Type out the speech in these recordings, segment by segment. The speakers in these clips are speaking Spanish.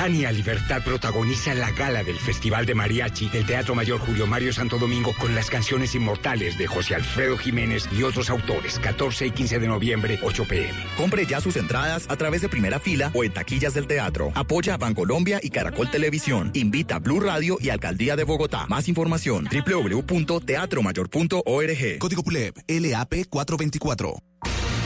Tania Libertad protagoniza la gala del Festival de Mariachi del Teatro Mayor Julio Mario Santo Domingo con las canciones inmortales de José Alfredo Jiménez y otros autores. 14 y 15 de noviembre, 8 pm. Compre ya sus entradas a través de primera fila o en taquillas del teatro. Apoya a Bancolombia y Caracol Televisión. Invita a Blue Radio y Alcaldía de Bogotá. Más información www.teatromayor.org. Código PULEP LAP 424.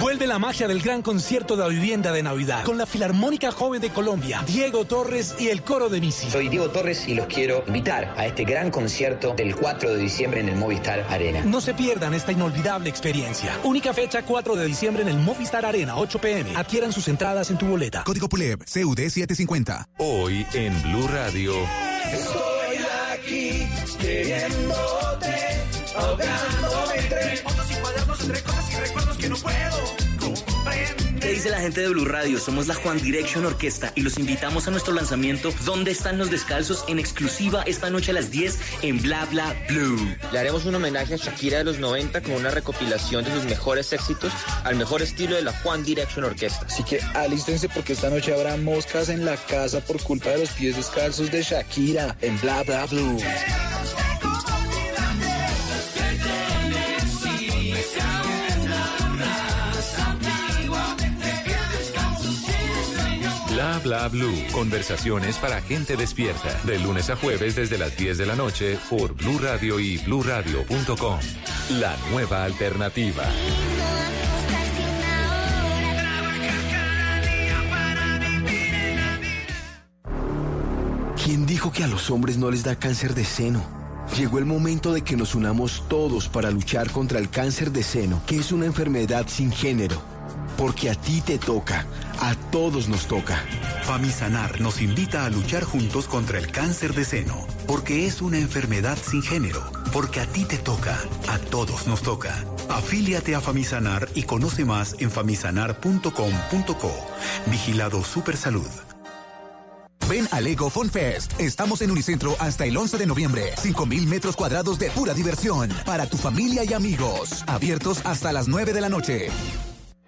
Vuelve la magia del gran concierto de la vivienda de Navidad con la Filarmónica Joven de Colombia, Diego Torres y el coro de Misi. Soy Diego Torres y los quiero invitar a este gran concierto del 4 de diciembre en el Movistar Arena. No se pierdan esta inolvidable experiencia. Única fecha 4 de diciembre en el Movistar Arena, 8 pm. Adquieran sus entradas en tu boleta. Código PULEB, CUD 750. Hoy en Blue Radio. Estoy aquí queriéndote, fotos y cuadernos, entre cosas y recuerdos que no puedo comprender. ¿Qué dice la gente de Blue Radio? Somos la Juan Direction Orquesta y los invitamos a nuestro lanzamiento ¿Dónde están los descalzos? en exclusiva esta noche a las 10 en Bla Bla Blue. Le haremos un homenaje a Shakira de los 90 con una recopilación de sus mejores éxitos al mejor estilo de la Juan Direction Orquesta. Así que alístense porque esta noche habrá moscas en la casa por culpa de los pies descalzos de Shakira en Bla Bla Blue. Bla Blue. Conversaciones para gente despierta. De lunes a jueves desde las 10 de la noche por Blue Radio y bluradio.com. La nueva alternativa. ¿Quién dijo que a los hombres no les da cáncer de seno? Llegó el momento de que nos unamos todos para luchar contra el cáncer de seno, que es una enfermedad sin género. Porque a ti te toca, a todos nos toca. Famisanar nos invita a luchar juntos contra el cáncer de seno, porque es una enfermedad sin género, porque a ti te toca, a todos nos toca. Afíliate a Famisanar y conoce más en famisanar.com.co. Vigilado Supersalud. Ven a Lego Fun Fest. Estamos en Unicentro hasta el 11 de noviembre. 5000 metros cuadrados de pura diversión para tu familia y amigos. Abiertos hasta las 9 de la noche.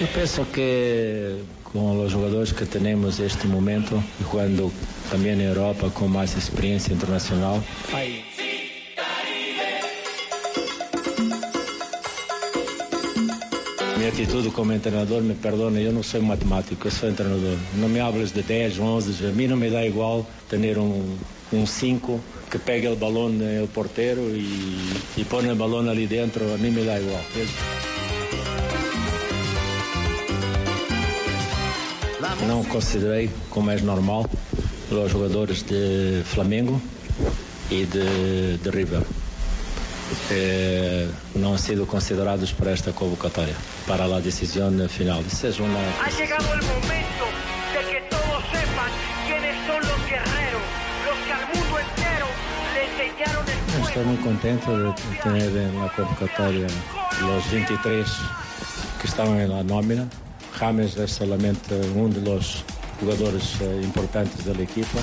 Yo pienso que con los jugadores que tenemos en este momento y jugando también en Europa con más experiencia internacional, Mi actitud como entrenador, me perdona, yo no soy matemático, yo soy entrenador. No me hables de 10, 11, a mí no me da igual tener un 5 que pegue el balón el portero y, y pone el balón ali dentro, a mí me da igual. Não considerei, como é normal, os jogadores de Flamengo e de, de River. Eh, não han sido considerados para esta convocatória, para a decisão final. É uma... Ha llegado el momento de que todos sepan quiénes son los guerreros, los que al mundo entero le enseñaron el Estou muito contente de ter na convocatória os 23 que estão na nómina. James é solamente um dos jogadores eh, importantes da equipa.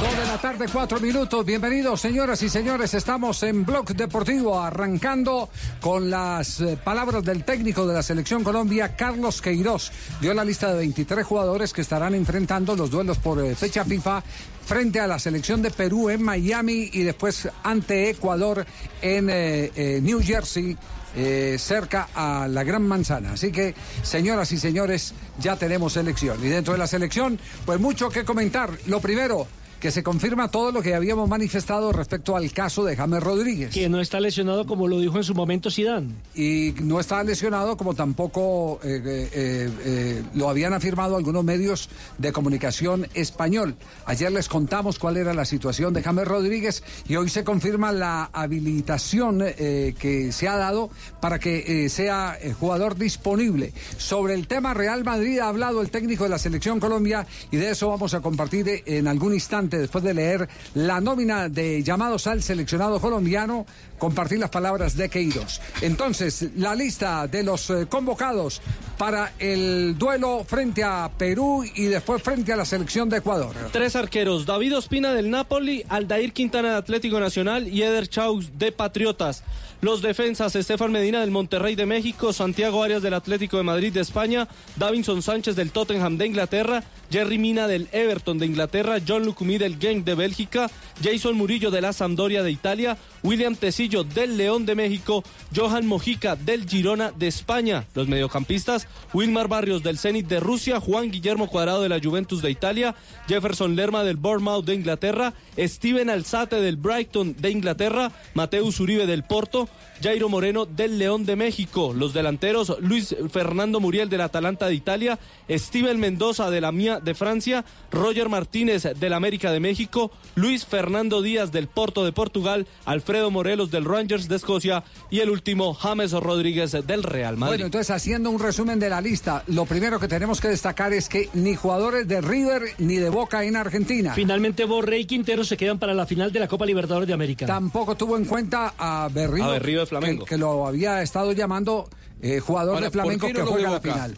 Dos de la tarde, cuatro minutos. Bienvenidos, señoras y señores. Estamos en Blog Deportivo, arrancando con las eh, palabras del técnico de la Selección Colombia, Carlos Queiroz. Dio la lista de 23 jugadores que estarán enfrentando los duelos por eh, fecha FIFA frente a la selección de Perú en Miami y después ante Ecuador en eh, eh, New Jersey. Eh, cerca a la Gran Manzana. Así que, señoras y señores, ya tenemos selección. Y dentro de la selección, pues mucho que comentar. Lo primero, que se confirma todo lo que habíamos manifestado respecto al caso de James Rodríguez. Que no está lesionado como lo dijo en su momento Zidane. Y no está lesionado como tampoco eh, eh, eh, lo habían afirmado algunos medios de comunicación español. Ayer les contamos cuál era la situación de James Rodríguez y hoy se confirma la habilitación que se ha dado para que sea jugador disponible. Sobre el tema Real Madrid ha hablado el técnico de la selección Colombia y de eso vamos a compartir en algún instante después de leer la nómina de llamados al seleccionado colombiano, compartir las palabras de Queiroz. Entonces, la lista de los eh, convocados para el duelo frente a Perú y después frente a la selección de Ecuador. Tres arqueros, David Ospina del Napoli, Aldair Quintana de Atlético Nacional y Eder Chaus de Patriotas. Los defensas, Estefan Medina del Monterrey de México, Santiago Arias del Atlético de Madrid de España, Davinson Sánchez del Tottenham de Inglaterra, Jerry Mina del Everton de Inglaterra, John Lucumí del Genk de Bélgica, Jason Murillo de la Sampdoria de Italia, William Del León de México, Johan Mojica del Girona de España. Los mediocampistas, Wilmar Barrios del Zenit de Rusia, Juan Guillermo Cuadrado de la Juventus de Italia, Jefferson Lerma del Bournemouth de Inglaterra, Steven Alzate del Brighton de Inglaterra, Mateus Uribe del Porto, Jairo Moreno del León de México. Los delanteros, Luis Fernando Muriel del Atalanta de Italia, Steven Mendoza de la Mía de Francia, Roger Martínez del América de México, Luis Fernando Díaz del Porto de Portugal, Alfredo Morelos del Rangers de Escocia y el último James Rodríguez del Real Madrid. Bueno, entonces haciendo un resumen de la lista, lo primero que tenemos que destacar es que ni jugadores de River ni de Boca en Argentina. Finalmente Borré y Quintero se quedan para la final de la Copa Libertadores de América. Tampoco tuvo en cuenta a Berrío. A Berrío de Flamengo. Que, lo había estado llamando eh, jugador de Flamengo que juega la final.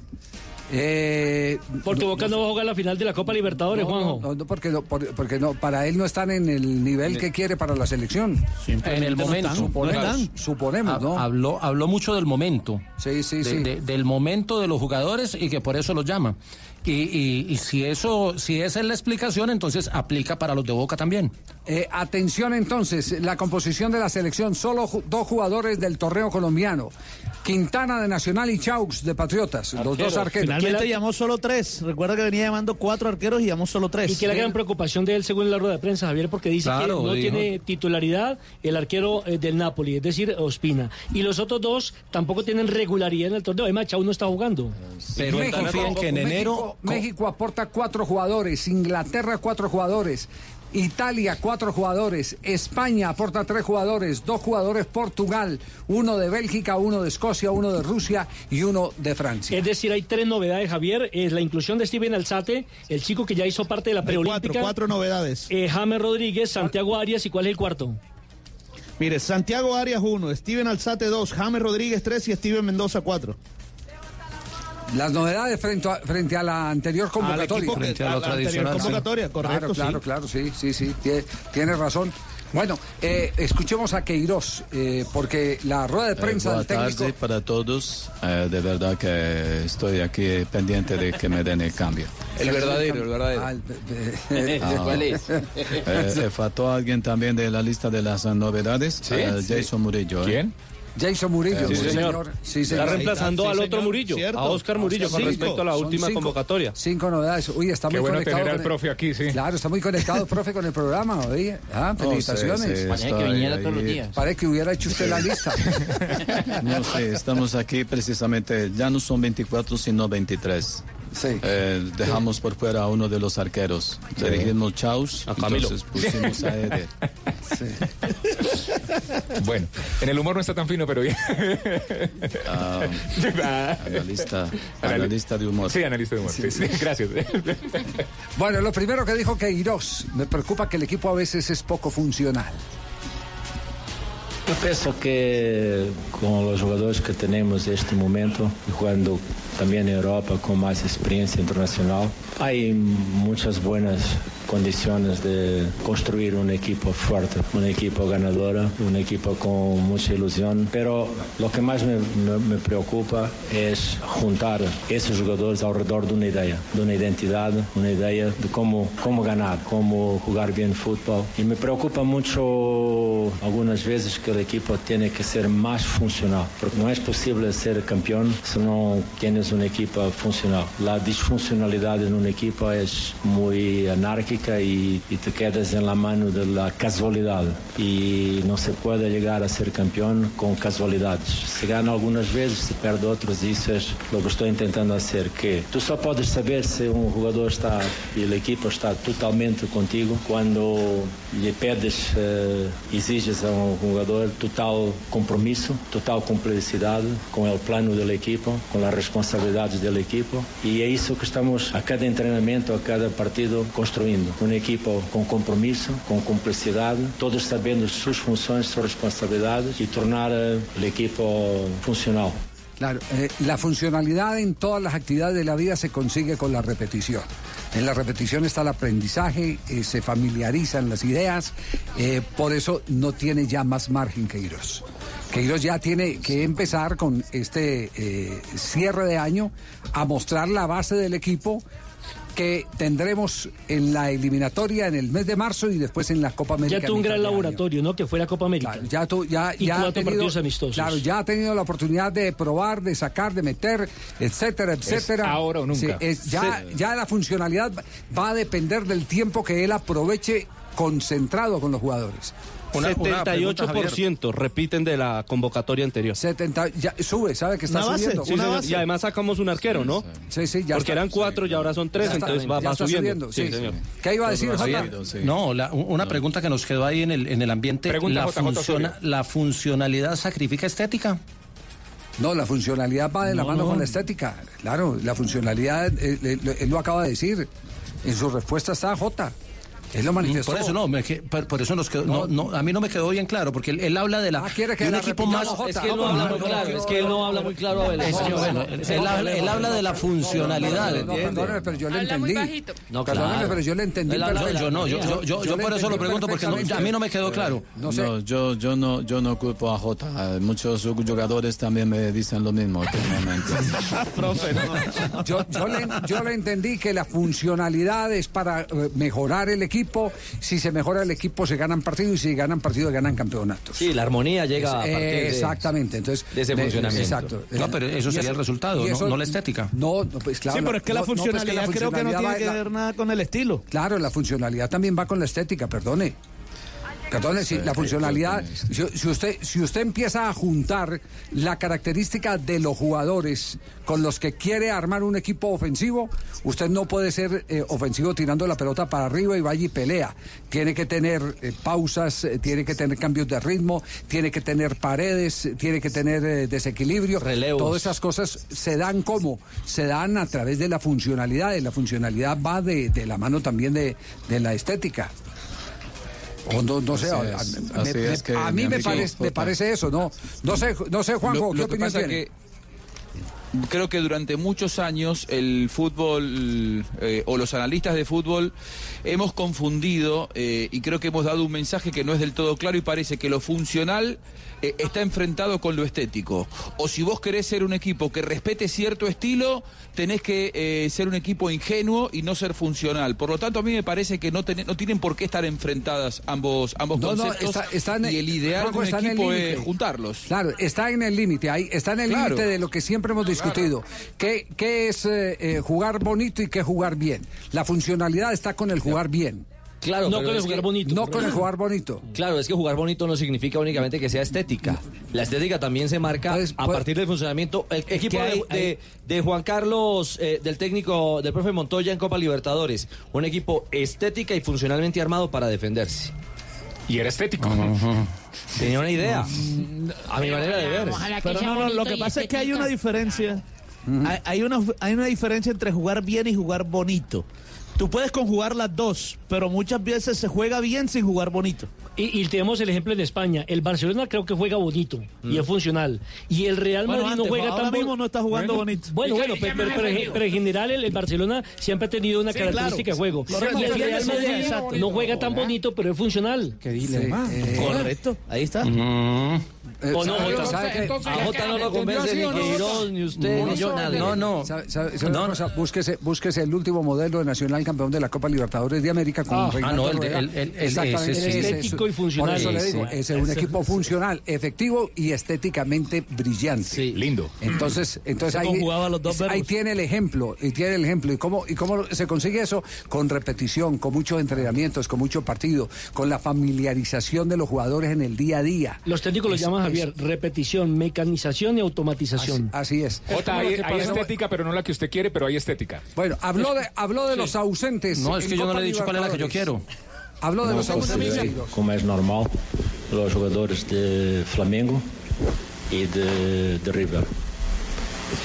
Eh, porque Boca no va a jugar la final de la Copa Libertadores, Juanjo. No, porque, no, porque no, para él no están en el nivel que quiere para la selección. En el momento. suponemos, suponemos, ¿no? Habló, habló mucho del momento. Sí, sí, sí. del momento de los jugadores y que por eso los llama. Y, y, si eso, si esa es la explicación, entonces aplica para los de Boca también. Eh, atención entonces, la composición de la selección, solo dos jugadores del torneo colombiano. Quintana de Nacional y Chaux de Patriotas, los dos arqueros. Finalmente llamó solo tres. Recuerda que venía llamando cuatro arqueros y llamó solo tres. Y que la gran preocupación de él, según la rueda de prensa, Javier, porque dice que no tiene titularidad el arquero eh, del Napoli, es decir, Ospina. Y los otros dos tampoco tienen regularidad en el torneo. Además, Chaux no está jugando. Pero confían que en enero México aporta cuatro jugadores, Inglaterra cuatro jugadores, Italia cuatro jugadores, España aporta tres jugadores, dos jugadores Portugal, uno de Bélgica, uno de Escocia, uno de Rusia y uno de Francia. Es decir, hay tres novedades, Javier. Es la inclusión de Steven Alzate, el chico que ya hizo parte de la preolímpica. Cuatro, cuatro novedades. Eh, James Rodríguez, Santiago Arias y ¿cuál es el cuarto? Mire, Santiago Arias uno, Steven Alzate dos, James Rodríguez tres y Steven Mendoza cuatro. Las novedades frente a, frente a la anterior convocatoria. frente a, la, tradicional. convocatoria, correcto. Claro, claro, sí, sí, sí, tiene, razón. Bueno, eh, escuchemos a Queiroz, eh, porque la rueda de eh, prensa del técnico... tarde para todos. de verdad que estoy aquí pendiente de que me den el cambio. El verdadero, el verdadero. Ah, ¿Cuál es? faltó alguien también de la lista de las novedades. Jason Murillo. ¿Quién? Jason Murillo. sí, señor. Está reemplazando al otro Murillo, a Oscar Murillo, con respecto a la última convocatoria. Cinco novedades. Uy, está muy bueno conectado. tener al profe aquí, sí. Claro, está muy conectado el profe con el programa. Oye, ah, felicitaciones. Parece que viniera todos los días. Parece que hubiera hecho usted la lista. no sé, estamos aquí precisamente, ya no son 24, sino 23. Sí. Eh, dejamos por fuera a uno de los arqueros. Le dijimos Chaus, a Camilo. entonces pusimos a Eder. bueno, en el humor no está tan fino, pero bien. Ah, analista, analista de humor. Sí, analista de humor. Sí, sí, gracias. bueno, lo primero que dijo Queiroz, me preocupa que el equipo a veces es poco funcional. Yo pienso que con los jugadores que tenemos en este momento, y jugando también en Europa con más experiencia internacional, hay muchas buenas condiciones de construir un equipo fuerte, un equipo ganador, un equipo con mucha ilusión. Pero lo que más me, me, preocupa es juntar esos jugadores alrededor de una idea, de una identidad, una idea de cómo, cómo ganar, cómo jugar bien fútbol. Y me preocupa mucho algunas veces que el equipo tiene que ser más funcional, porque no es posible ser campeón si no tienes un equipo funcional. La disfuncionalidad en un equipo es muy anárquica táctica y, y te quedas en la mano de la casualidad. Y no se puede llegar a ser campeón con casualidades. Se gana algunas veces, se pierde otras y eso es lo que estoy intentando hacer. Que tú solo puedes saber si un jugador está y el equipo está totalmente contigo cuando le pedes, eh, exiges a un jugador total compromiso, total complicidad con el plano del equipo, con las responsabilidades del equipo. Y es eso que estamos a cada entrenamiento, a cada partido construyendo. Un equipo con compromiso, con complicidad, todos sabiendo sus funciones, sus responsabilidades y tornar eh, el equipo funcional. Claro, eh, la funcionalidad en todas las actividades de la vida se consigue con la repetición. En la repetición está el aprendizaje, eh, se familiarizan las ideas, eh, por eso no tiene ya más margen que Queiroz. Queiroz ya tiene que empezar con este cierre de año a mostrar la base del equipo que tendremos en la eliminatoria en el mes de marzo y después en la Copa América. Ya tuvo un a gran laboratorio, ¿no? Que fue la Copa América. Ya, tu- ya, Y ya ha cuatro tenido- partidos amistosos. Claro, ya ha tenido la oportunidad de probar, de sacar, de meter, etcétera, etcétera. ahora o nunca. Sí, es- ya, Sí. ya la funcionalidad va a depender del tiempo que él aproveche concentrado con los jugadores. 78% repiten de la convocatoria anterior. 70, ya sube, sabe que está Una base, subiendo. sí, señor. Y además sacamos un arquero, ¿no? Sí, sí, ya Porque está. eran cuatro y ahora son tres, está, entonces va, va subiendo. subiendo, sí. señor. ¿Qué iba a decir, Jota? No, la- una pregunta que nos quedó ahí en el, en el ambiente. Pregunta, la, JJ funciona- Osorio. ¿La funcionalidad sacrifica estética? No, la funcionalidad va de la No, mano no. con la estética. Claro, la funcionalidad, eh, eh, él, lo acaba de decir. En su respuesta está J. Él lo manifestó. Por eso no, me por, por eso nos quedó, no, no, a mí no me quedó bien claro, porque él, él habla de la quiere que de un la equipo más. Jota. Es que él no habla muy claro, es que él no habla muy claro, bueno, él, habla, de la funcionalidad. No, perdóneme, pero yo le entendí. No, Perdóneme, claro. pero yo le entendí. Yo no, yo- yo- yo- yo por eso lo pregunto, porque no- a mí no me quedó claro. No sé. No, yo, yo, no, yo no culpo a Jota. Muchos jugadores también me dicen lo mismo últimamente. Yo, yo le, yo le entendí que la funcionalidad es para eh, mejorar el equipo. Si se mejora el equipo, se ganan partidos y si ganan partidos, ganan campeonatos. Sí, la armonía llega a partir de- Exactamente. Entonces, de ese funcionamiento. Exacto. No, pero eso sería el resultado, no- no la estética. No, no, pues claro. sí, pero es que la no- no, pues que funcionalidad creo que no tiene que la- ver nada con el estilo. Claro, la funcionalidad también va con la estética, perdone. Perdone, si la funcionalidad, si, usted, si usted empieza a juntar la característica de los jugadores con los que quiere armar un equipo ofensivo, usted no puede ser eh, ofensivo tirando la pelota para arriba y vaya y pelea. Tiene que tener eh, pausas, eh, tiene que tener cambios de ritmo, tiene que tener paredes, tiene que tener desequilibrio. Relevos. Todas esas cosas se dan como, se dan a través de la funcionalidad y la funcionalidad va de, de la mano también de, de la estética. O no, no sé, Así a, es, así me- es que a mí mi me, amigo parece, me parece eso, ¿no? No sé, no sé Juanjo, Lo- ¿qué lo opinión tiene? que creo que durante muchos años el fútbol eh, o los analistas de fútbol hemos confundido eh, y creo que hemos dado un mensaje que no es del todo claro y parece que lo funcional eh, está enfrentado con lo estético. O si vos querés ser un equipo que respete cierto estilo, tenés que ser un equipo ingenuo y no ser funcional. Por lo tanto, a mí me parece que no, ten- no tienen por qué estar enfrentadas ambos, ambos No, conceptos. está- está en- y el ideal de un el equipo es juntarlos. Claro, está en el límite, está en el Claro. límite de lo que siempre hemos discutido. ¿Qué, qué es eh, eh, jugar bonito y qué jugar bien? La funcionalidad está con el jugar bien. Claro, No con el jugar que- bonito. No con el jugar bonito. Claro, es que jugar bonito no significa únicamente que sea estética. La estética también se marca Pues, a pues- partir del funcionamiento. El equipo que hay- de, de- de Juan Carlos, eh, del técnico, del profe Montoya en Copa Libertadores. Un equipo estética y funcionalmente armado para defenderse. Y era estético. Tenía una idea. A mi manera de ver. Pero no, no, lo que pasa es que hay una diferencia. Hay, hay una, hay una diferencia entre jugar bien y jugar bonito. Tú puedes conjugar las dos, pero muchas veces se juega bien sin jugar bonito. Y, y tenemos el ejemplo en España. El Barcelona creo que juega bonito y es funcional. Y el Real Bueno, Madrid no juega ahora tan bo- mismo no está jugando Bueno, bonito. Bueno, ¿Y qué- bueno, pero, qué pero- pero- en general el, el Barcelona siempre ha tenido una Sí, característica claro. de juego. Y el Real Madrid no juega tan bonito, pero es funcional. dilema. Correcto, ahí está. Eh, O no, ¿sabe- Jota. sabe qué? Entonces, A Jota no lo convence ni Queiroz, ni usted, ni yo, nadie. No, no. ¿Sabe- sabe- sabe una cosa? Búsquese, búsquese el último modelo de Nacional campeón de la Copa Libertadores de América con Ah, Reinaldo ah, no, el Rueda. el- el- el- Exactamente, ese sí. ese es- Estético y funcional. Por eso le digo, Ese. es un Ese. equipo funcional, efectivo y estéticamente brillante. Lindo. Entonces, entonces Se ahí, conjugaba los dos ahí tiene el ejemplo, y tiene el ejemplo. ¿Y cómo, ¿Y cómo se consigue eso? Con repetición, con muchos entrenamientos, con mucho partido, con la familiarización de los jugadores en el día a día. Los técnicos lo llaman, es- Javier, repetición, mecanización y automatización. Así es. Jota, hay, estética, pero no la que usted quiere, pero hay estética. Bueno, habló de, habló de los ausentes. No, es que yo no le he dicho cuál es la que yo Libertadores. quiero. Habló de los considerei, como é normal, os jogadores de Flamengo e de, de River.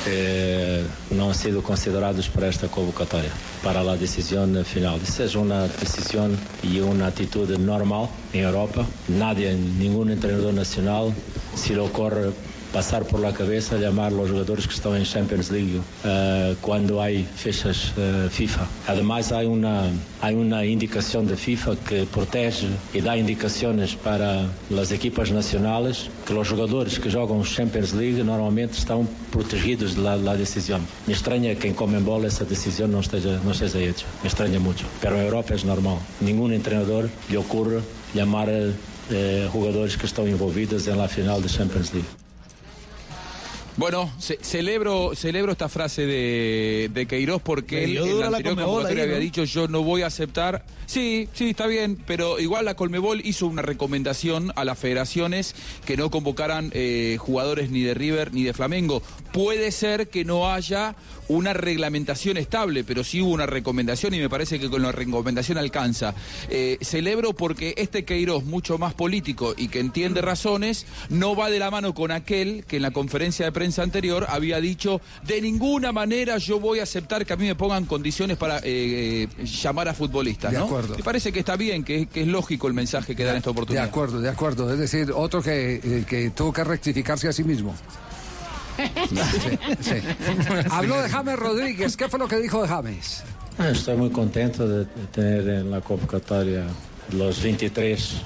Eh, não han sido considerados para esta convocatória, para a decisão final. É uma decisão e uma atitude normal em Europa. Nadie, nenhum treinador nacional, se lhe ocorre passar por la cabeça chamar os jogadores que estão em Champions League eh, quando há fechas eh, FIFA. Ademais, há uma, há uma indicação da FIFA que protege e dá indicações para as equipas nacionais que os jogadores que jogam Champions League normalmente estão protegidos da la decisão. Me estranha que em Comembol essa decisão não esteja, não esteja hecha. Me estranha muito. Pero em Europa é normal. Nenhum treinador lhe ocorre chamar eh, jogadores que estão envolvidos la final da Champions League. Bueno, ce- celebro, celebro esta frase de, de Queiroz porque él en la anterior convocatoria ahí, ¿no? había dicho yo no voy a aceptar. Sí, sí, está bien, pero igual la Colmebol hizo una recomendación a las federaciones que no convocaran eh, jugadores ni de River ni de Flamengo. Puede ser que no haya una reglamentación estable, pero sí hubo una recomendación y me parece que con la recomendación alcanza. Eh, celebro porque este Queiroz, mucho más político y que entiende razones, no va de la mano con aquel que en la conferencia de prensa anterior había dicho de ninguna manera yo voy a aceptar que a mí me pongan condiciones para eh, eh, llamar a futbolistas. De ¿no? acuerdo. Me parece que está bien, que, que es lógico el mensaje que da en esta De oportunidad. acuerdo, de acuerdo. Es decir, otro que, eh, que tuvo que rectificarse a sí mismo. Sí, sí. Habló de James Rodríguez. ¿Qué fue lo que dijo de James? Ah, Estou muito contente de de ter na convocatória os 23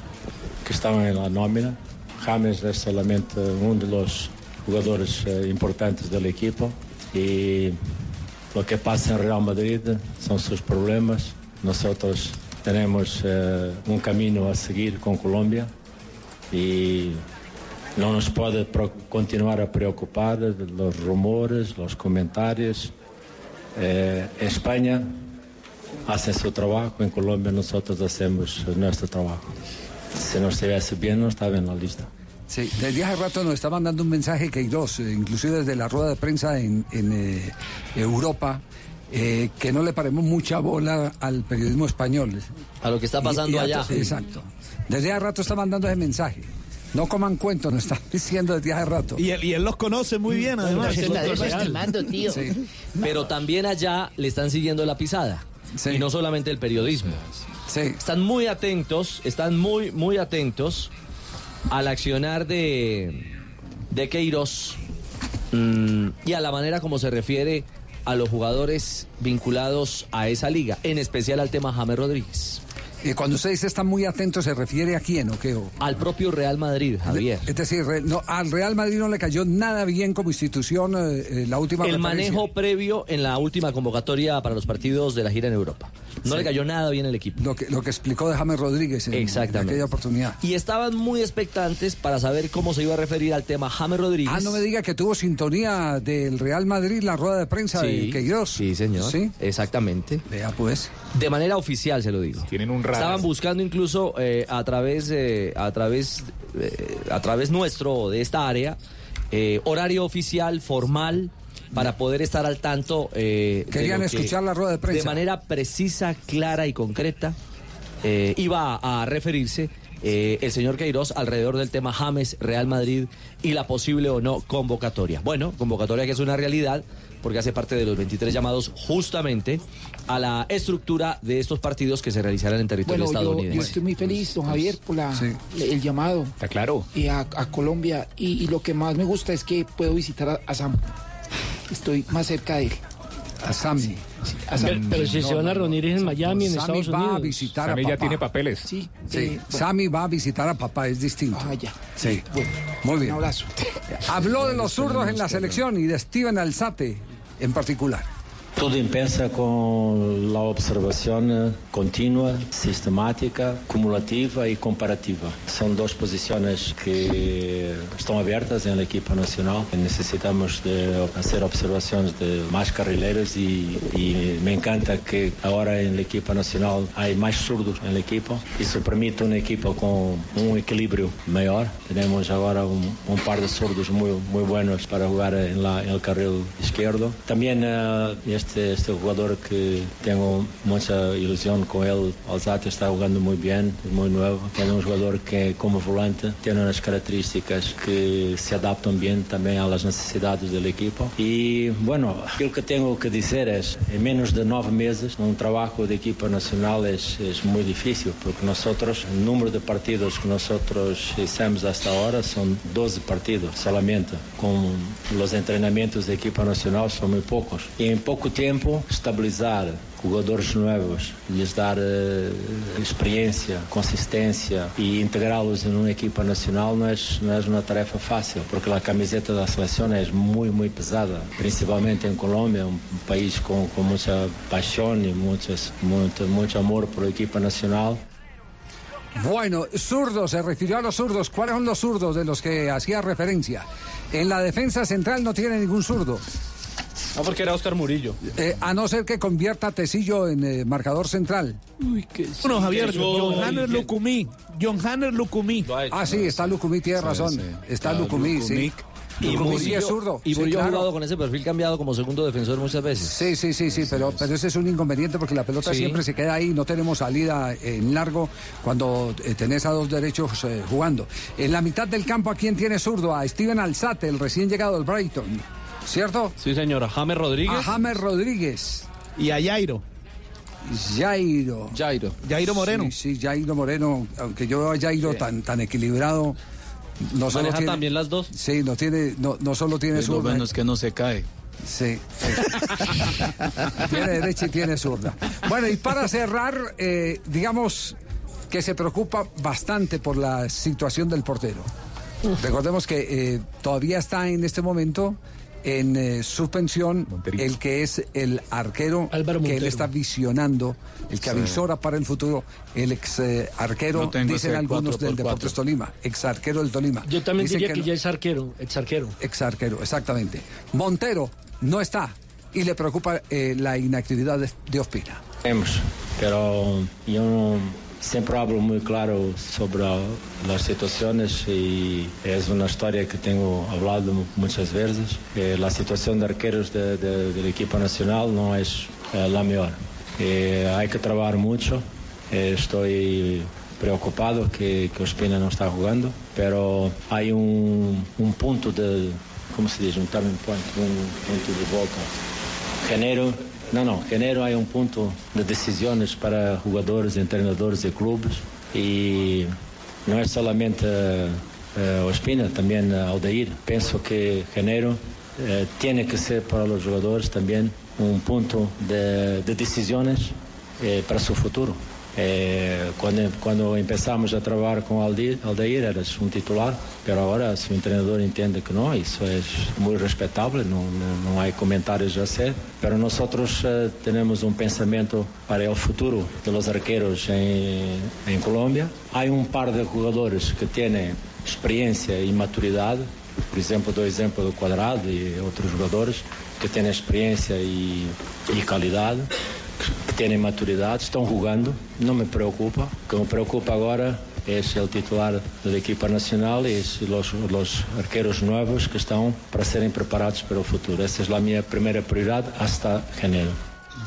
que estão na nómina. James é solamente um dos jogadores eh, importantes da equipa e o que passa em Real Madrid são seus problemas. Nós temos eh, um caminho a seguir com Colômbia e não nos pode continuar a preocupar os rumores, os comentários. Eh, Espanha hace su trabajo, en Colombia nosotros hacemos nuestro trabajo. Si no estuviese bien, no estaba en la lista. Sí, desde hace rato nos está mandando un mensaje Queiroz, eh, inclusive desde la rueda de prensa en, en, eh, Europa, eh, que no le paremos mucha bola al periodismo español. A lo que está pasando Y- y a allá. to- Exacto. Desde hace rato está mandando ese mensaje. No coman cuentos, nos están diciendo desde hace rato. Y él, y él los conoce muy bien, además. Se está desestimando, tío. Sí. Pero también allá le están siguiendo la pisada. Y no solamente el periodismo. Están muy atentos, están muy, muy atentos al accionar de, de Queiroz mm, y a la manera como se refiere a los jugadores vinculados a esa liga, en especial al tema James Rodríguez. Y cuando usted dice están muy atentos, ¿se refiere a quién o qué? O- Al propio Real Madrid, Javier. Es decir, no, al Real Madrid no le cayó nada bien como institución eh, eh, la última El manejo previo en la última convocatoria para los partidos de la gira en Europa. No Sí. le cayó nada bien el equipo. Lo que, lo que explicó de James Rodríguez en, en Exactamente. aquella oportunidad. Y estaban muy expectantes para saber cómo se iba a referir al tema James Rodríguez. Ah, no me diga que tuvo sintonía del Real Madrid la rueda de prensa de Queiroz. Sí, señor. Sí. Exactamente. Vea pues. De manera oficial se lo digo. Tienen un radar. Estaban buscando incluso eh, a través eh, a través eh, a través nuestro de esta área eh, horario oficial formal para poder estar al tanto. eh, de Querían que, escuchar la rueda de prensa. De manera precisa, clara y concreta eh, iba a, a referirse eh, el señor Queiroz alrededor del tema James, Real Madrid y la posible o no convocatoria. Bueno, convocatoria que es una realidad porque hace parte de los 23 llamados justamente a la estructura de estos partidos que se realizarán en territorio Bueno, estadounidense. yo estoy muy feliz, don Javier, por la, el llamado Está claro. a, a Colombia. Y, y lo que más me gusta es que puedo visitar a, a Sam. Estoy más cerca de él. A Sammy. Pero, pero si No, se van a reunir en Miami, en Sammy Estados va Unidos. a visitar Sammy a ya papá. tiene papeles. Sí. Sí, eh, Sammy va a visitar a papá, es distinto. Ah, ya. Sí, muy bien. Un abrazo. Habló de los zurdos en la selección y de Steven Alzate en particular. Todo empieza con la observación eh, continua, sistemática, cumulativa y comparativa. Son dos posiciones que están abiertas en la equipa nacional. Necesitamos de hacer observaciones de más carrileros y, y me encanta que ahora en la equipa nacional hay más zurdos en el equipo. Eso permite un equipo con un equilibrio mayor. Tenemos ahora un, un par de zurdos muy, muy buenos para jugar en, la- en el carril izquierdo. También eh, este, este jugador que tengo mucha ilusión con él, Alzate está jugando muy bien, es muy nuevo. Tiene un jugador que como volante tiene unas características que se adaptan bien también a las necesidades del equipo. Y bueno, lo que tengo que decir es, en menos de nueve meses, un trabajo de equipo nacional es, es muy difícil, porque nosotros, el número de partidos que nosotros hicimos hasta ahora son 12 partidos solamente. Con los entrenamientos de equipo nacional son muy pocos. Y en poco tiempo, estabilizar jugadores nuevos, lhes dar eh, experiência, consistência e integrá-los em uma equipa nacional não é, não é uma tarefa fácil, porque a camiseta da seleção é muito, muito pesada, principalmente em Colômbia, um país com, com muita paixão e muitas, muito, muito amor por equipa nacional. Bueno, zurdos, se refirió a los zurdos. ¿Cuáles son los zurdos de los que hacía referencia? En la defensa central no tiene ningún zurdo. No, porque era Oscar Murillo. Eh, a no ser que convierta a Tecillo en eh, marcador central. Bueno, Javier, Qué John Hanner. Lucumí. John Hanner Lucumí. Ah, sí, está Lucumí, tiene razón. Está Lucumí, sí. Y Lucumí sí Murillo, es zurdo. y sí, Murillo ha claro. jugado con ese perfil cambiado como segundo defensor muchas veces. Sí, sí, sí, sí, pero, pero ese es un inconveniente porque la pelota Sí. siempre se queda ahí, no tenemos salida en largo cuando eh, tenés a dos derechos eh, jugando. En la mitad del campo, ¿a quién tiene zurdo? A Steven Alzate, el recién llegado del Brighton, ¿cierto? Sí, señora. James Rodríguez. A James Rodríguez. Y a Jairo. Jairo. Jairo. Jairo Moreno. Sí, sí, Jairo Moreno, aunque yo veo a Jairo tan, tan equilibrado. No solo tiene, también las dos. Sí, no, tiene, no, no solo tiene Lo zurda. bueno es que no se cae. Sí. tiene derecha y tiene zurda. Bueno, y para cerrar, eh, digamos que se preocupa bastante por la situación del portero. Recordemos que eh, todavía está en este momento en eh, suspensión el que es el arquero Álvaro que él está visionando, el que Sí. avisora para el futuro, el ex eh, arquero, No dicen algunos 4x4. del Deportes Tolima, ex arquero del Tolima. Yo también Dicen diría que, no- ya es arquero, ex arquero. ex arquero, exactamente. Montero no está y le preocupa eh, la inactividad de, de Ospina. Pero yo no- siempre hablo muy claro sobre ah, las situaciones y es una historia que tengo hablado mu- muchas veces. que la situación de arqueros de- de- del equipo nacional no es eh, la mejor. Eh, hay que trabajar mucho. Eh, estoy preocupado que, que Ospina no está jugando, pero hay un, un punto de, ¿cómo se dice? Un turning point, un punto de volta. Enero, no, no, enero hay un punto de decisiones para jugadores, entrenadores de clubes y no es solamente eh, Ospina, también eh, Aldair. Pienso que enero eh, tiene que ser para los jugadores también un punto de, de decisiones eh, para su futuro. Eh, cuando, cuando empezamos a trabajar con Aldair, Aldair eras un titular, pero ahora si un entrenador entiende que no, eso es muy respetable, no, no, no hay comentarios a hacer, pero nosotros eh, tenemos un pensamiento para el futuro de los arqueros en, en Colombia. Hay un par de jugadores que tienen experiencia y maturidad, por ejemplo, doy ejemplo de Cuadrado y otros jugadores que tienen experiencia y, y calidad que tienen maturidade, estão jogando, não me preocupa. O que me preocupa agora é o titular da equipa nacional e os, os arqueiros novos que estão para serem preparados para o futuro. Essa é a minha primeira prioridade hasta janeiro.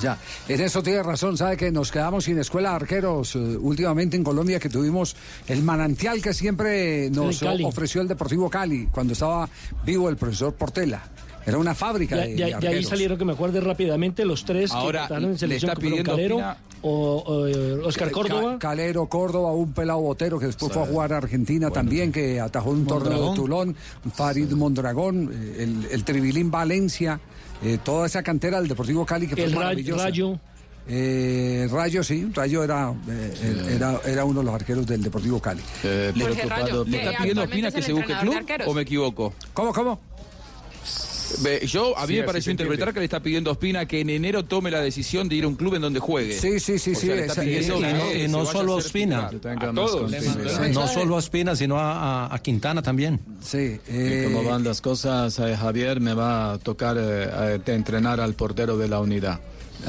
Ya, en eso tiene razón, sabe que nos quedamos sin escuela de arqueros eh, últimamente en Colombia, que tuvimos el manantial que siempre nos ofreció el Deportivo Cali, cuando estaba vivo el profesor Portela. Era una fábrica de, de, de- de ahí salieron, que me acuerde rápidamente, los tres Ahora, que estaban en le selección, está pidiendo Calero, Pina- o, o, eh, Oscar Ca- Córdoba. Calero, Córdoba, un pelado botero que después fue a Sí. jugar a Argentina también, que atajó un torneo de Mondragón. Tulón, Farid Mondragón, eh, el, el Tribilín Valencia, eh, toda esa cantera del Deportivo Cali que fue El Ra- maravillosa. Rayo. Eh, Rayo, sí, Rayo era, eh, era, era uno de los arqueros del Deportivo Cali. ¿Le, Jorge Rayo, ¿le que está pidiendo a actualmente Espina es que se busque club o me equivoco? ¿Cómo, cómo? Yo, a mí Sí, me pareció interpretar que le está pidiendo a Espina que en enero tome la decisión de ir a un club en donde juegue. Sí, sí, sí, O sea, sí, esa- Y no, y no solo a Ospina. A todos. No solo a Ospina, sino a, a- a Quintana también. Sí. Y como van las cosas, eh, Javier me va a tocar eh, eh, entrenar al portero de la unidad.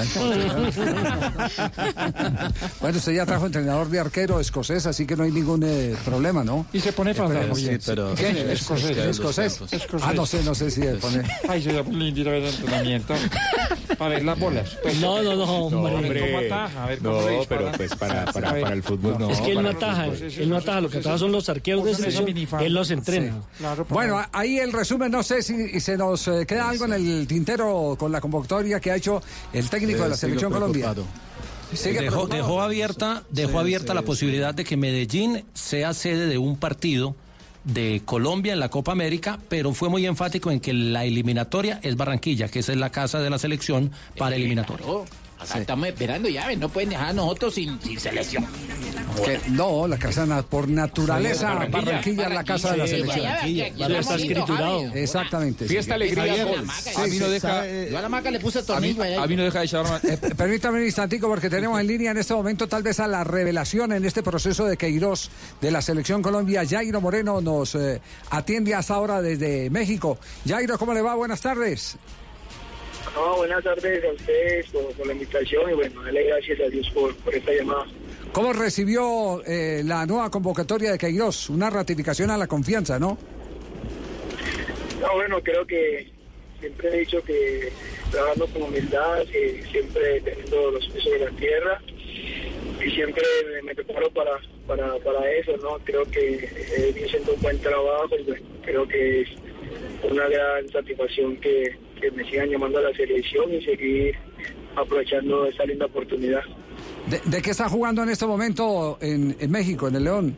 Bueno, usted ya trajo entrenador de arquero escocés, así que no hay ningún eh, problema, ¿no? Y se pone fantasma. Sí, pero- es- ¿Escocés? es- ¿Escocés? Escocés. Ah, no sé, no sé si se pone... Ay, sería muy lindo ir a ver el entrenamiento. Para ver las bolas. No, no, no, hombre. Ver cómo ataja, a ver cómo le No, pero pues para, para, para el fútbol no. es que él no ataja, él no ataja, lo que ataja son los arqueros de selección, él los entrena. Bueno, ahí el resumen, no sé si se nos eh, queda algo en el tintero con la convocatoria que ha hecho el técnico de la Eh, sigo Selección Colombia. Sigue Dejó, abierta, dejó Sí, abierta sí, la sí. posibilidad de que Medellín sea sede de un partido de Colombia en la Copa América, pero fue muy enfático en que la eliminatoria es Barranquilla, que esa es la casa de la selección para eliminatoria. Acá estamos esperando llaves, no pueden dejar a nosotros sin, sin selección. Que no, la casa na- por naturaleza, Sí, Barranquilla, Barranquilla, es la casa de la selección. Barranquilla, aquí está escriturado. Exactamente. Fiesta, sí. alegría, sí, A mí no deja- Yo a la maca le puse tornillo allá. A mí no deja de llamarme. Eh, permítame un instantico porque tenemos en línea en este momento tal vez a la revelación en este proceso de Queiroz de la Selección Colombia. Jairo Moreno nos eh, atiende hasta ahora desde México. Jairo, ¿cómo le va? Buenas tardes. No, buenas tardes a ustedes por, por la invitación y bueno, darle gracias a Dios por, por esta llamada. ¿Cómo recibió eh, la nueva convocatoria de Queiroz? Una ratificación a la confianza, ¿no? No, bueno, creo que siempre he dicho que trabajando con humildad, que siempre teniendo los pies sobre la tierra y siempre me, preparo para, para, para eso, ¿no? Creo que he venido haciendo un buen trabajo y bueno, creo que es una gran satisfacción que, que me sigan llamando a la selección y seguir aprovechando esta linda oportunidad. ¿De, de qué está jugando en este momento en, en México, en el León?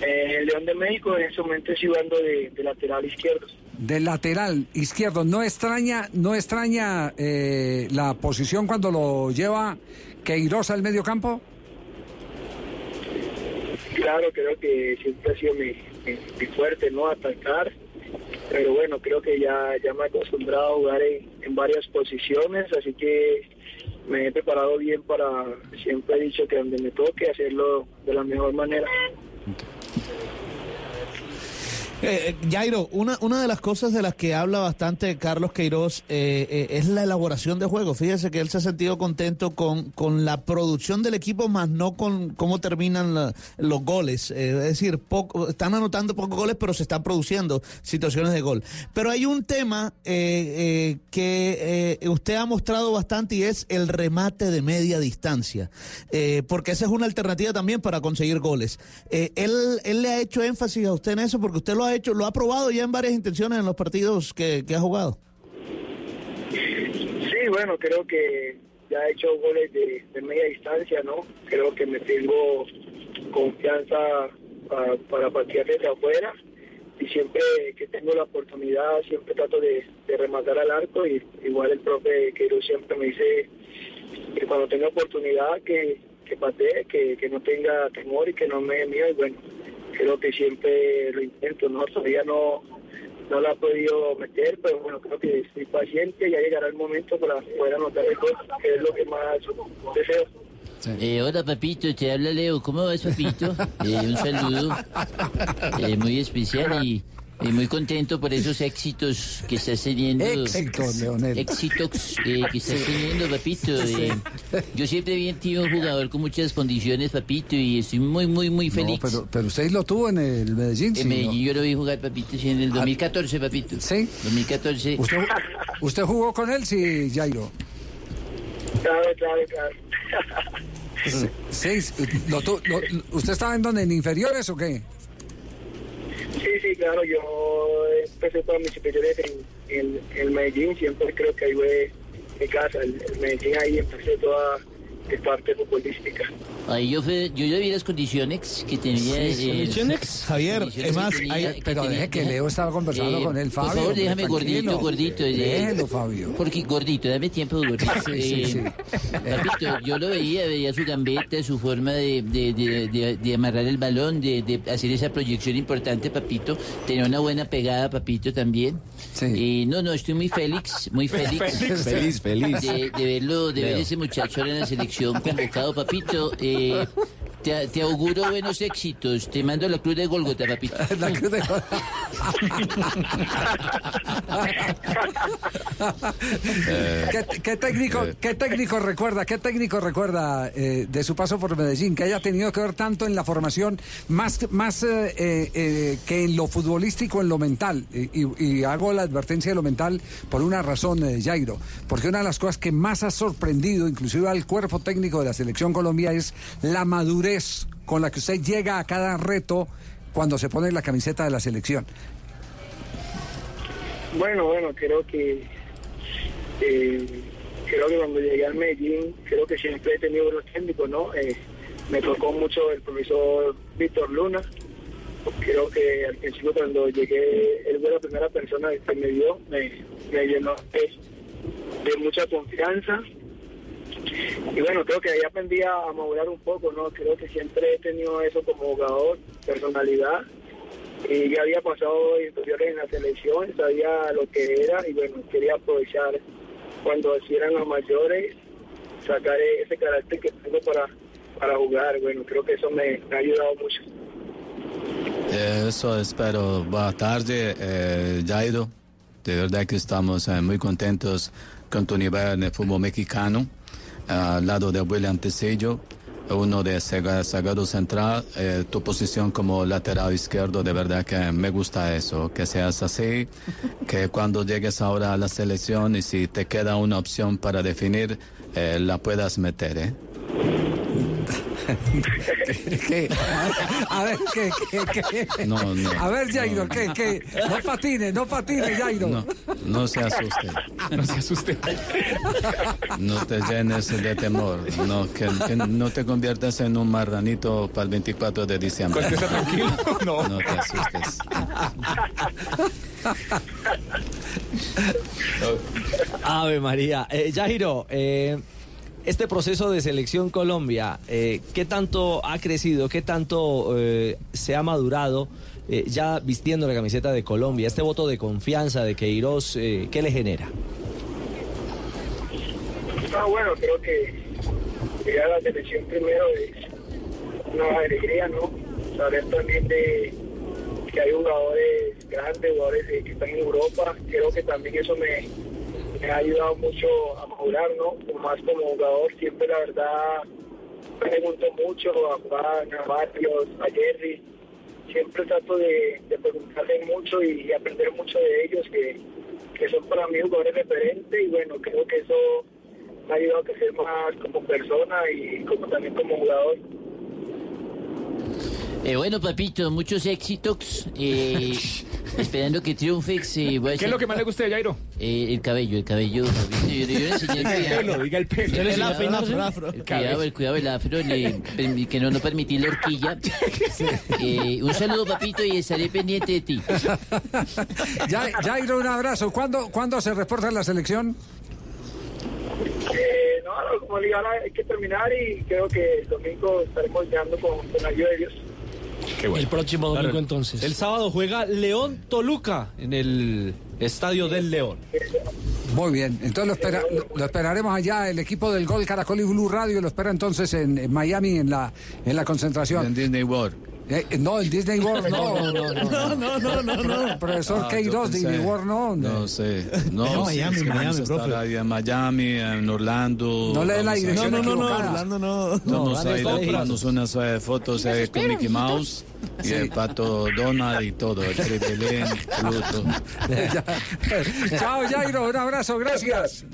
Eh, el León de México en este momento estoy jugando de, de lateral izquierdo. De lateral izquierdo. ¿No extraña, no extraña eh, la posición cuando lo lleva Queiroz al medio campo? Claro, creo que siempre ha sido mi, mi, mi fuerte, ¿no? Atacar. Pero bueno, creo que ya, ya me he acostumbrado a jugar en, en varias posiciones, así que me he preparado bien para, siempre he dicho que donde me toque hacerlo de la mejor manera. Eh, eh, Jairo, una, una de las cosas de las que habla bastante Carlos Queiroz eh, eh, es la elaboración de juego. Fíjese que él se ha sentido contento con, con la producción del equipo, más no con cómo terminan los goles. Eh, es decir, están anotando pocos goles, pero se están produciendo situaciones de gol. Pero hay un tema eh, que usted ha mostrado bastante y es el remate de media distancia. Porque esa es una alternativa también para conseguir goles. Él, él le ha hecho énfasis a usted en eso porque usted lo ha hecho, lo ha probado ya en varias intenciones en los partidos que, ha jugado. Sí, bueno, creo que ya he hecho goles de, media distancia, ¿no? Creo que me tengo confianza pa- para patear desde afuera y siempre que tengo la oportunidad siempre trato de, de rematar al arco y igual el profe Queiroz siempre me dice que cuando tenga oportunidad que, que patee, que, que no tenga temor y que no me dé miedo y bueno, creo que siempre lo intento, ¿no? Todavía no, no la he podido meter, pero bueno, creo que estoy paciente, ya llegará el momento para poder anotar el gol, que es lo que más deseo. Eh, hola papito, te habla Leo, ¿cómo vas papito? Eh, un saludo eh, muy especial y, y muy contento por esos éxitos que estás teniendo. Éxitos, Leonel. Éxitos eh, que estás teniendo papito. Eh, yo siempre había sido un jugador con muchas condiciones papito y estoy muy muy muy feliz. No, pero, pero usted lo tuvo en el Medellín, sí, En Medellín ¿no? yo lo vi jugar papito sí, en el 2014 papito. Sí. 2014. ¿Usted, ¿Usted jugó con él, sí, Jairo? Claro, claro, claro. Sí, lo tu- lo- ¿Usted estaba en donde? ¿En inferiores o qué? Sí, sí, claro, yo empecé todas mis superiores en, en el Medellín, siempre creo que ahí fue mi casa, el Medellín ahí empecé toda mi parte futbolística. Ahí yo, fue, yo ya vi las condiciones que tenía. Sí, eh, ¿condiciones? Javier, es más, que tenía- hay- que Pero tenía- deje que Leo estaba conversando Eh, con él, Fabio. Por favor, déjame gordito, gordito. eh, Déjelo, Fabio. Porque gordito, dame tiempo, gordito. Sí, sí, Eh, sí. Papito, yo lo veía, veía su gambeta, su forma de, de, de, de- de amarrar el balón, de, de hacer esa proyección importante, papito. Tenía una buena pegada, papito, también. Y no, no, estoy muy feliz, muy feliz. Feliz. Feliz. De, de verlo, de ver Leo. ese muchacho ahora en la selección convocado, papito. Eh, te, te auguro buenos éxitos. Te mando la cruz de Golgota, papito. La cruz de ¿Qué, qué técnico, ¿Qué técnico recuerda, qué técnico recuerda eh, de su paso por Medellín que haya tenido que ver tanto en la formación más, más eh, eh, eh, que en lo futbolístico, en lo mental? Y, y- y hago la advertencia de lo mental por una razón, eh, Jairo, porque una de las cosas que más ha sorprendido, inclusive al cuerpo técnico de la selección Colombia, es la madurez con la que usted llega a cada reto cuando se pone la camiseta de la selección. Bueno, bueno, creo que eh, creo que cuando llegué al Medellín, creo que siempre he tenido buenos técnicos, ¿no? Eh, me tocó mucho el profesor Víctor Luna. Creo que al principio cuando llegué, él fue la primera persona que me dio, me, me llenó de, de mucha confianza. Y bueno, creo que ahí aprendí a madurar un poco, ¿no? Creo que siempre he tenido eso como jugador, personalidad. Y ya había pasado inferiores en la selección, sabía lo que era y bueno, quería aprovechar cuando así eran los mayores, sacar ese carácter que tengo para, para jugar. Bueno, creo que eso me, ha ayudado mucho. Eh, Eso espero. Buenas tardes, eh. De verdad que estamos eh, muy contentos con tu nivel en el fútbol mexicano. Al lado de William Tecillo, uno de zaguero central, eh, tu posición como lateral izquierdo, de verdad que me gusta eso, que seas así, que cuando llegues ahora a la selección y si te queda una opción para definir, eh, la puedas meter, ¿eh? ¿Qué? A ver, ¿qué, qué, qué? No, no. A ver, Jairo, ¿qué, qué? No patine, no patine, Jairo. No, no se asuste. No se asuste. No te llenes de temor, no, que, que no te conviertas en un marranito para el 24 de diciembre. Tranquilo, no. No te asustes. Ave María. Eh, Jairo, eh, este proceso de selección Colombia, eh, ¿qué tanto ha crecido? ¿Qué tanto eh, se ha madurado eh, ya vistiendo la camiseta de Colombia? Este voto de confianza de Queiroz, eh, ¿qué le genera? Ah, bueno, creo que la selección primero es una alegría, ¿no? Saber también de que hay jugadores grandes, jugadores que están en Europa. Creo que también eso me, me ha ayudado mucho a madurar, ¿no? Más como jugador, siempre la verdad pregunto mucho a Juan, a Barrios, a Jerry. Siempre trato de, de preguntarle mucho y, y aprender mucho de ellos, que, que son para mí jugadores referentes y bueno, creo que eso me ha ayudado a crecer más como persona y como también como jugador. Eh, bueno, papito, muchos éxitos. eh, esperando que triunfes. eh, voy a ¿Qué es lo que más le gusta de Jairo? Eh, el cabello, el cabello. papito, Yo, yo le enseñé Diga el pelo, diga el pelo. El, El afro, cuidado, el afro. el cuidado, el cuidado del afro, le- que no, no permití la horquilla. Eh, un saludo, papito, y estaré pendiente de ti. Ya- Jairo, un abrazo. ¿Cuándo, ¿Cuándo se reporta la selección? Eh, no, no, como liga hay que terminar y creo que el domingo estaremos llegando con, con la ayuda de Dios. El próximo domingo Claro. entonces. El sábado juega León Toluca en el Estadio del León. Muy bien, entonces lo, espera- lo- lo esperaremos allá. El equipo del Gol Caracol y Blue Radio lo espera entonces en, en Miami en la, en la concentración. En Disney World. No, en Disney World no. No, no, no, no, no, no, no. Profesor Ah, Queiroz, yo Disney pensé- World no. No sé. No, En sí, Miami, Miami, profe. ahí en Miami, en Orlando. No le dé la dirección No, no, no. Orlando no. Vamos No, a lejos. tomarnos unas eh, fotos eh, con Mickey Mouse y el pato Donald y todo, el Tribelín, Pluto. Chao, Jairo, un abrazo, gracias.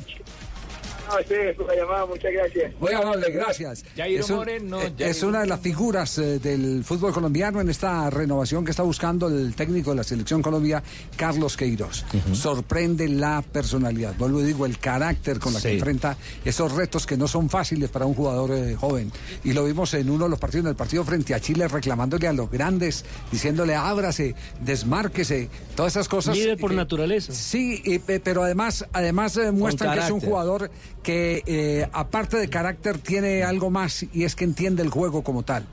No, sí, por la llamada, muchas gracias. Muy amable, gracias. Jairo es, un- Moreno, eh, Jairo es una de las figuras eh, del fútbol colombiano en esta renovación que está buscando el técnico de la selección Colombia, Carlos Queiroz. Sorprende la personalidad, vuelvo y digo, el carácter con la que Sí. enfrenta esos retos que no son fáciles para un jugador eh, joven. Y lo vimos en uno de los partidos, en el partido frente a Chile, reclamándole a los grandes, diciéndole ábrase, desmárquese, todas esas cosas. Líder por que- naturaleza. Sí, y, pe- pero además, además eh, muestran que es un jugador que eh, aparte de carácter tiene algo más y es que entiende el juego como tal.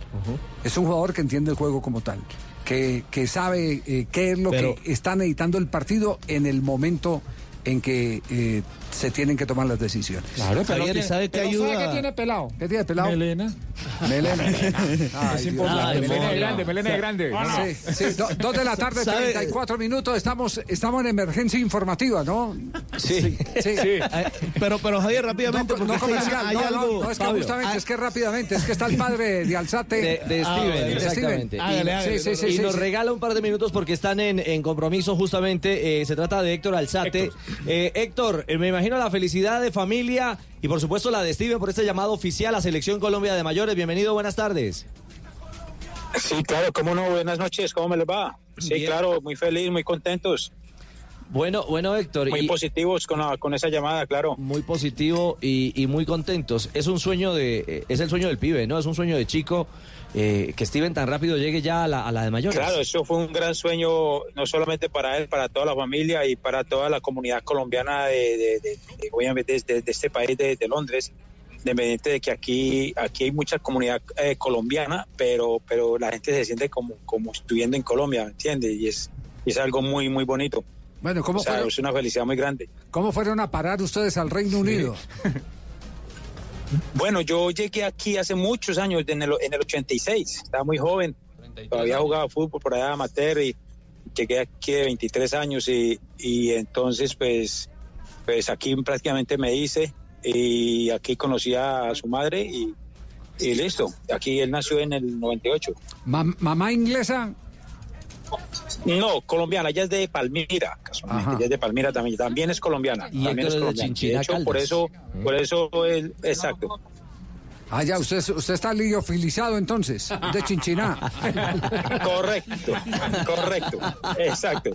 Es un jugador que entiende el juego como tal, que, que sabe eh, qué es lo Pero- que está necesitando el partido en el momento en que eh, se tienen que tomar las decisiones. Claro, pero Javier, ¿y sabe qué Pero ayuda? ¿sabe qué tiene pelado? ¿Qué tiene pelado? Melena. Melena. Ay, Es importante. Ay, melena no, es grande, melena es grande. No, no. Sí, sí, do- dos de la tarde, ¿Sabe? 34 minutos. Estamos, estamos en emergencia informativa, ¿no? Sí. Sí. Eh, pero, pero Javier, rápidamente, No, no es que comercial, hay algo. no, es que Fabio, justamente, hay- es que rápidamente, es que está el padre de Alzate. De, de Ah, Steven, exactamente. Hágale, y hágale, sí, sí, y sí, nos sí. regala un par de minutos porque están en, en compromiso justamente. eh, se trata de Héctor Alzate. Eh, Héctor, eh, me imagino la felicidad de familia y por supuesto la de Steven por este llamado oficial a Selección Colombia de Mayores. Bienvenido, buenas tardes. Sí, claro, cómo no, buenas noches, ¿cómo me les va? Sí, Bien. claro, muy feliz, muy contentos, Bueno, bueno, Héctor. muy y- positivos con, la- con esa llamada, claro. muy positivo y, y muy contentos. Es un sueño de, eh, es el sueño del pibe, ¿no? Es un sueño de chico eh, que Steven tan rápido llegue ya a la, a la de mayores. Claro, eso fue un gran sueño, no solamente para él, para toda la familia y para toda la comunidad colombiana de, de- de- de- obviamente de, de este país, de, de Londres, independiente de que aquí, aquí hay mucha comunidad eh, colombiana, pero, pero la gente se siente como, como estuviendo en Colombia, ¿me entiendes? Y es, y es algo muy, muy bonito. Bueno, ¿cómo O sea, fueron, es una felicidad muy grande. ¿cómo fueron a parar ustedes al Reino Unido? Bueno, yo llegué aquí hace muchos años, en el, en el 86, estaba muy joven, todavía jugaba fútbol por allá amateur y llegué aquí de 23 años y, y entonces pues, pues aquí prácticamente me hice y aquí conocí a su madre y, y listo, aquí él nació en el 98. Ma- ¿Mamá inglesa? No, colombiana, ella es de Palmira, casualmente, Ajá. ella es de Palmira también, también es colombiana. Y también es es de colombiana. Chinchina, hecho, por Caldas. eso, por eso él, exacto. Ah, ya, usted, usted está liofilizado entonces, de Chinchiná. Correcto, correcto, exacto.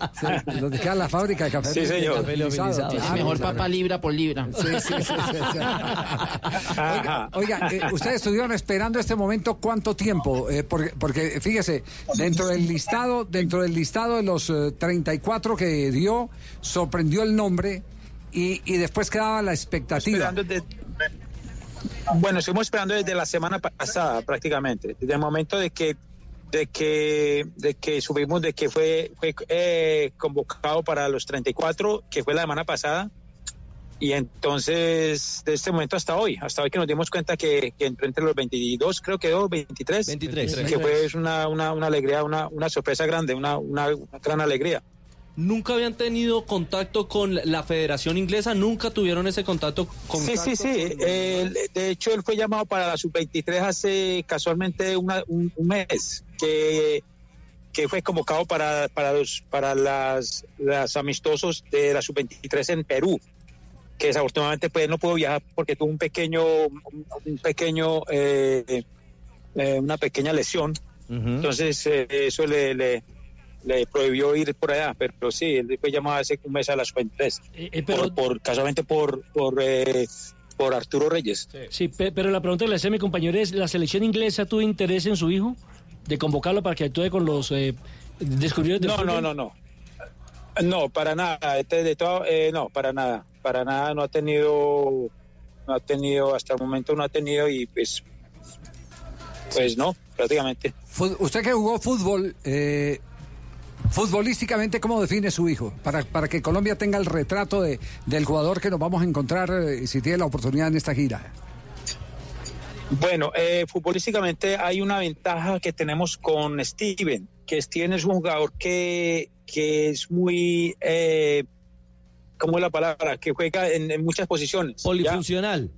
Donde queda la fábrica de café. Sí, señor. Mejor claro. papá libra por libra. Sí, sí, sí, sí, sí. Oiga, oiga, eh, ustedes estuvieron esperando este momento cuánto tiempo, Eh, porque, porque fíjese, dentro del listado, dentro del listado de los eh, 34 que dio, sorprendió el nombre y, y después quedaba la expectativa. Esperando desde- bueno, estuvimos esperando desde la semana pasada prácticamente, desde el momento de que de que de que subimos de que fue fue eh, convocado para los 34, que fue la semana pasada. Y entonces, de este momento hasta hoy, hasta hoy que nos dimos cuenta que, que entró entre los 22, creo que quedó 23. 23. Que fue una, una, una alegría, una, una sorpresa grande, una, una gran alegría. Nunca habían tenido contacto con la Federación Inglesa, nunca tuvieron ese contacto con. Sí, sí, sí. Él, de hecho, él fue llamado para la sub-23 hace casualmente una- un, un mes, que, que fue convocado para, para, los, para las, las amistosos de la sub-23 en Perú, que desafortunadamente pues, no pudo viajar porque tuvo un pequeño, un, pequeño, eh, eh, una pequeña lesión. Entonces, eh, eso le, le, le prohibió ir por allá, pero sí, él fue llamado hace un mes a la sub-23, Eh, pero- por, por- casualmente por, por, eh, por Arturo Reyes. Sí, pe- pero la pregunta que le hacía a mi compañero es, ¿la selección inglesa tuvo interés en su hijo? De convocarlo para que actúe con los eh, descubridores del No, no, fútbol? no, no. No, para nada. Este, de todo, eh, no, para nada. Para nada no ha tenido, no ha tenido, hasta el momento no ha tenido y pues, pues no, prácticamente. Usted que jugó fútbol, eh, futbolísticamente, ¿cómo define su hijo? Para, para que Colombia tenga el retrato de, del jugador que nos vamos a encontrar eh, si tiene la oportunidad en esta gira. Bueno, eh, futbolísticamente hay una ventaja que tenemos con Steven, que Steven es un jugador que, que es muy, eh, ¿cómo es la palabra? Que juega en, en muchas posiciones. Polifuncional.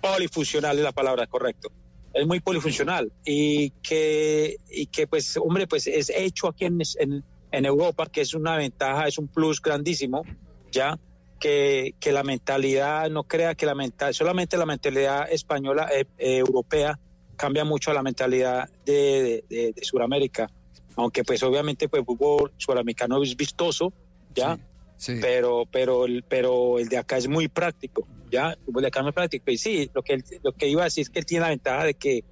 Polifuncional es la palabra, correcto. Es muy polifuncional y que, y que pues, hombre, pues es hecho aquí en, en, en Europa, que es una ventaja, es un plus grandísimo, ya que, que la mentalidad, no crea que la mental, solamente la mentalidad española, eh, eh, europea, cambia mucho a la mentalidad de, de, de Sudamérica. Aunque pues obviamente pues fútbol sudamericano es vistoso, ¿ya? Pero, pero, el, pero el de acá es muy práctico, ¿ya? El de acá es muy práctico. Y sí, lo que, él- lo que iba a decir es que él tiene la ventaja de que,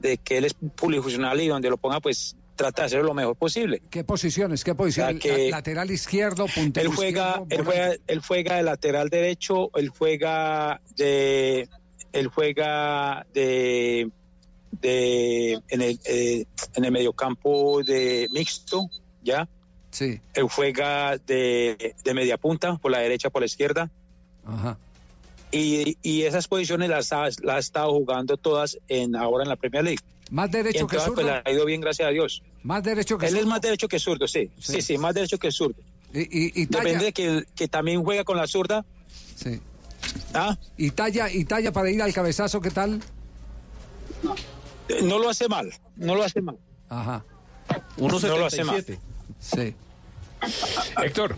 de que él es polifuncional y donde lo ponga pues trata de hacerlo lo mejor posible. ¿Qué posiciones? ¿Qué posición? O sea, que- La- lateral izquierdo, puntero Él juega, izquierdo, él juega, él juega de lateral derecho, él juega de, él juega de, de en el, eh, en el mediocampo de mixto, ya. Sí. Él juega de, de media punta, por la derecha, por la izquierda. Ajá. Y, y esas posiciones las ha, las ha estado jugando todas en ahora en la Premier League. Más Y derecho que entonces, zurdo. pues, le ha ido bien, gracias a Dios. Más derecho que Él es más derecho que zurdo, sí. Sí, sí, más derecho que zurdo. Y, y, y talla, Depende de que, que también juega con la zurda. Sí. ¿Ah? y talla, y talla para ir al cabezazo, ¿qué tal? No lo hace mal, no lo hace mal. Ajá. No lo hace mal. Sí. Héctor.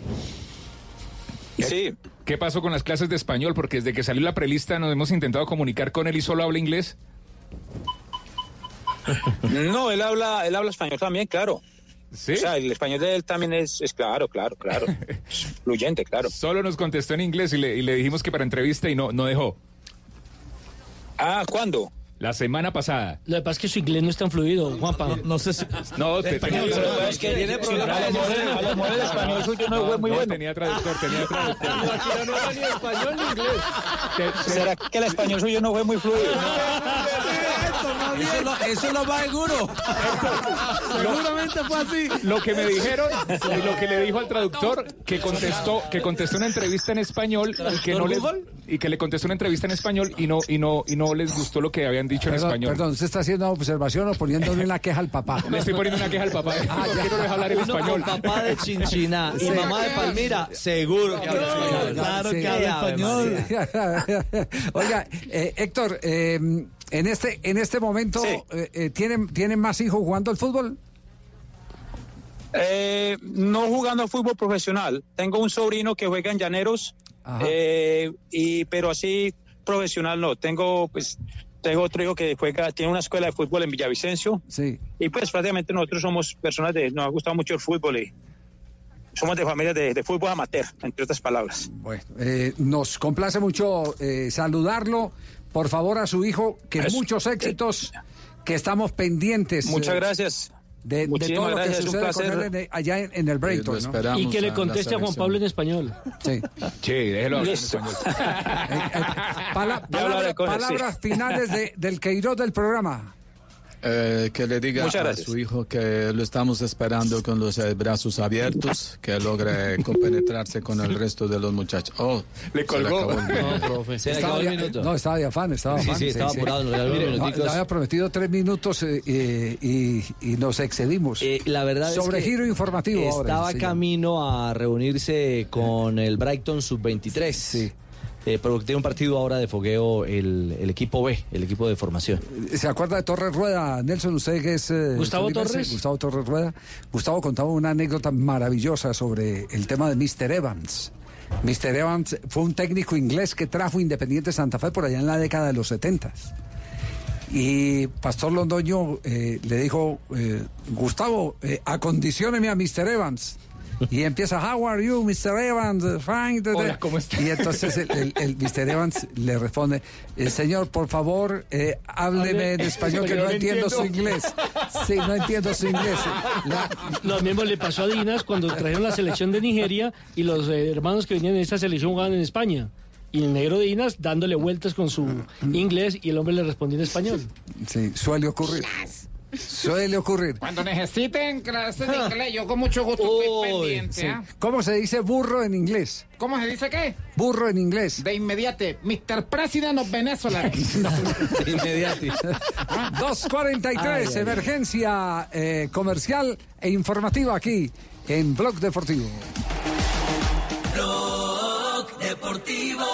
Sí. ¿Qué pasó con las clases de español? Porque desde que salió la prelista nos hemos intentado comunicar con él y solo habla inglés. No, él habla, él habla español también, claro. ¿Sí? O sea, el español de él también es, es claro, claro, claro. Es fluyente, claro. Solo nos contestó en inglés y le, y le dijimos que para entrevista y no, no dejó. Ah, ¿cuándo? La semana pasada. Lo que pasa es que su inglés no es tan fluido, Juanpa. No, sé si... No, te, Español, tenía- pero es que tiene problemas. A lo mejor el- español suyo no fue muy no, bueno. tenía traductor, tenía traductor. no era ni español ni inglés. ¿Será que el español suyo no fue muy fluido? Eso, lo, eso lo va seguro. Seguramente fue así. Lo que me dijeron, y lo que le dijo al traductor, que contestó, que contestó una entrevista en español y que no les, y que le contestó una entrevista en español y no, y no, y no les gustó lo que habían dicho en español. perdón, ¿usted está haciendo una observación o poniéndole una queja al papá? Le estoy poniendo una queja al papá. Ah, ¿Por ya. qué no deja hablar en Uno español? con papá de Chinchiná y Sí. mamá de Palmira, seguro que habla español. Claro que habla español. Oiga, eh, Héctor, eh, en este en este momento eh, eh, ¿tienen, ¿tienen más hijos jugando al fútbol? Eh, no jugando fútbol profesional. Tengo un sobrino que juega en Llaneros, y pero así profesional no. Tengo pues tengo otro hijo que juega, tiene una escuela de fútbol en Villavicencio. Sí. Y pues prácticamente nosotros somos personas de, nos ha gustado mucho el fútbol y somos de familia de, de fútbol amateur, entre otras palabras. Bueno, eh, nos complace mucho eh, saludarlo. Por favor, a su hijo, que Eso. muchos éxitos, que estamos pendientes. Muchas eh, gracias. De, todo lo que gracias, sucede con él en- allá en, en el Brayton. ¿no? Y que le conteste a Juan Pablo en español. Sí. Sí, déjelo hablar en español. Palabra- él, sí. palabras finales de- del Queiroz del programa. Eh, que le diga a su hijo que lo estamos esperando con los eh, brazos abiertos, que logre compenetrarse con el resto de los muchachos. Oh, Le se colgó. el No, profe. Se le Estaba acabó el minuto. No, estaba de afán, estaba de Sí, afán. sí, estaba apurado, nos regaló unos Mire, no, le había prometido tres minutos eh, eh, y, y nos excedimos. Eh, la verdad es Sobre que giro informativo ahora, Estaba sí, señor. camino a reunirse con el Brighton Sub-23. Sí. Pero tiene un partido ahora de fogueo el, el equipo B, el equipo de formación. ¿Se acuerda de Torres Rueda, Nelson? ¿Usted que es... eh, ¿Gustavo? Torres? Gustavo Torres Rueda. Gustavo contaba una anécdota maravillosa sobre el tema de Mr. Evans. Mr. Evans fue un técnico inglés que trajo Independiente Santa Fe por allá en la década de los 70. Y Pastor Londoño eh, le dijo, eh, Gustavo, eh, acondicióneme a Mr. Evans. Y empieza, how are you, Mr. Evans? Fine. da, da". Hola, ¿cómo está? Y entonces el, el- el Mr. Evans le responde, "Eh, señor, por favor, eh, hábleme Hable en español, que no entiendo su inglés. Sí, no entiendo su inglés. La- Lo mismo le pasó a Dinas cuando trajeron la selección de Nigeria y los eh, hermanos que venían en esta selección jugaban en España. Y el negro Dinas dándole vueltas con su inglés y el hombre le respondió en español. sí, suele ocurrir. Suele ocurrir. Cuando necesiten clases de inglés, yo con mucho gusto estoy pendiente. Sí. ¿ah? ¿Cómo se dice burro en inglés? ¿Cómo se dice qué? Burro en inglés. De inmediate, Mr. President of Venezuela. Inmediati. 243, Ay, ay, ay. emergencia eh, comercial e informativa aquí en Blog Deportivo. Blog Deportivo.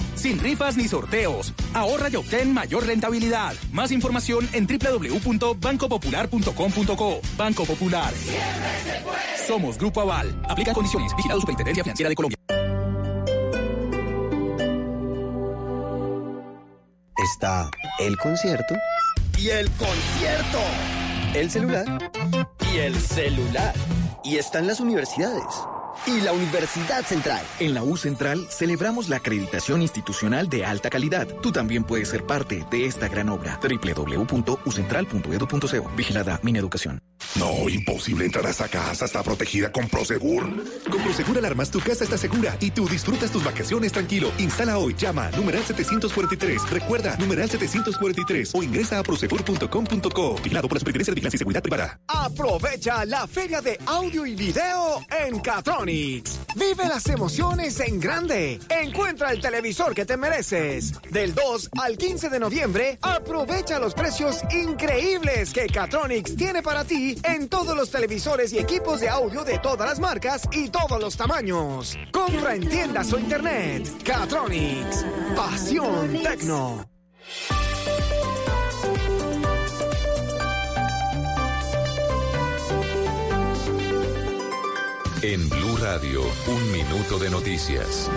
Sin rifas ni sorteos. Ahorra y obtén mayor rentabilidad. Más información en www.bancopopular.com.co. Banco Popular. Somos Grupo Aval. Aplica condiciones. Vigilado Superintendencia Financiera de Colombia. Está el concierto Y el concierto. el celular Y el celular. y están las universidades. Y la Universidad Central. En la U Central celebramos la acreditación institucional de alta calidad. Tú también puedes ser parte de esta gran obra. www.ucentral.edu.co. Vigilada Mineducación. No, imposible entrar a esa casa. Está protegida con Prosegur. Con Prosegur Alarmas tu casa está segura y tú disfrutas tus vacaciones tranquilo. Instala hoy, llama numeral 743. Recuerda, numeral 743 o ingresa a prosegur.com.co. Vigilado por la Superintendencia de Vigilancia y Seguridad Privada. Aprovecha la feria de audio y video en Vive las emociones en grande. Encuentra el televisor que te mereces. Del 2 al 15 de noviembre, aprovecha los precios increíbles que Catronics tiene para ti en todos los televisores y equipos de audio de todas las marcas y todos los tamaños. Compra en tiendas o internet. Catronics. Pasión Tecno. En Blue Radio, un minuto de noticias.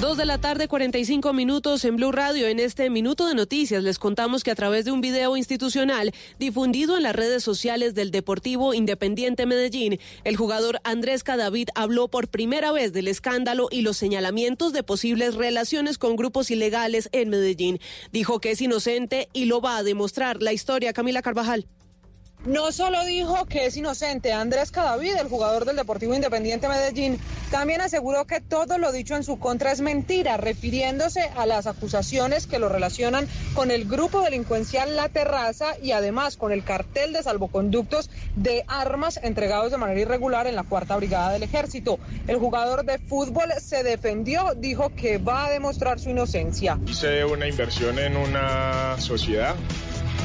Dos de la tarde, 45 minutos en Blue Radio. En este minuto de noticias les contamos que a través de un video institucional difundido en las redes sociales del Deportivo Independiente Medellín, el jugador Andrés Cadavid habló por primera vez del escándalo y los señalamientos de posibles relaciones con grupos ilegales en Medellín. Dijo que es inocente y lo va a demostrar. La historia, Camila Carvajal. No solo dijo que es inocente, Andrés Cadavid, el jugador del Deportivo Independiente Medellín, también aseguró que todo lo dicho en su contra es mentira, refiriéndose a las acusaciones que lo relacionan con el grupo delincuencial La Terraza y además con el cartel de salvoconductos de armas entregados de manera irregular en la Cuarta Brigada del Ejército. El jugador de fútbol se defendió, dijo que va a demostrar su inocencia. Hice una inversión en una sociedad.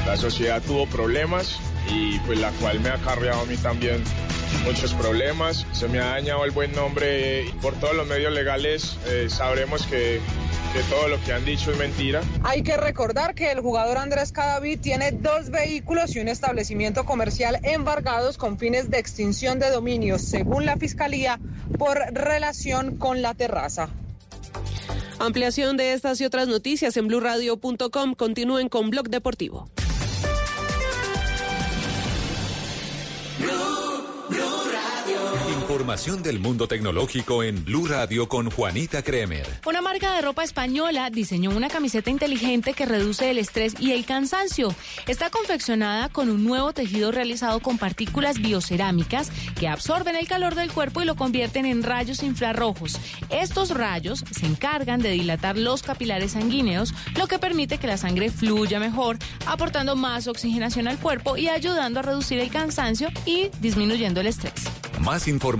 La sociedad tuvo problemas y pues la cual me ha acarreado a mí también muchos problemas. Se me ha dañado el buen nombre y por todos los medios legales eh, sabremos que, que todo lo que han dicho es mentira. Hay que recordar que el jugador Andrés Cadavid tiene dos vehículos y un establecimiento comercial embargados con fines de extinción de dominios, según la Fiscalía, por relación con la terraza. Ampliación de estas y otras noticias en blurradio.com. Continúen con Blog Deportivo. Información del mundo tecnológico en Blue Radio con Juanita Kremer. Una marca de ropa española diseñó una camiseta inteligente que reduce el estrés y el cansancio. Está confeccionada con un nuevo tejido realizado con partículas biocerámicas que absorben el calor del cuerpo y lo convierten en rayos infrarrojos. Estos rayos se encargan de dilatar los capilares sanguíneos, lo que permite que la sangre fluya mejor, aportando más oxigenación al cuerpo y ayudando a reducir el cansancio y disminuyendo el estrés. Más información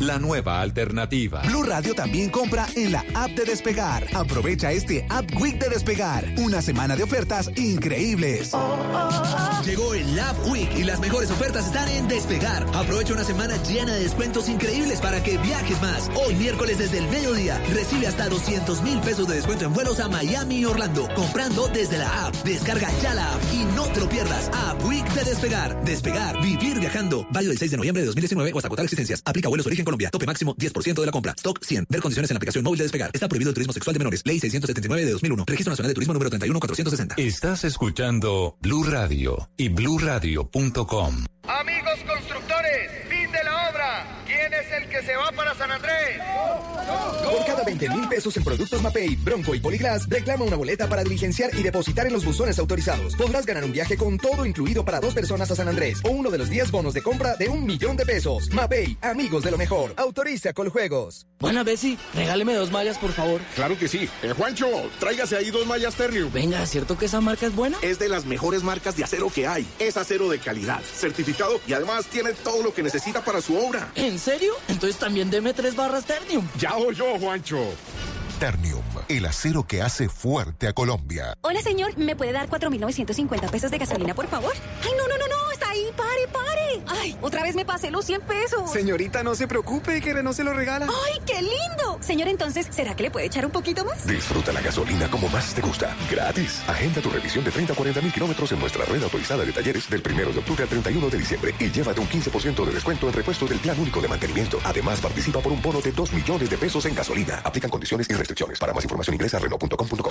La nueva alternativa. Blue Radio también compra en la app de Despegar. Aprovecha este App Week de Despegar. Una semana de ofertas increíbles. Llegó el Lab Week y las mejores ofertas están en Despegar. Aprovecha una semana llena de descuentos increíbles para que viajes más. Hoy miércoles desde el mediodía recibe hasta 200 mil pesos de descuento en vuelos a Miami y Orlando comprando desde la app. Descarga ya la app y no te lo pierdas. App Week de Despegar. Despegar. Vivir viajando. Válido del 6 de noviembre de 2019 o hasta agotar existencias. Aplica vuelos origen Colombia. Tope máximo 10% de la compra. Stock 100. Ver condiciones en la aplicación móvil de Despegar. Está prohibido el turismo sexual de menores. Ley 679 de 2001. Registro Nacional de Turismo número 31460. Estás escuchando Blue Radio y bluradio.com. Amigos constructores, fin de la obra. ¿Quién es el que se va para San Andrés? Por cada 20 mil pesos en productos Mapei, Bronco y Poliglas, reclama una boleta para diligenciar y depositar en los buzones autorizados. Podrás ganar un viaje con todo incluido para dos personas a San Andrés o uno de los 10 bonos de compra de un millón de pesos. Mapei, amigos de lo mejor. Autoriza Coljuegos. Buena, Bessie, regáleme dos mallas, por favor. Claro que sí. Eh, Juancho, tráigase ahí dos mallas Ternium. Venga, ¿cierto que esa marca es buena? Es de las mejores marcas de acero que hay. Es acero de calidad, certificado y además tiene todo lo que necesita para su obra. ¿En serio? Entonces también deme tres barras Ternium. Ya yo, Juancho. Ternium, el acero que hace fuerte a Colombia. Hola, señor. ¿Me puede dar 4.950 pesos de gasolina, por favor? Ay, no, no, no, no. Pare, pare. Ay, otra vez me pasé los 100 pesos. Señorita, no se preocupe, que Renault se lo regala. Ay, qué lindo. Señor, entonces, ¿será que le puede echar un poquito más? Disfruta la gasolina como más te gusta. Gratis. Agenda tu revisión de 30 a 40 mil kilómetros en nuestra red autorizada de talleres del 1 de octubre al 31 de diciembre y llévate un 15% de descuento en repuesto del plan único de mantenimiento. Además, participa por un bono de 2 millones de pesos en gasolina. Aplican condiciones y restricciones. Para más información ingresa a Renault.com.co.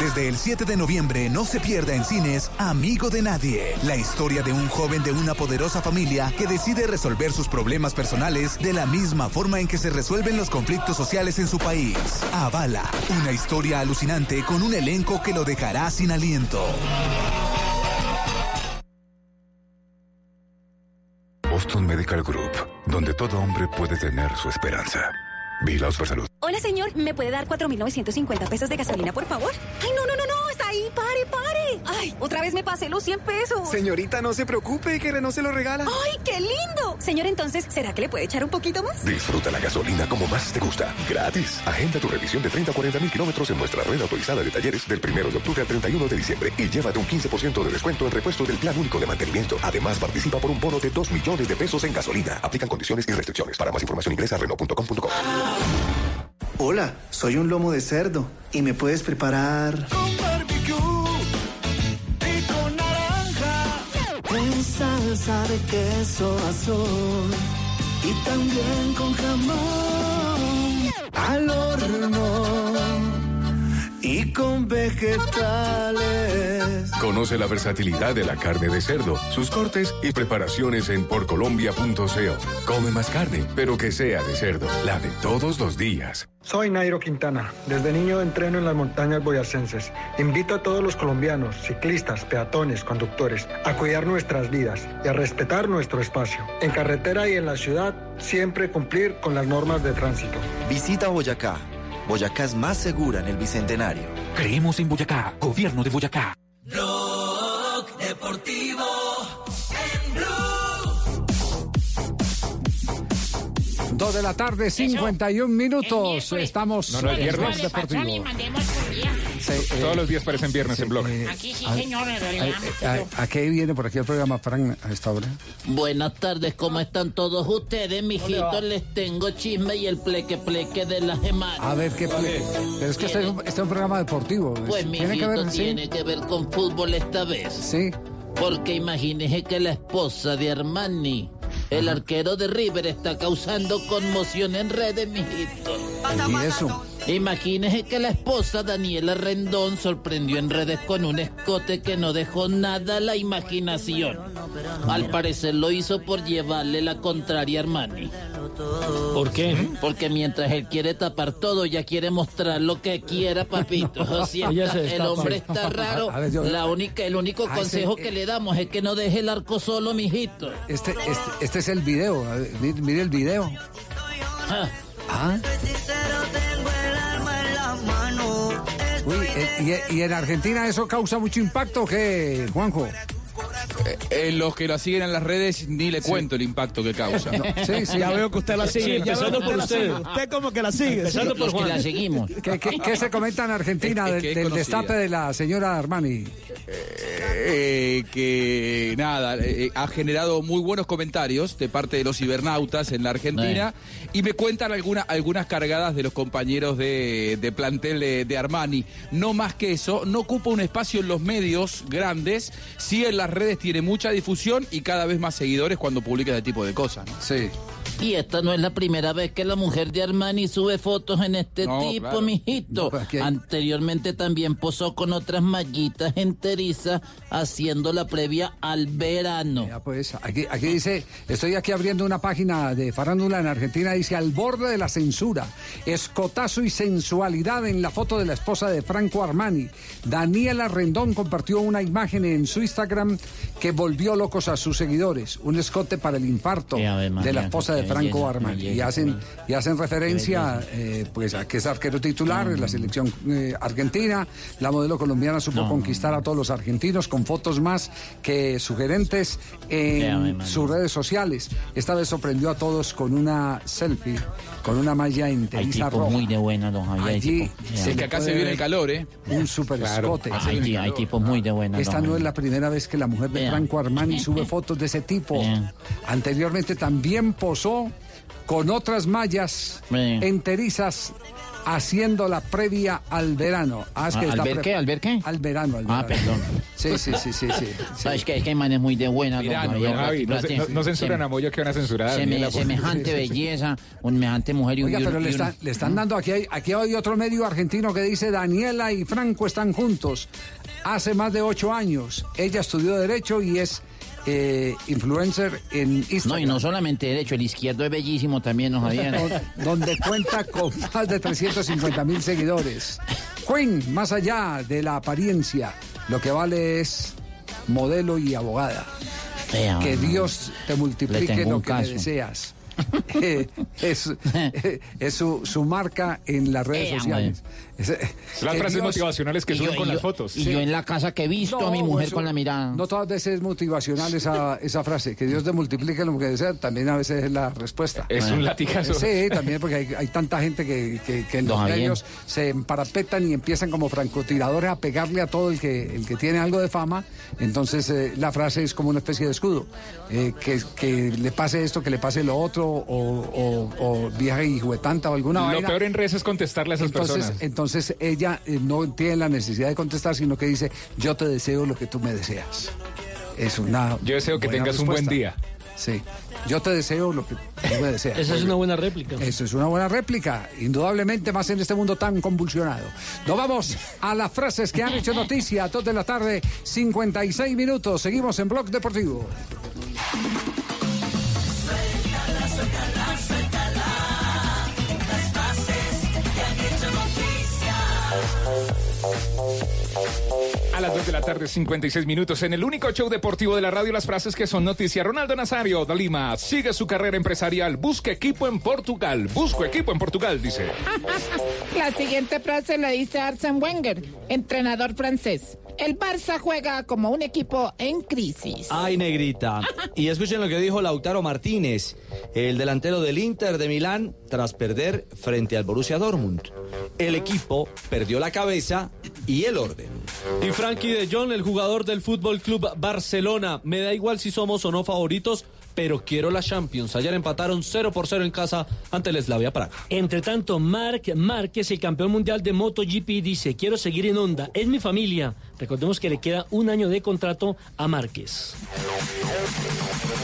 Desde el 7 de noviembre no se pierda en cines Amigo de Nadie, la historia de un joven de una poderosa familia que decide resolver sus problemas personales de la misma forma en que se resuelven los conflictos sociales en su país. Avala, una historia alucinante con un elenco que lo dejará sin aliento. Boston Medical Group, donde todo hombre puede tener su esperanza. Vilaos por salud. Hola, señor. ¿Me puede dar 4.950 pesos de gasolina, por favor? Ay, no, no, no, no. Ahí. Pare, pare. Ay, otra vez me pasé los 100 pesos. Señorita, no se preocupe, que Renault se lo regala. Ay, qué lindo. Señor, entonces, ¿será que le puede echar un poquito más? Disfruta la gasolina como más te gusta. Gratis. Agenda tu revisión de 30 a 40 mil kilómetros en nuestra red autorizada de talleres del 1 de octubre al 31 de diciembre y llévate un 15% de descuento en repuesto del plan único de mantenimiento. Además, participa por un bono de 2 millones de pesos en gasolina. Aplican condiciones y restricciones. Para más información ingresa a Renault.com.co. Hola, soy un lomo de cerdo y me puedes preparar. Con barbecue y con naranja. con salsa de queso azul y también con jamón. Al horno y con vegetales. Conoce la versatilidad de la carne de cerdo, sus cortes y preparaciones en porcolombia.co. Come más carne, pero que sea de cerdo, la de todos los días. Soy Nairo Quintana. Desde niño entreno en las montañas boyacenses. Invito a todos los colombianos, ciclistas, peatones, conductores, a cuidar nuestras vidas y a respetar nuestro espacio. En carretera y en la ciudad, siempre cumplir con las normas de tránsito. Visita Boyacá. Boyacá es más segura en el Bicentenario. Creemos en Boyacá, gobierno de Boyacá. Blog Deportivo en Blue. Dos de la tarde, 51 minutos. Estamos No, no, en viernes. Blog Deportivo. Eh, Todos los días parecen viernes en blog. Aquí sí, a- señor, en realidad. ¿A, a- a qué viene por aquí el programa, Fran, a esta hora? Buenas tardes, ¿cómo están todos ustedes, mijitos? Les tengo chisme y el pleque pleque de la semana. A ver, ¿qué ple- Pero es que este es, un, este es un programa deportivo. Pues tiene que mijito, ver, sí. tiene que ver con fútbol esta vez. Sí. Porque imagínese que la esposa de Armani, el arquero de River, está causando conmoción en redes, mijito. ¿Y eso? Imagínese que la esposa Daniela Rendón sorprendió en redes con un escote que no dejó nada a la imaginación. Al parecer lo hizo por llevarle la contraria a Armani. ¿Por qué? Porque mientras él quiere tapar todo, ya quiere mostrar lo que quiera, papito. O sea, el hombre está raro. La única, el único consejo que le damos es que no deje el arco solo, mijito. Este, este, este es el video. mire el video. Ah. Ah. Y, en Argentina eso causa mucho impacto, ¿qué, Juanjo? Eh, los que la siguen en las redes ni le cuento el impacto que causa. No, sí, sí. Ya veo que usted la sigue. Sí, empezando por usted usted. Usted como que la sigue. Empezando sí. por Juan. La seguimos. ¿Qué, qué- qué se comenta en Argentina Es- del, que destape de la señora Armani? Eh, que nada, eh, ha generado muy buenos comentarios de parte de los cibernautas en la Argentina y me cuentan alguna- algunas cargadas de los compañeros de, de plantel de, de Armani. No más que eso, no ocupa un espacio en los medios grandes, sí en las redes tiene mucha difusión y cada vez más seguidores cuando publica este tipo de cosas. Sí. Y esta no es la primera vez que la mujer de Armani sube fotos en este No, tipo, claro. mijito. No, Anteriormente también posó con otras mallitas enterizas haciendo la previa al verano. Ya, pues, aquí, aquí dice, estoy aquí abriendo una página de farándula en Argentina, dice al borde de la censura, escotazo y sensualidad en la foto de la esposa de Franco Armani. Daniela Rendón compartió una imagen en su Instagram que volvió locos a sus seguidores, un escote para el infarto de la esposa de Franco Armani. Y hacen, y hacen referencia eh, pues a que es arquero titular en la selección eh, argentina. La modelo colombiana supo No, conquistar a todos los argentinos con fotos más que sugerentes en sus redes sociales. Esta vez sorprendió a todos con una selfie, con una malla Hay enteriza tipos roja. muy de buena, don Javier. hay Allí Es que le acá se viene el calor, ¿eh? Un super escote. Hay, hay tipos muy de buena. Esta no es la primera vez que la mujer de. Franco Armani sube fotos de ese tipo. Anteriormente también posó con otras mallas enterizas haciendo la previa al verano. Ah, es que Ah, está ¿al ver qué? ¿Al ver qué? Al verano, al Ah, verano. perdón. Sí, sí, sí, sí, sí. sí. Ah, Es que, es que hay manes muy de buena, Javi, no, se- no- no censuran a Moyo que van a censurar. por- semejante belleza, un semejante mujer y un... Oiga, y un- pero le están, le están dando, aquí hay, aquí hay otro medio argentino que dice Daniela y Franco están juntos hace más de ocho años. Ella estudió Derecho y es eh, influencer en Instagram. No, y no solamente derecho, el izquierdo es bellísimo también, Javier. Don- donde cuenta con más de 350 mil seguidores. Queen, más allá de la apariencia, lo que vale es modelo y abogada. Que. Dios te multiplique lo que le deseas. Eh, es eh, es su, su marca en las redes sociales. Es, Las frases Dios- motivacionales que Y suben yo- con las fotos. Y yo en la casa que he visto a mi mujer eso- con la mirada. No todas veces es motivacional esa, esa frase. Que Dios te multiplique lo que desea, también a veces es la respuesta. Es un latigazo. Sí, también porque hay, hay tanta gente que, que- que en Don los Javier. medios se emparapetan y empiezan como francotiradores a pegarle a todo el que, el que tiene algo de fama. Entonces eh, la frase es como una especie de escudo. Eh, que, que le pase esto, que le pase lo otro, o, o, o vieja y juguetanta o alguna Lo vaina. peor en redes es contestarle a esas Entonces, personas. entonces ella eh, no tiene la necesidad de contestar, sino que dice, yo te deseo lo que tú me deseas. Es una Yo deseo que tengas un buen día. Sí, yo te deseo lo que tú me deseas. Esa es una buena réplica. Eso es una buena réplica, indudablemente más en este mundo tan convulsionado. Nos vamos a las frases que han hecho noticia a 2 de la tarde, 56 minutos. Seguimos en Blog Deportivo. Thank you. A las 2 de la tarde, 56 minutos. En el único show deportivo de la radio, las frases que son noticia. Ronaldo Nazario de Lima sigue su carrera empresarial. Busca equipo en Portugal. Busco equipo en Portugal, dice. La siguiente frase la dice Arsène Wenger, entrenador francés. El Barça juega como un equipo en crisis. Ay, negrita. Y escuchen lo que dijo Lautaro Martínez, el delantero del Inter de Milán, tras perder frente al Borussia Dortmund. El equipo perdió la cabeza y el orden. Y Frankie de Jong, el jugador del Fútbol Club Barcelona. Me da igual si somos o no favoritos, pero quiero la Champions. Ayer empataron 0 por 0 en casa ante el Slavia Praga. Entre tanto, Marc Márquez, el campeón mundial de MotoGP, dice, quiero seguir en Honda, es mi familia. Recordemos que le queda un año de contrato a Márquez.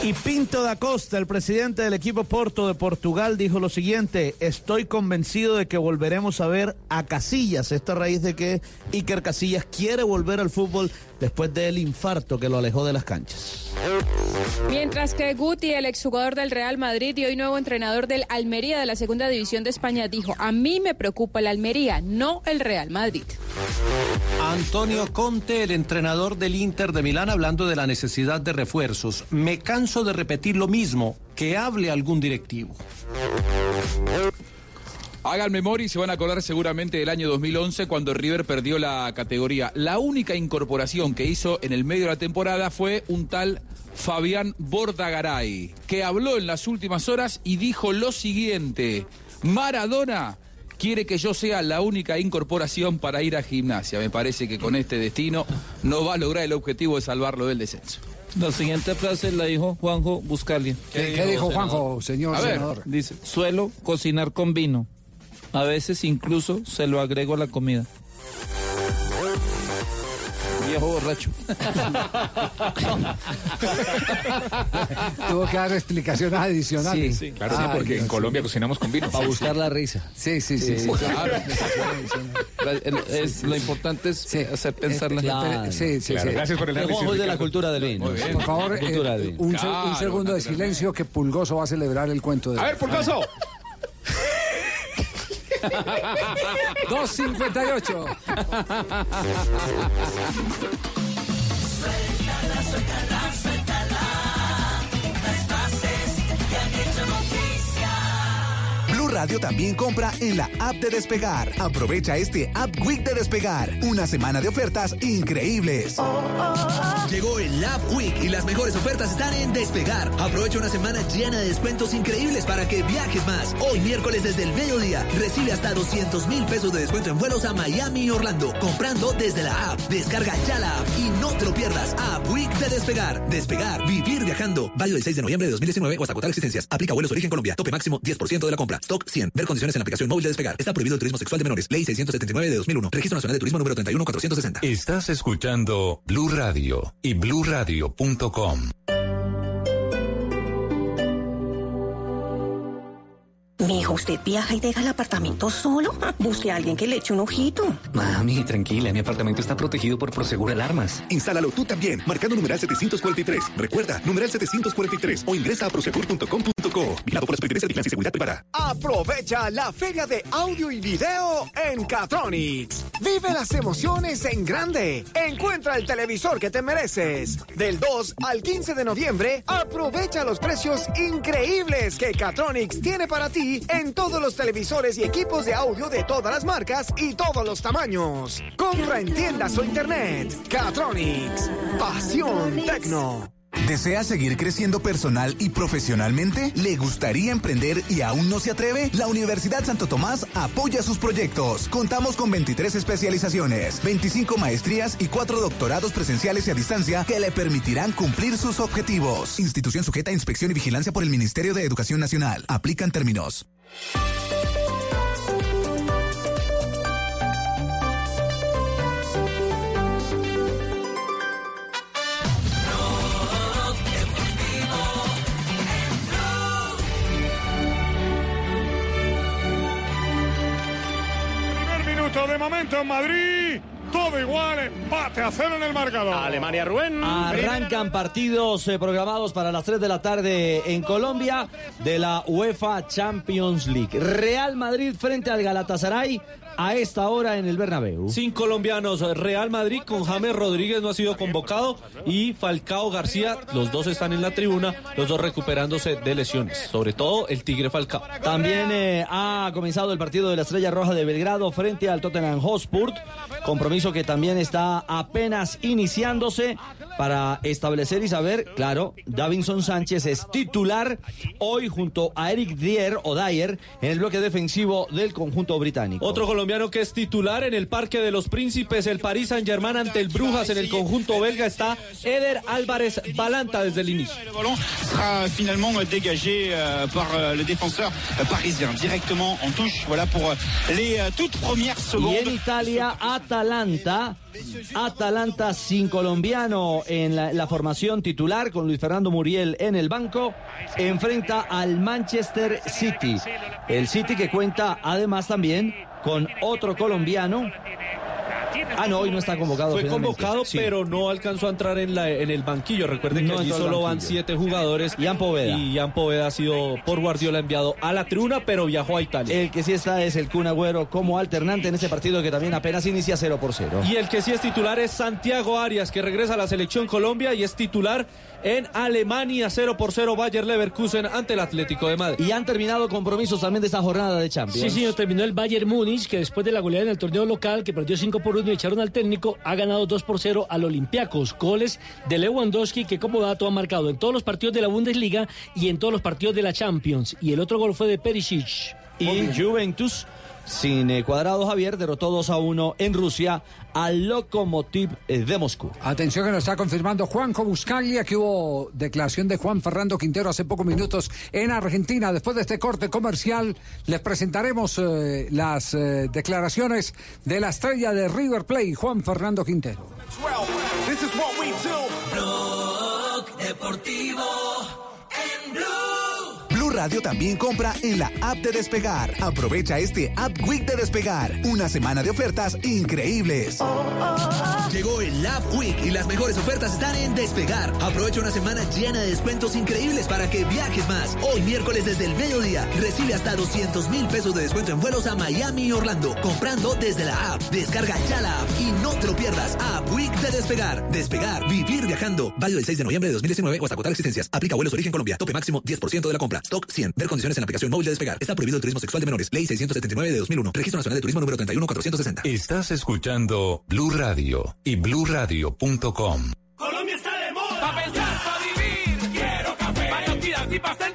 Y Pinto da Costa, el presidente del equipo Porto de Portugal, dijo lo siguiente, estoy convencido de que volveremos a ver a Casillas, esto a raíz de que Iker Casillas quiere volver al fútbol después del infarto que lo alejó de las canchas. Mientras que Guti, el exjugador del Real Madrid y hoy nuevo entrenador del Almería de la Segunda División de España, dijo, a mí me preocupa el Almería, no el Real Madrid. Antonio El entrenador del Inter de Milán, hablando de la necesidad de refuerzos. Me canso de repetir lo mismo, que hable algún directivo. Hagan memoria y se van a acordar seguramente del año 2011 cuando River perdió la categoría. La única incorporación que hizo en el medio de la temporada fue un tal Fabián Bordagaray, que habló en las últimas horas y dijo lo siguiente, Maradona quiere que yo sea la única incorporación para ir a gimnasia. Me parece que con este destino no va a lograr el objetivo de salvarlo del descenso. La siguiente frase la dijo Juanjo Buscalia. ¿Qué, qué dijo Juanjo, señor A ver, senador? dice, suelo cocinar con vino. A veces incluso se lo agrego a la comida. Viejo borracho. Tuvo que dar explicaciones adicionales. Sí, claro, sí, Ay, porque en. Colombia cocinamos con vino. Para buscar la risa. Sí, sí, sí. sí, Claro. claro. Es- lo importante es hacer pensar la Claro. Sí, sí, Claro, sí. gracias por el El análisis. Es de la cultura del vino. Por favor, eh, un, se- un Claro, segundo de silencio que Pulgoso va a celebrar el cuento de... A ver, Pulgoso. 258. Radio también compra en la app de Despegar. Aprovecha este App Week de Despegar. Una semana de ofertas increíbles. Llegó el Lab Week y las mejores ofertas están en Despegar. Aprovecha una semana llena de descuentos increíbles para que viajes más. Hoy miércoles desde el mediodía recibe hasta 200 mil pesos de descuento en vuelos a Miami y Orlando comprando desde la app. Descarga ya la app y no te lo pierdas. App Week de Despegar. Despegar. Vivir viajando. Válido del 6 de noviembre de 2019 o hasta agotar existencias. Aplica vuelos origen Colombia. Tope máximo 10% de la compra. Stock 100. Ver condiciones en la aplicación móvil de Despegar. Está prohibido el turismo sexual de menores. Ley 679 de 2001. Registro Nacional de Turismo número 31460. Estás escuchando Blue Radio y bluradio.com. Mijo, ¿usted viaja y deja el apartamento solo? Busque a alguien que le eche un ojito. Mami, tranquila, mi apartamento está protegido por Prosegur Alarmas. Instálalo tú también, marcando numeral 743. Recuerda, numeral 743 o ingresa a por de Seguridad. Aprovecha la feria de audio y video en Catronics. Vive las emociones en grande. Encuentra el televisor que te mereces. Del 2 al 15 de noviembre, aprovecha los precios increíbles que Catronics tiene para ti en todos los televisores y equipos de audio de todas las marcas y todos los tamaños. Compra en tiendas o internet. Catronics. Pasión Tecno. ¿Desea seguir creciendo personal y profesionalmente? ¿Le gustaría emprender y aún no se atreve? La Universidad Santo Tomás apoya sus proyectos. Contamos con 23 especializaciones, 25 maestrías y 4 doctorados presenciales y a distancia que le permitirán cumplir sus objetivos. Institución sujeta a inspección y vigilancia por el Ministerio de Educación Nacional. Aplican términos. De momento en Madrid. Todo igual, empate a cero en el marcador. Alemania, Rubén. Arrancan partidos eh, programados para las 3 de la tarde en Colombia de la UEFA Champions League. Real Madrid frente al Galatasaray a esta hora en el Bernabéu. Sin colombianos, Real Madrid con James Rodríguez no ha sido convocado y Falcao García, los dos están en la tribuna, los dos recuperándose de lesiones, sobre todo el Tigre Falcao. También eh, ha comenzado el partido de la Estrella Roja de Belgrado frente al Tottenham Hotspur, compromiso que también está apenas iniciándose para establecer y saber, claro, Davinson Sánchez es titular hoy junto a Eric Dier o Dyer en el bloque defensivo del conjunto británico. Otro colombiano que es titular en el Parque de los Príncipes, el Paris Saint-Germain ante el Brujas en el conjunto belga está Eder Álvarez Balanta desde el inicio. Sera finalement euh, dégagé euh, par euh, le défenseur euh, parisien directement en touche. Voilà pour euh, les euh, toutes premières Y secondes. en Italia, Atalanta. Atalanta sin colombiano en la, la formación titular con Luis Fernando Muriel en el banco. Enfrenta al Manchester City. El City que cuenta además también con otro colombiano. Ah, no, hoy no está convocado. Fue finalmente. convocado, Sí. pero no alcanzó a entrar en, la, en el banquillo. Recuerden No que allí solo van siete jugadores. Ian Poveda. Y Ian Poveda ha sido por Guardiola enviado a la tribuna, pero viajó a Italia. El que sí está es el Kun Agüero como alternante en ese partido que también apenas inicia 0 por 0. Y el que sí es titular es Santiago Arias, que regresa a la selección Colombia y es titular en Alemania 0 por 0 Bayer Leverkusen ante el Atlético de Madrid. Y han terminado compromisos también de esta jornada de Champions. Sí, sí, terminó el Bayern Múnich, que después de la goleada en el torneo local, que perdió 5 por 1 y echaron al técnico, ha ganado 2 por 0 al Olympiacos. Goles de Lewandowski, que como dato ha marcado en todos los partidos de la Bundesliga y en todos los partidos de la Champions. Y el otro gol fue de Perisic. Y Juventus sin eh, cuadrado Javier, derrotó 2 a 1 en Rusia al Lokomotiv eh, de Moscú. Atención que nos está confirmando Juanjo Buscaglia, que hubo declaración de Juan Fernando Quintero hace pocos minutos en Argentina. Después de este corte comercial, les presentaremos eh, las eh, declaraciones de la estrella de River Plate, Juan Fernando Quintero. This is what we do. Blog Deportivo Radio también compra en la app de Despegar. Aprovecha este App Week de Despegar. Una semana de ofertas increíbles. Llegó el App Week y las mejores ofertas están en Despegar. Aprovecha una semana llena de descuentos increíbles para que viajes más. Hoy miércoles desde el mediodía recibe hasta 200 mil pesos de descuento en vuelos a Miami y Orlando comprando desde la app. Descarga ya la app y no te lo pierdas. App Week de Despegar. Despegar. Vivir viajando. Válido del 6 de noviembre de 2019 o hasta agotar existencias. Aplica vuelos origen Colombia. Tope máximo 10% de la compra. Stock 100. Ver condiciones en la aplicación móvil de Despegar. Está prohibido el turismo sexual de menores. Ley 679 de 2001. Registro Nacional de Turismo número 31460. Estás escuchando Blue Radio y bluradio.com. Colombia está de moda. Pa' pensar, pa' vivir. Quiero café. Para actividad y pa'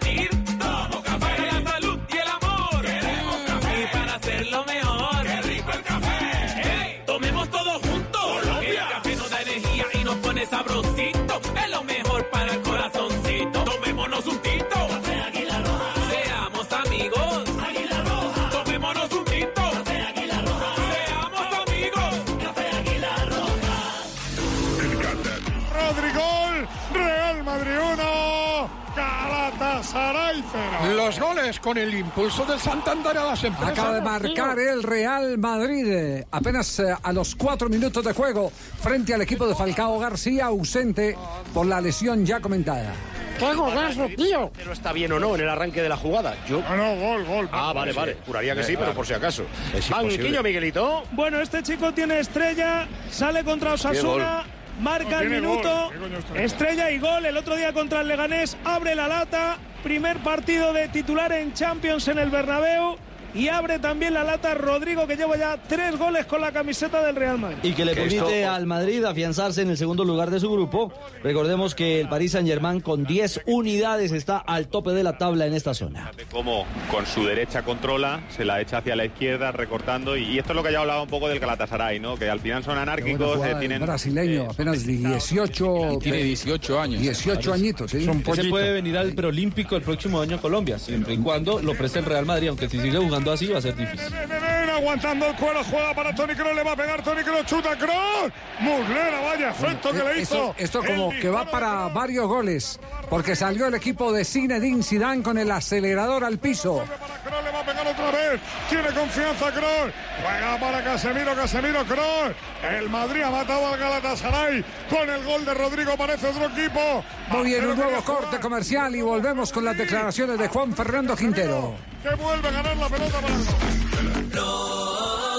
Los goles con el impulso del Santander a las empresas. Acaba de marcar el Real Madrid eh, apenas eh, a los cuatro minutos de juego frente al equipo de Falcao García, ausente por la lesión ya comentada. ¡Qué golazo, tío! Pero está bien o no en el arranque de la jugada. Yo... Ah, no, gol, gol. Ah, vale, vale. Juraría que sí, pero por si acaso. Banquillo. Miguelito. Bueno, este chico tiene estrella, sale contra Osasuna, marca el minuto, estrella y gol. El otro día contra el Leganés. Abre la lata, primer partido de titular en Champions en el Bernabéu y abre también la lata Rodrigo que lleva ya tres goles con la camiseta del Real Madrid. Y que le permite esto- al Madrid afianzarse en el segundo lugar de su grupo. Recordemos que el Paris Saint-Germain con 10 unidades está al tope de la tabla en esta zona. Cómo con su derecha controla, se la echa hacia la izquierda, recortando. Y, y esto es lo que ya hablaba un poco del Galatasaray, ¿no? Que al final son anárquicos, eh, jugada del tienen. brasileño, apenas 18. Tiene 18 años. 18 añitos, sí. Se puede venir al preolímpico el próximo año a Colombia, siempre y cuando lo preste el Real Madrid, aunque si sigue jugando así va a ser difícil. Aguantando el cuero, juega para Tony Kroos, le va a pegar Tony Kroos, chuta Kroos. Muslera, vaya efecto que le hizo. Esto, esto como que va para varios goles, porque salió el equipo de Zinedine Zidane con el acelerador al piso. Kroos le va a pegar otra vez. Tiene confianza Kroos. Juega para Casemiro, Casemiro Kroos. El Madrid ha matado al Galatasaray con el gol de Rodrigo, parece otro equipo. Muy bien, un nuevo corte comercial y volvemos con las declaraciones de Juan Fernando Quintero. Que vuelve a ganar la pelota para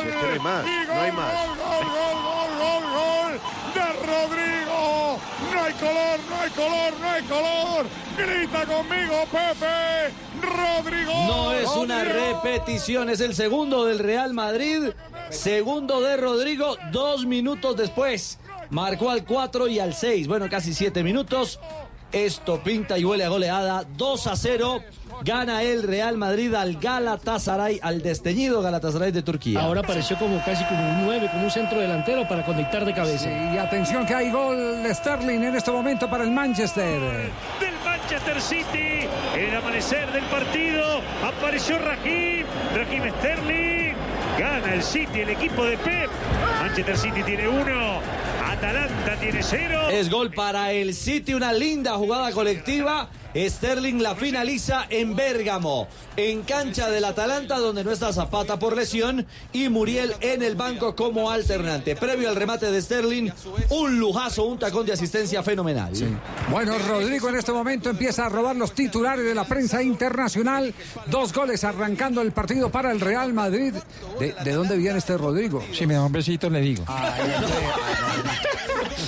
Es que no hay más, Y no hay más. Gol, gol, gol, gol, gol de Rodrigo. No hay color, no hay color, no hay color. Grita conmigo, Pepe. Rodrigo. No es una repetición, es el segundo del Real Madrid, segundo de Rodrigo, dos minutos después. Marcó al 4 y al 6, bueno, casi 7 minutos. Esto pinta y huele a goleada, 2 a 0. Gana el Real Madrid al Galatasaray, al desteñido Galatasaray de Turquía. Ahora apareció como casi como un 9, como un centro delantero para conectar de cabeza. Y atención que hay gol de Sterling en este momento para el Manchester. del Manchester City. En el amanecer del partido apareció Raheem, Raheem Sterling. Gana el City, el equipo de Pep. Manchester City tiene uno. Atalanta tiene cero. Es gol para el City, una linda jugada colectiva. Sterling la finaliza en Bérgamo, en cancha del Atalanta, donde no está Zapata por lesión, y Muriel en el banco como alternante. Previo al remate de Sterling, un lujazo, un tacón de asistencia fenomenal. Bueno, Rodrigo en este momento empieza a robar los titulares de la prensa internacional. Dos goles arrancando el partido para el Real Madrid. ¿De, de dónde viene este Rodrigo? Si me da un besito, le digo.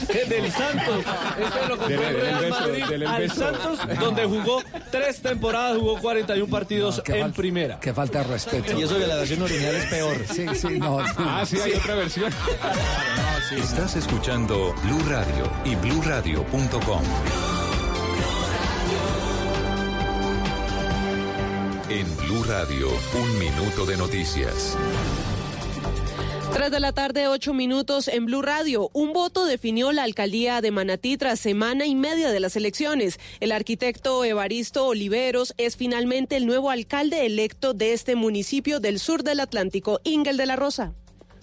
Del Santos. Este lo compró el Real Madrid al Santos, donde jugó tres temporadas, jugó 41 partidos en primera. Que falta de respeto. Y eso que la versión original es peor. Sí, sí, no. Ah, sí, hay otra versión. Estás escuchando Blue Radio y bluradio.com. En Blue Radio, un minuto de noticias. 3 de la tarde, 8 minutos en Blue Radio. Un voto definió la alcaldía de Manatí tras semana y media de las elecciones. El arquitecto Evaristo Oliveros es finalmente el nuevo alcalde electo de este municipio del sur del Atlántico, Ingel de la Rosa.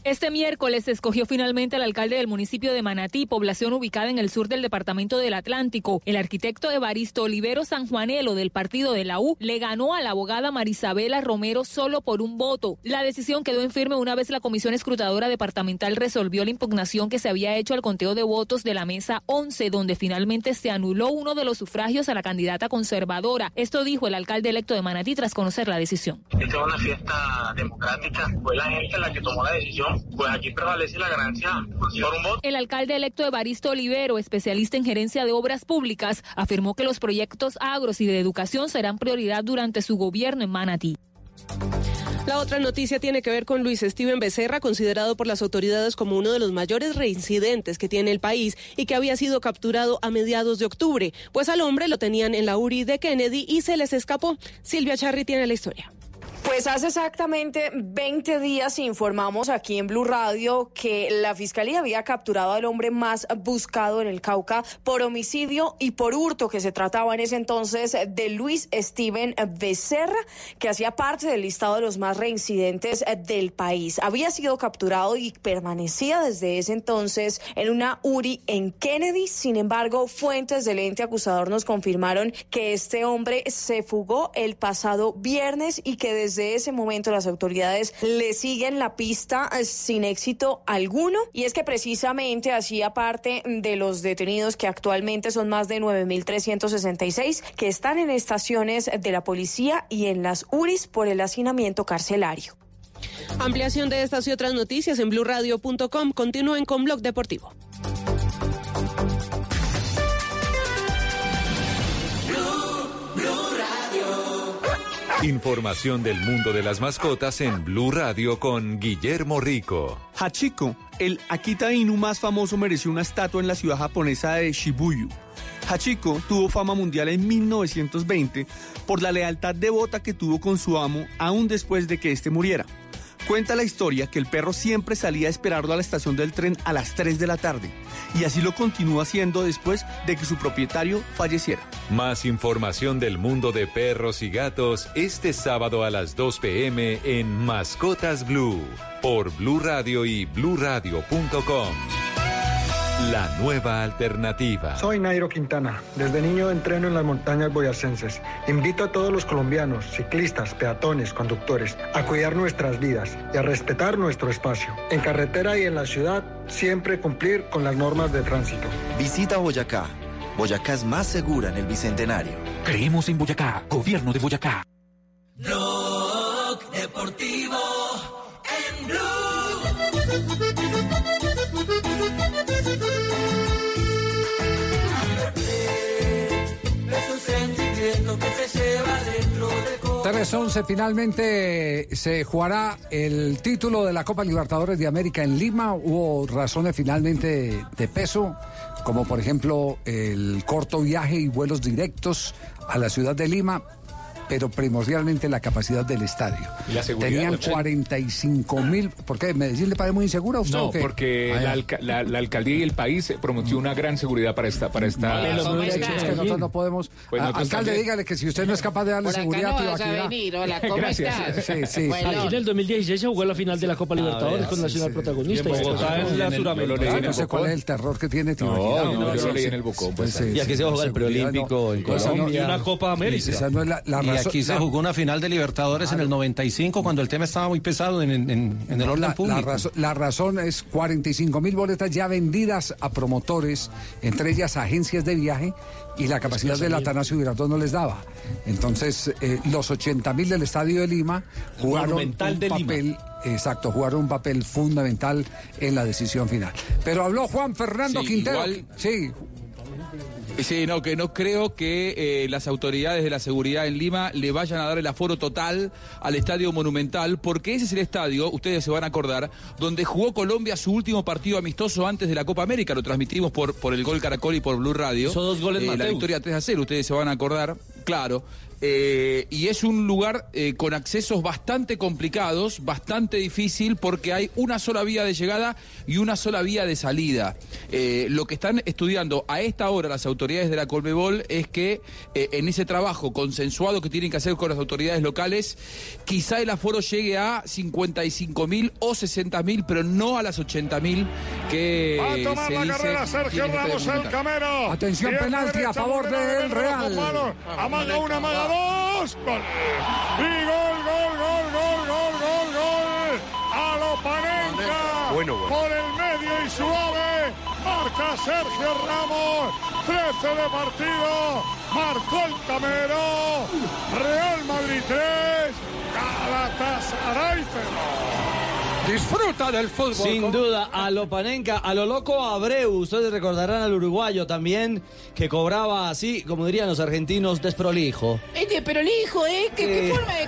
Este miércoles se escogió finalmente al alcalde del municipio de Manatí, población ubicada en el sur del departamento del Atlántico. El arquitecto Evaristo Olivero Sanjuanelo del partido de la U le ganó a la abogada Marisabela Romero solo por un voto. La decisión quedó en firme una vez la comisión escrutadora departamental resolvió la impugnación que se había hecho al conteo de votos de la mesa 11, donde finalmente se anuló uno de los sufragios a la candidata conservadora. Esto dijo el alcalde electo de Manatí tras conocer la decisión. Esta es una fiesta democrática, fue la gente la que tomó la decisión pues aquí prevalece la ganancia por un voto. El alcalde electo Evaristo Olivero, especialista en gerencia de obras públicas, afirmó que los proyectos agros y de educación serán prioridad durante su gobierno en Manatí. La otra noticia tiene que ver con Luis Steven Becerra, considerado por las autoridades como uno de los mayores reincidentes que tiene el país y que había sido capturado a mediados de octubre. Pues al hombre lo tenían en la URI de Kennedy y se les escapó. Silvia Charri tiene la historia. Pues hace exactamente 20 días informamos aquí en Blue Radio que la fiscalía había capturado al hombre más buscado en el Cauca por homicidio y por hurto, que se trataba en ese entonces de Luis Steven Becerra, que hacía parte del listado de los más reincidentes del país. Había sido capturado y permanecía desde ese entonces en una URI en Kennedy. Sin embargo, fuentes del ente acusador nos confirmaron que este hombre se fugó el pasado viernes y que desde desde ese momento las autoridades le siguen la pista eh, sin éxito alguno y es que precisamente hacía parte de los detenidos que actualmente son más de 9.366 que están en estaciones de la policía y en las URIs por el hacinamiento carcelario. Ampliación de estas y otras noticias en blurradio.com. Continúen con Blog Deportivo. Información del mundo de las mascotas en Blue Radio con Guillermo Rico. Hachiko, el Akita Inu más famoso, mereció una estatua en la ciudad japonesa de Shibuya. Hachiko tuvo fama mundial en 1920 por la lealtad devota que tuvo con su amo aún después de que éste muriera. Cuenta la historia que el perro siempre salía a esperarlo a la estación del tren a las 3 de la tarde y así lo continúa haciendo después de que su propietario falleciera. Más información del mundo de perros y gatos este sábado a las 2 pm en Mascotas Blue por Blue Radio y bluradio.com. La nueva alternativa. Soy Nairo Quintana. Desde niño entreno en las montañas boyacenses. Invito a todos los colombianos, ciclistas, peatones, conductores, a cuidar nuestras vidas y a respetar nuestro espacio. En carretera y en la ciudad, siempre cumplir con las normas de tránsito. Visita Boyacá. Boyacá es más segura en el Bicentenario. Creemos en Boyacá, Gobierno de Boyacá. Blog Deportivo en Es corazón. 3-11 finalmente se jugará el título de la Copa Libertadores de América en Lima. Hubo razones finalmente de peso, como por ejemplo el corto viaje y vuelos directos a la ciudad de Lima. Pero primordialmente la capacidad del estadio. Y la seguridad, Tenían ¿no? 45 mil. ¿Por qué? ¿Medellín le parece muy insegura a usted No, o qué? porque Ah, la, ya. alca- la- la alcaldía y el país eh, prometió una gran seguridad para esta... Para esta Vale, lo hubiera hecho, es que nosotros no podemos. Pues A- nosotros alcalde, también. dígale que si usted no es capaz de darle Por acá seguridad no a vas a Tibaquirá- venir. Hola, ¿cómo Gracias. estás? Sí, sí, Bueno, Aquí en el 2016 se jugó la final de la Copa Libertadores vea, con sí, Nacional sí. protagonista. Y en Bogotá Y es después- la en el- Suramericana. no sé cuál es el terror que tiene Tibaquirá. no, yo lo leí en el Bocón, pues, aquí sí, se va a jugar el preolímpico en no- Colombia. y una Copa América. Esa no es la, la aquí se la- jugó una final de Libertadores en el 95 cuando el tema estaba muy pesado en, en- en el No, orden la, la público. razón, la razón es 45 mil boletas ya vendidas a promotores, entre ellas agencias de viaje, y la capacidad del Atanasio Girardot no les daba. Entonces, eh, los 80 mil del Estadio de Lima jugaron un de Lima. papel, exacto, jugaron un papel fundamental en la decisión final. Pero habló Juan Fernando Sí, Quintero. igual- Sí, Sí, no, que no creo que eh, las autoridades de la seguridad en Lima le vayan a dar el aforo total al Estadio Monumental, porque ese es el estadio, ustedes se van a acordar, donde jugó Colombia su último partido amistoso antes de la Copa América. Lo transmitimos por, por el Gol Caracol y por Blue Radio. Hizo dos goles Eh, La victoria 3 a 0, ustedes se van a acordar, claro. Eh, y es un lugar eh, con accesos bastante complicados, bastante difícil, porque hay una sola vía de llegada y una sola vía de salida. Eh, lo que están estudiando a esta hora las autoridades de la Colmebol es que eh, en ese trabajo consensuado que tienen que hacer con las autoridades locales, quizá el aforo llegue a 55 mil o 60 mil, pero no a las 80 mil que Va a tomar se la dice carrera Sergio Ramos, el camero. Atención, penalti a favor del Real. Amaga una, amaga dos. Gol. Y gol, gol, gol, gol, gol, gol, gol. A lo Panenka. Bueno, bueno. Por el medio y suave. Marca Sergio Ramos. 13 de partido. Marcó el camero. Real Madrid 3. Galatasaray 0. Disfruta del fútbol. Sin duda, a lo Panenka, a lo loco Abreu. Ustedes recordarán al uruguayo también, que cobraba así, como dirían los argentinos, desprolijo. Este, hijo, ¿eh? ¿Qué, qué Eh. forma de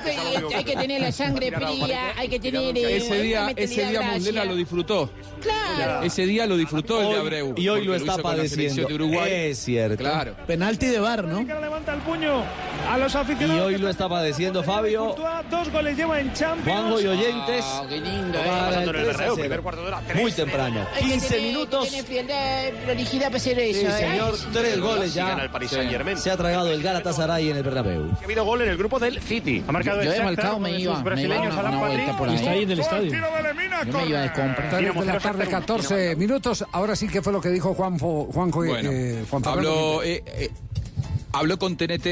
que hay que tener la sangre fría? Hay que tener. eh, Ese día, ese día. Mondela lo disfrutó. Claro. Ese día lo disfrutó el de Abreu. Y hoy lo está padeciendo. de Uruguay. Es cierto. Claro. Penalti de bar, ¿no? levanta el puño a los aficionados. Y hoy lo está padeciendo Fabio. Courtois, Dos goles lleva en Champions. Juanjo y oyentes. Qué lindo, eh. para Pasando en el 3 a Bernabéu, 0. primer cuarto de hora, Muy temprano. Hay que 15 tener- minutos. Frialdad, para eso, Sí, ¿eh? señor. Tres goles ya. Paris. Se ha tragado el Galatasaray en el Bernabéu. Ha habido gol en el grupo del City. Ha marcado Yo el he marcado, me iba, me iba brasileños una- Alan una Patrick. vuelta por ahí. Está ahí en el estadio. Yo me iba de compra. 3 de la tarde, Zagreb, 14 minutos. Ahora sí, ¿qué fue lo que dijo Juanjo, Juanjo y- Bueno, eh, Juan eh, eh, habló con TNT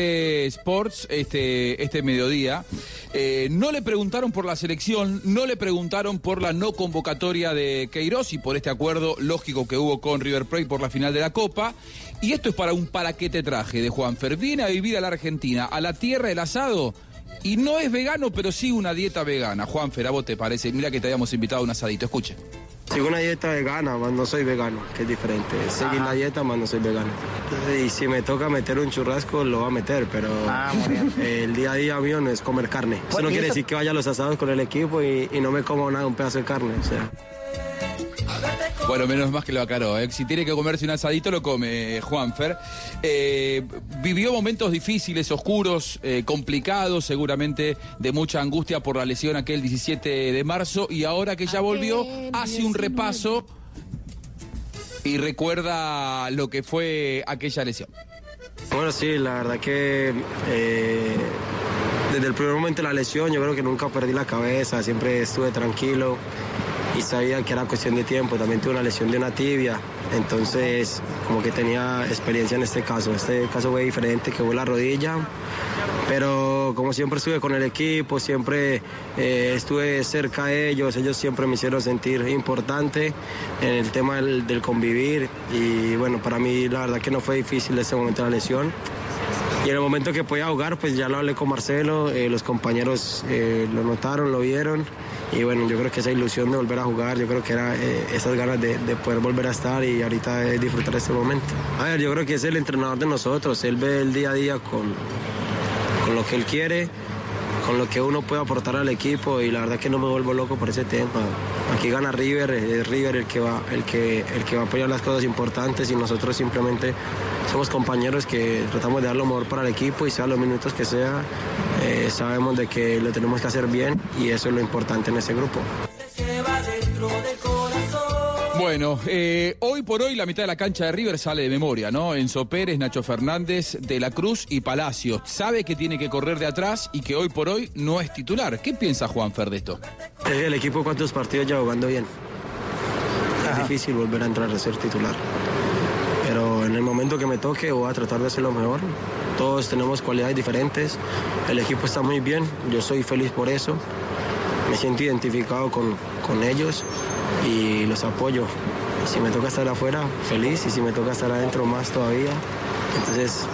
Sports este, este mediodía. Eh, no le preguntaron por la selección, no le preguntaron por la no convocatoria de Queiroz y por este acuerdo lógico que hubo con River Plate por la final de la Copa. Y esto es para un para qué te traje de Juanfer. Viene a vivir a la Argentina, a la tierra del asado. Y no es vegano, pero sí una dieta vegana. Juanfer, ¿a vos te parece? Mira que te habíamos invitado a un asadito. Escuche. Sigo una dieta vegana, más no soy vegano, que es diferente. Seguir la dieta, más no soy vegano. Y si me toca meter un churrasco, lo voy a meter, pero el día a día mío no es comer carne. Eso no quiere decir que vaya a los asados con el equipo y, y no me como nada, un pedazo de carne. O sea. Bueno, menos más que lo aclaró. ¿eh? Si tiene que comerse un asadito, lo come eh, Juanfer. Eh, vivió momentos difíciles, oscuros, eh, complicados, seguramente de mucha angustia por la lesión aquel 17 de marzo. Y ahora que ya volvió, hace un repaso y recuerda lo que fue aquella lesión. Bueno, sí, la verdad que eh, desde el primer momento de la lesión yo creo que nunca perdí la cabeza, siempre estuve tranquilo y sabía que era cuestión de tiempo. También tuve una lesión de una tibia, entonces como que tenía experiencia en este caso. Este caso fue diferente, que fue la rodilla, pero como siempre estuve con el equipo, siempre eh, estuve cerca de ellos, ellos siempre me hicieron sentir importante en el tema del, del convivir y bueno, para mí la verdad que no fue difícil ese momento de la lesión. Y en el momento que podía jugar, pues ya lo hablé con Marcelo, eh, los compañeros eh, lo notaron, lo vieron. Y bueno, yo creo que esa ilusión de volver a jugar, yo creo que era eh, esas ganas de, de poder volver a estar y ahorita es disfrutar este momento. A ver, yo creo que es el entrenador de nosotros, él ve el día a día con, con lo que él quiere, con lo que uno puede aportar al equipo y la verdad que no me vuelvo loco por ese tema. Aquí gana River, es River el que va, el que, el que va a apoyar las cosas importantes y nosotros simplemente somos compañeros que tratamos de dar lo mejor para el equipo y sea los minutos que sea, eh, sabemos de que lo tenemos que hacer bien y eso es lo importante en ese grupo. Bueno, eh, hoy por hoy la mitad de la cancha de River sale de memoria, ¿no? Enzo Pérez, Nacho Fernández, De la Cruz y Palacio. Sabe que tiene que correr de atrás y que hoy por hoy no es titular. ¿Qué piensa Juanfer de esto? Eh, El equipo cuántos partidos ya jugando bien. Es difícil volver a entrar a ser titular. Pero en el momento que me toque voy a tratar de hacer lo mejor. Todos tenemos cualidades diferentes. El equipo está muy bien. Yo soy feliz por eso. Me siento identificado con, con ellos y los apoyo. Si me toca estar afuera, feliz. Y si me toca estar adentro, más todavía. Entonces,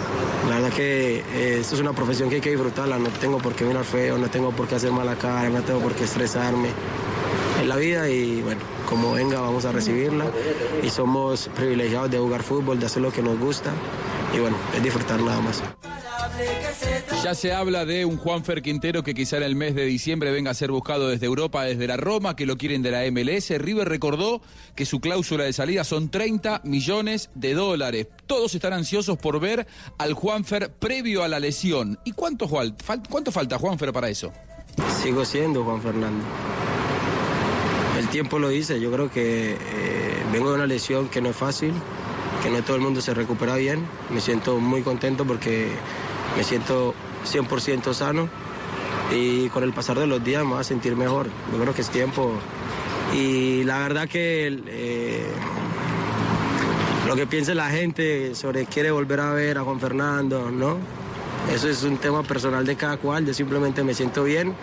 la verdad que eh, esto es una profesión que hay que disfrutarla. No tengo por qué mirar feo, no tengo por qué hacer mala cara, no tengo por qué estresarme. Es la vida y bueno, como venga vamos a recibirla. Y somos privilegiados de jugar fútbol, de hacer lo que nos gusta. Y bueno, es disfrutar nada más. Ya se habla de un Juanfer Quintero que quizá en el mes de diciembre venga a ser buscado desde Europa, desde la Roma, que lo quieren de la MLS. River recordó que su cláusula de salida son 30 millones de dólares. Todos están ansiosos por ver al Juanfer previo a la lesión. ¿Y cuánto, fal- fal- cuánto falta Juanfer para eso? Sigo siendo Juan Fernando. El tiempo lo dice, yo creo que eh, vengo de una lesión que no es fácil, que no todo el mundo se recupera bien. Me siento muy contento porque me siento 100% sano y con el pasar de los días me voy a sentir mejor. Yo creo que es tiempo. Y la verdad que eh, lo que piense la gente sobre quiere volver a ver a Juan Fernando, ¿no? Eso es un tema personal de cada cual, yo simplemente me siento bien.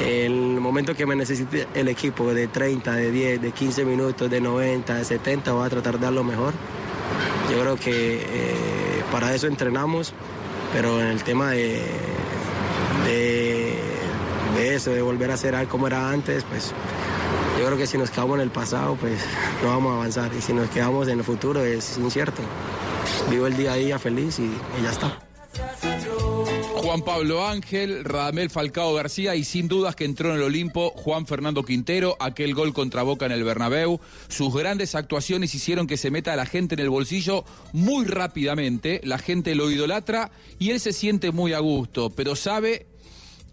En el momento que me necesite el equipo de 30, de 10, de 15 minutos, de 90, de 70, voy a tratar de dar lo mejor. Yo creo que eh, para eso entrenamos, pero en el tema de, de, eso, de volver a ser como era antes, pues yo creo que si nos quedamos en el pasado, pues no vamos a avanzar. Y si nos quedamos en el futuro es incierto. Vivo el día a día feliz y ya está. Juan Pablo Ángel, Radamel Falcao García y sin dudas que entró en el Olimpo Juan Fernando Quintero, aquel gol contra Boca en el Bernabéu. Sus grandes actuaciones hicieron que se meta a la gente en el bolsillo muy rápidamente. La gente lo idolatra y él se siente muy a gusto, pero sabe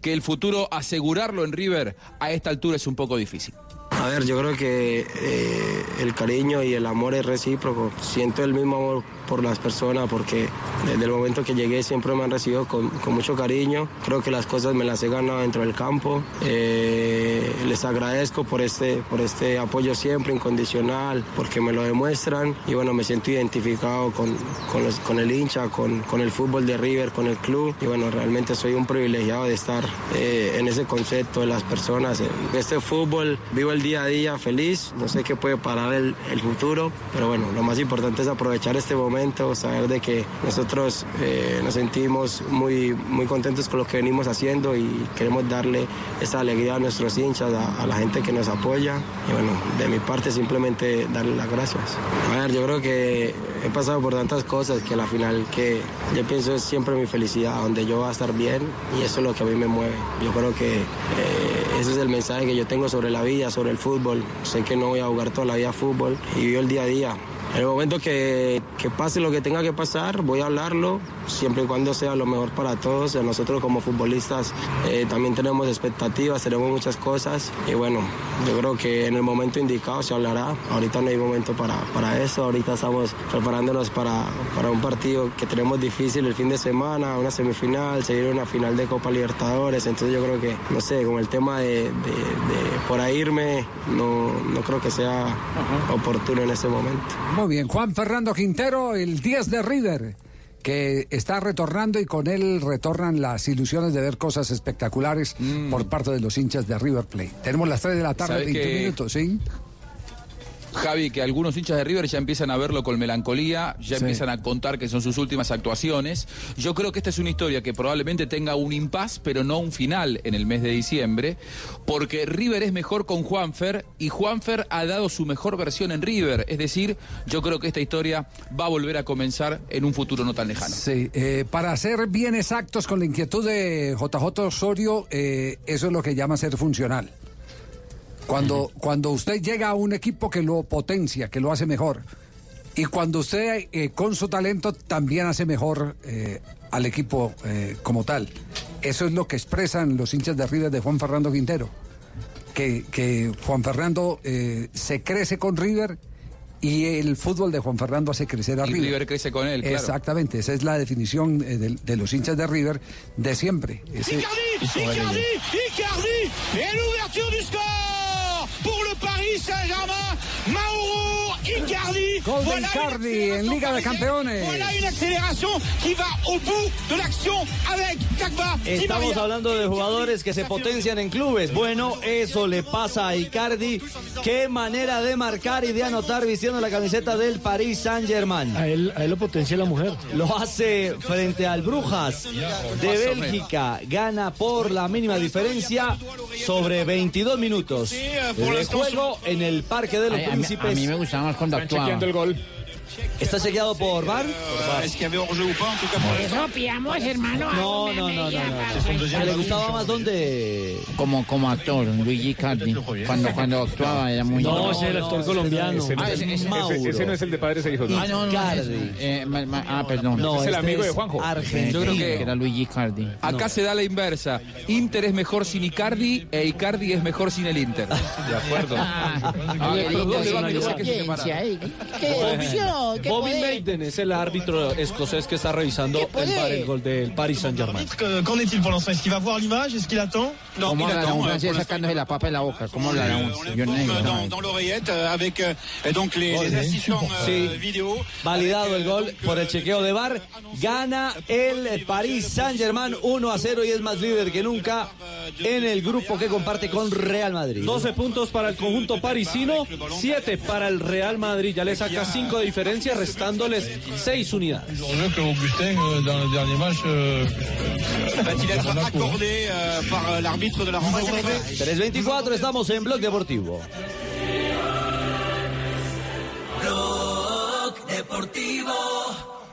que el futuro asegurarlo en River a esta altura es un poco difícil. A ver, yo creo que eh, el cariño y el amor es recíproco. Siento el mismo amor por las personas porque desde el momento que llegué siempre me han recibido con, con mucho cariño. Creo que las cosas me las he ganado dentro del campo. Eh, les agradezco por este, por este apoyo siempre incondicional, porque me lo demuestran y bueno, me siento identificado con, con, los- con el hincha, con, con el fútbol de River, con el club y bueno, realmente soy un privilegiado de estar eh, en ese concepto de las personas. Este fútbol vivo el día a día feliz, no sé qué puede parar el, el futuro, pero bueno, lo más importante es aprovechar este momento, saber de que nosotros eh, nos sentimos muy, muy contentos con lo que venimos haciendo y queremos darle esa alegría a nuestros hinchas, a, a la gente que nos apoya y bueno, de mi parte simplemente darle las gracias. A ver, yo creo que he pasado por tantas cosas que a la final que yo pienso es siempre mi felicidad, donde yo voy a estar bien y eso es lo que a mí me mueve. Yo creo que eh, ese es el mensaje que yo tengo sobre la vida, sobre el fútbol. Sé que no voy a jugar toda la vida fútbol y vivo el día a día. En el momento que, que pase lo que tenga que pasar, voy a hablarlo, siempre y cuando sea lo mejor para todos. Nosotros como futbolistas eh, también tenemos expectativas, tenemos muchas cosas y bueno, yo creo que en el momento indicado se hablará. Ahorita no hay momento para, para eso, ahorita estamos preparándonos para, para un partido que tenemos difícil el fin de semana, una semifinal, seguir una final de Copa Libertadores, entonces yo creo que, no sé, con el tema de, de- de por ahí irme, no, no creo que sea oportuno en ese momento. Muy bien, Juan Fernando Quintero, el 10 de River, que está retornando y con él retornan las ilusiones de ver cosas espectaculares por parte de los hinchas de River Plate. Tenemos las 3 de la tarde, ¿Sabe 21 que- minutos, ¿sí? Javi, que algunos hinchas de River ya empiezan a verlo con melancolía, ya Sí. empiezan a contar que son sus últimas actuaciones. Yo creo que esta es una historia que probablemente tenga un impas, pero no un final en el mes de diciembre, porque River es mejor con Juanfer y Juanfer ha dado su mejor versión en River. Es decir, yo creo que esta historia va a volver a comenzar en un futuro no tan lejano. Sí, eh, para ser bien exactos con la inquietud de JJ Osorio, eh, eso es lo que llama ser funcional. Cuando, cuando usted llega a un equipo que lo potencia, que lo hace mejor, y cuando usted eh, con su talento también hace mejor eh, al equipo eh, como tal. Eso es lo que expresan los hinchas de River de Juan Fernando Quintero. Que, que Juan Fernando eh, se crece con River y el fútbol de Juan Fernando hace crecer a Y River. River crece con él, claro. Exactamente, esa es la definición eh, de, de los hinchas de River de siempre. Ese- Icardi, Icardi, du score pour le Paris Saint-Germain. Mauro Icardi. Gol de Icardi en Liga de Campeones. Voilà une accélération qui va au bout de l'action avec Estamos hablando de jugadores que se potencian en clubes. Bueno, eso le pasa a Icardi. Qué manera de marcar y de anotar vistiendo la camiseta del Paris Saint-Germain. A él, a él lo potencia la mujer. Lo hace frente al Brujas de Bélgica. Gana por la mínima diferencia sobre 22 minutos de juego en el Parque de los Ay, a mí- Príncipes. a mí me gustaba más cuando Están actuaba. el gol. ¿Está chequeado por VAR? Por eso pillamos, hermano. No, no, no, no, no. ¿Le gustaba más dónde? Como, como actor, Luigi Cardi. Cuando, cuando actuaba era muy... No, ese es el actor colombiano. Ese no, Ah, es, ese- ese- ese- ese no es el de padres e hijos. ¿no? Ah, no, no, eh, ma- ma- ah, perdón. No, es el Este amigo de Juanjo. Yo creo que era Luigi Cardi. Acá se da la inversa. Inter es mejor sin Icardi e Icardi es mejor sin el Inter. De acuerdo. Ah, qué linda eh. Qué Bobby poder. Maiden es el árbitro escocés que está revisando el, bar- el gol del Paris Saint-Germain. Qu'en est-il pour l'instant Est-ce qu'il va voir l'image Est-ce qu'il attend ¿Cómo hablará un francés sacándose la papa de la boca? ¿Cómo hablará un señor negro? dans, dans l'oreillette euh, avec euh, donc les, les assistants euh, Sí. vidéo. Validado el gol por el chequeo de VAR. Gana el Paris Saint-Germain 1 a 0 y es más líder que nunca en el grupo que comparte con Real Madrid. 12 puntos para el conjunto parisino, 7 para el Real Madrid. Ya le saca 5 de diferencia, restándoles 6 unidades. Que Augustin, euh, dans le dernier match, euh, euh, par l'arbitre de la rencontre 3.24, estamos en Blog Deportivo. Blog Deportivo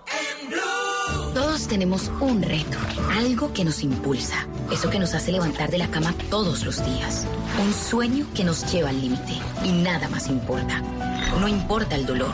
en Blue. Todos tenemos un reto, algo que nos impulsa, eso que nos hace levantar de la cama todos los días, un sueño que nos lleva al límite y nada más importa. No importa el dolor,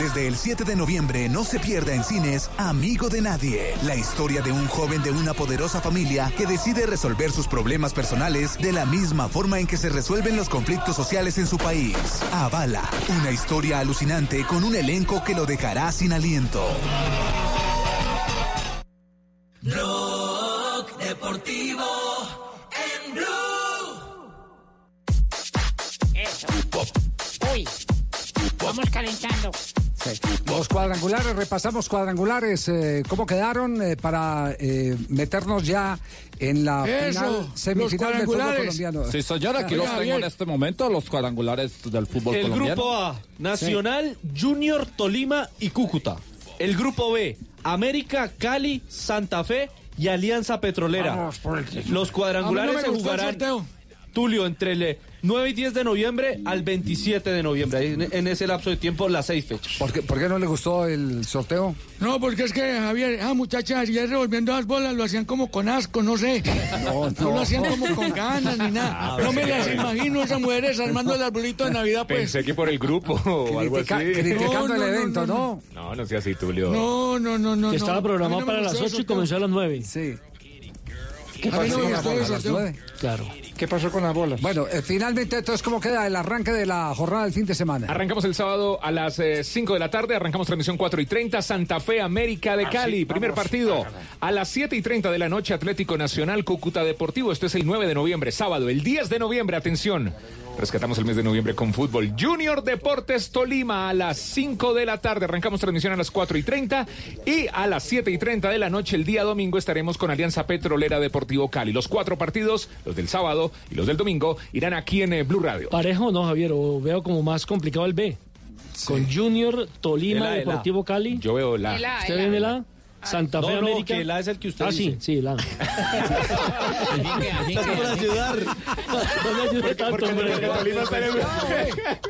Desde el 7 de noviembre no se pierda en cines Amigo de Nadie, la historia de un joven de una poderosa familia que decide resolver sus problemas personales de la misma forma en que se resuelven los conflictos sociales en su país. Avala, una historia alucinante con un elenco que lo dejará sin aliento. Blog Deportivo en Blue. Eso. Uy, vamos calentando. Los cuadrangulares, repasamos cuadrangulares, eh, ¿cómo quedaron eh, para eh, meternos ya en la Eso, final, semifinal del fútbol colombiano? Sí, señor, aquí los tengo en este momento, los cuadrangulares del fútbol El colombiano. grupo A, Nacional, Junior, Tolima y Cúcuta. El grupo B, América, Cali, Santa Fe y Alianza Petrolera. Vamos el título. Los cuadrangulares A mí no me se el jugarán. Tulio, entre el 9 y 10 de noviembre al 27 de noviembre. En, en ese lapso de tiempo, las seis fechas. ¿Por qué, por qué no le gustó el sorteo? No, porque es que, Javier, ah, muchachas, ya revolviendo las bolas lo hacían como con asco, no sé. No, no. lo hacían como con ganas ni nada. No me las imagino esas mujeres armando el arbolito de Navidad, pues. Pensé que por el grupo o algo así. criticando No, el no, no, evento, no, ¿no? No, no sea así, Tulio. No, no, no, no. Que no. estaba A programado no para las gustó el 8 y comenzó a las 9. Sí. ¿Qué A no me gustó el sorteo. Claro. ¿Qué pasó con las bolas? Bueno, eh, finalmente, entonces, ¿cómo queda el arranque de la jornada del fin de semana? Arrancamos el sábado a las 5 de la tarde, arrancamos transmisión 4 y 30, Santa Fe, América de Cali, primer partido. A las 7 y 30 de la noche, Atlético Nacional, Cúcuta Deportivo, esto es el 9 de noviembre, sábado, el 10 de noviembre, atención. Rescatamos el mes de noviembre con fútbol. Junior Deportes Tolima a las 5 de la tarde. Arrancamos transmisión a las 4 y 30. Y a las 7 y 30 de la noche, el día domingo, estaremos con Alianza Petrolera Deportivo Cali. Los cuatro partidos, los del sábado y los del domingo, irán aquí en eh, Blue Radio. Parejo no, Javier, o veo como más complicado el B. Con Junior, Tolima, El A, el A. Deportivo Cali. Yo veo la. ¿Usted ve en el A? Santa Fe No, no, América. que la es el que usted Ah, dice. sí, sí, la. Está por ayudar. No me ayude tanto, hombre.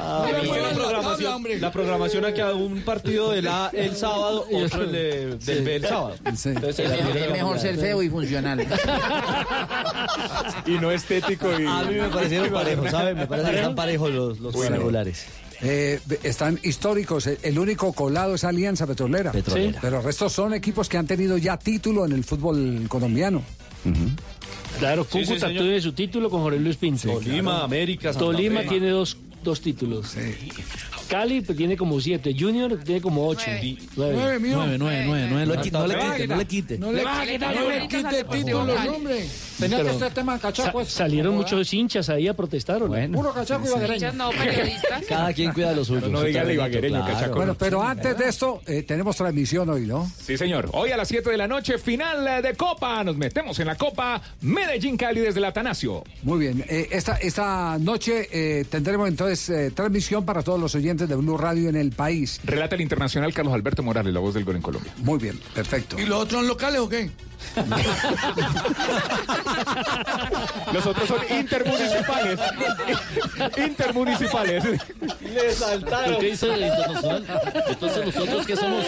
Ah, la, programación, la programación aquí a un partido del A el sábado, otro el de- del B el sábado. Entonces, Es mejor, primera es mejor ser feo y funcional. Y no estético y... A mí me parecieron parejos, ¿sabe? Me parece que están parejos los, los cuadrangulares. Eh, están históricos. El- único colado es Alianza Petrolera. Petrolera. Sí. Pero el resto son equipos que han tenido ya título en el fútbol colombiano. Claro, Sí, sí, Cúcuta señor. tiene su título con Jorge Luis Pinto. Tolima, América, Santa Tolima tiene dos, dos títulos. Cali pues, tiene como siete. Junior tiene como ocho. Nueve, mijo. Nueve, nueve, nueve, nueve. No le quite, no le quite, no le quite. No le, no le quite títulos, hombre. Tenía que ser tema de cachaco. Sa- salieron muchos hinchas ahí a protestar. ¿o no? Bueno, Puro cachaco y baguereño. no, periodistas. cada quien cuida lo suyo. No, no diga ibaguereño, cachaco. Bueno, pero antes de esto, eh, tenemos transmisión hoy, ¿no? Sí, señor. Hoy a las 7 de la noche, final de Copa. Nos metemos en la Copa Medellín Cali desde el Atanasio. Muy bien. Eh, esta, esta noche eh, tendremos entonces transmisión para todos los oyentes de Blue Radio en el país. Relata el internacional Carlos Alberto Morales, la voz del gol en Colombia. Muy bien, perfecto. ¿Y los otros son locales o qué? Los otros son intermunicipales. intermunicipales. Le saltaron. ¿Qué dice el internacional? Entonces nosotros que somos.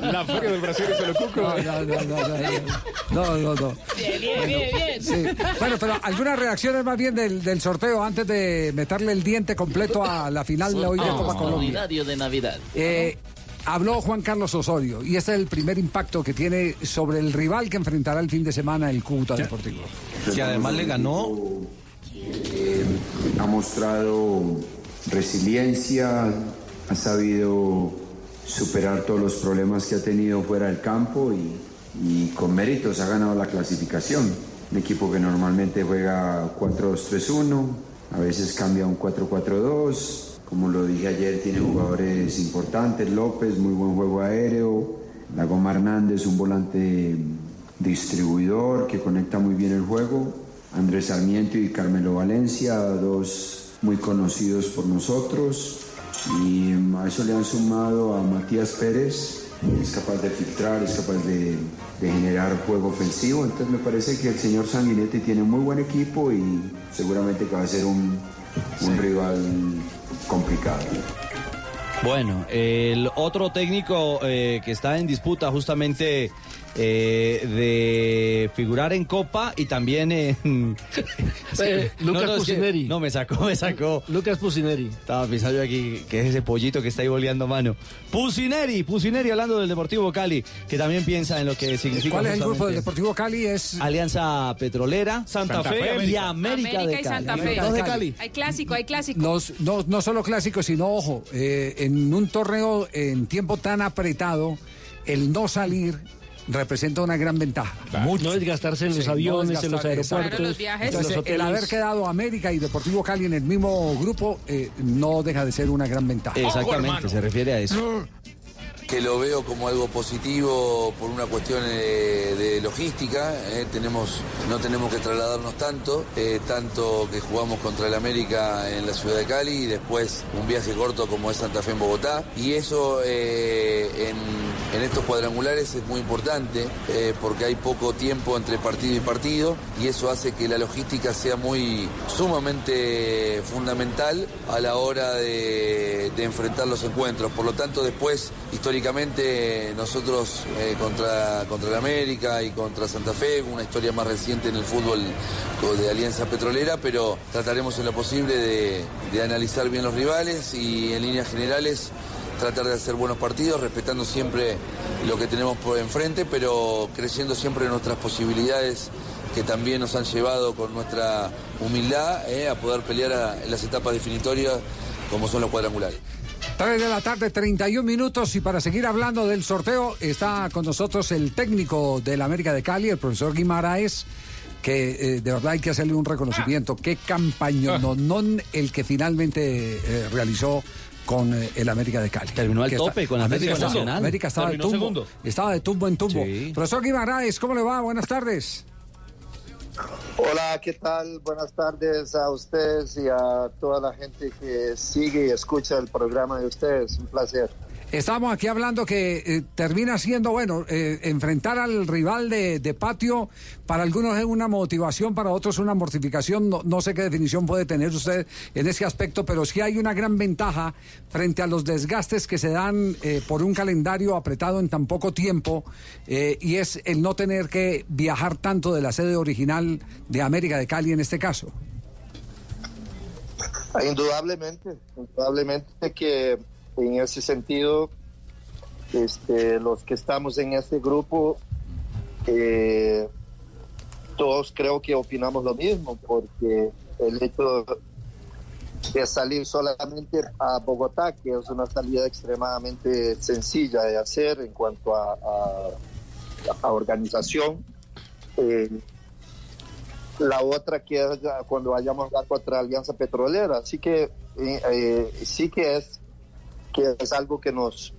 La feria del Brasil es el cuco. No, no, no, no, no. No, no, no. Bien, bien, bien, bien. Sí. Bueno, pero algunas reacciones más bien del, del sorteo antes de meterle el diente completo a la final de hoy de Copa Colombia. de Navidad. Eh, habló Juan Carlos Osorio y este es el primer impacto que tiene sobre el rival que enfrentará el fin de semana el Cúcuta Deportivo. Que además le ganó Eh, ha mostrado resiliencia, ha sabido superar todos los problemas que ha tenido fuera del campo y, y con méritos ha ganado la clasificación. Un equipo que normalmente juega 4-2-3-1, a veces cambia a un 4-4-2. Como lo dije ayer, tiene jugadores importantes, López, muy buen juego aéreo, La Goma Hernández, un volante distribuidor que conecta muy bien el juego. Andrés Sarmiento y Carmelo Valencia, dos muy conocidos por nosotros. Y a eso le han sumado a Matías Pérez, es capaz de filtrar, es capaz de, de generar juego ofensivo. Entonces me parece que el señor Sanguinetti tiene muy buen equipo y seguramente que va a ser un, un rival complicado. Bueno, el otro técnico eh, que está en disputa justamente eh, de figurar en Copa y también en... Eh, Lucas es que- Pusineri. no, me sacó, me sacó. Lucas Pusineri. Estaba pensando yo aquí que es ese pollito que está ahí boleando mano. Pusineri, Pusineri hablando del Deportivo Cali, que también piensa en lo que significa. ¿Cuál es el grupo del Deportivo Cali? Es Alianza Petrolera, Santa Santa Fe, Fe, y América. América, de y Cali. Santa Fe. Dos de Cali. Hay clásico, hay clásico. Nos- no, no solo clásicos, sino, ojo, eh, en un torneo en tiempo tan apretado, el no salir representa una gran ventaja. No desgastarse en los Sí, no aviones, en los aeropuertos. Claro, los viajes. en los Entonces, el hoteles. haber quedado América y Deportivo Cali en el mismo grupo eh, no deja de ser una gran ventaja. Exactamente, se refiere a eso. Que lo veo como algo positivo por una cuestión eh, de logística. eh, tenemos, no tenemos que trasladarnos tanto, eh, tanto que jugamos contra el América en la ciudad de Cali y después un viaje corto como es Santa Fe en Bogotá. Y eso en, estos cuadrangulares es muy importante porque hay poco tiempo entre partido y partido y eso hace que la logística sea muy sumamente fundamental a la hora de, de enfrentar los encuentros. Por lo tanto, después, históricamente, nosotros eh, contra, contra el América y contra Santa Fe, una historia más reciente en el fútbol de Alianza Petrolera, pero trataremos en lo posible de, analizar bien los rivales y en líneas generales tratar de hacer buenos partidos, respetando siempre lo que tenemos por enfrente, pero creciendo siempre en nuestras posibilidades que también nos han llevado con nuestra humildad eh, a poder pelear en las etapas definitorias como son los cuadrangulares. 3 de la tarde, 31 minutos. Y para seguir hablando del sorteo, está con nosotros el técnico del América de Cali, el profesor Guimaraes, que eh, de verdad hay que hacerle un reconocimiento. Qué campaña, no, no el que finalmente eh, realizó con eh, el América de Cali. Terminó al tope con América Atlético estaba- Nacional. América estaba de tumbo. segundo. Estaba de tumbo en tumbo. Sí. Profesor Guimaraes, ¿cómo le va? Buenas tardes. Hola, ¿qué tal? Buenas tardes a ustedes y a toda la gente que sigue y escucha el programa de ustedes. Un placer. Estamos aquí hablando que eh, termina siendo, bueno, eh, enfrentar al rival de, patio, para algunos es una motivación, para otros una mortificación. No, no sé qué definición puede tener usted en ese aspecto, pero sí hay una gran ventaja frente a los desgastes que se dan eh, por un calendario apretado en tan poco tiempo, y es el no tener que viajar tanto de la sede original de América de Cali en este caso. Indudablemente, indudablemente que en ese sentido, este, los que estamos en este grupo, eh, todos creo que opinamos lo mismo, porque el hecho de salir solamente a Bogotá, que es una salida extremadamente sencilla de hacer en cuanto a, organización, eh, la otra que es cuando vayamos a jugar contra Alianza Petrolera. Así que eh, sí que es que es algo que nos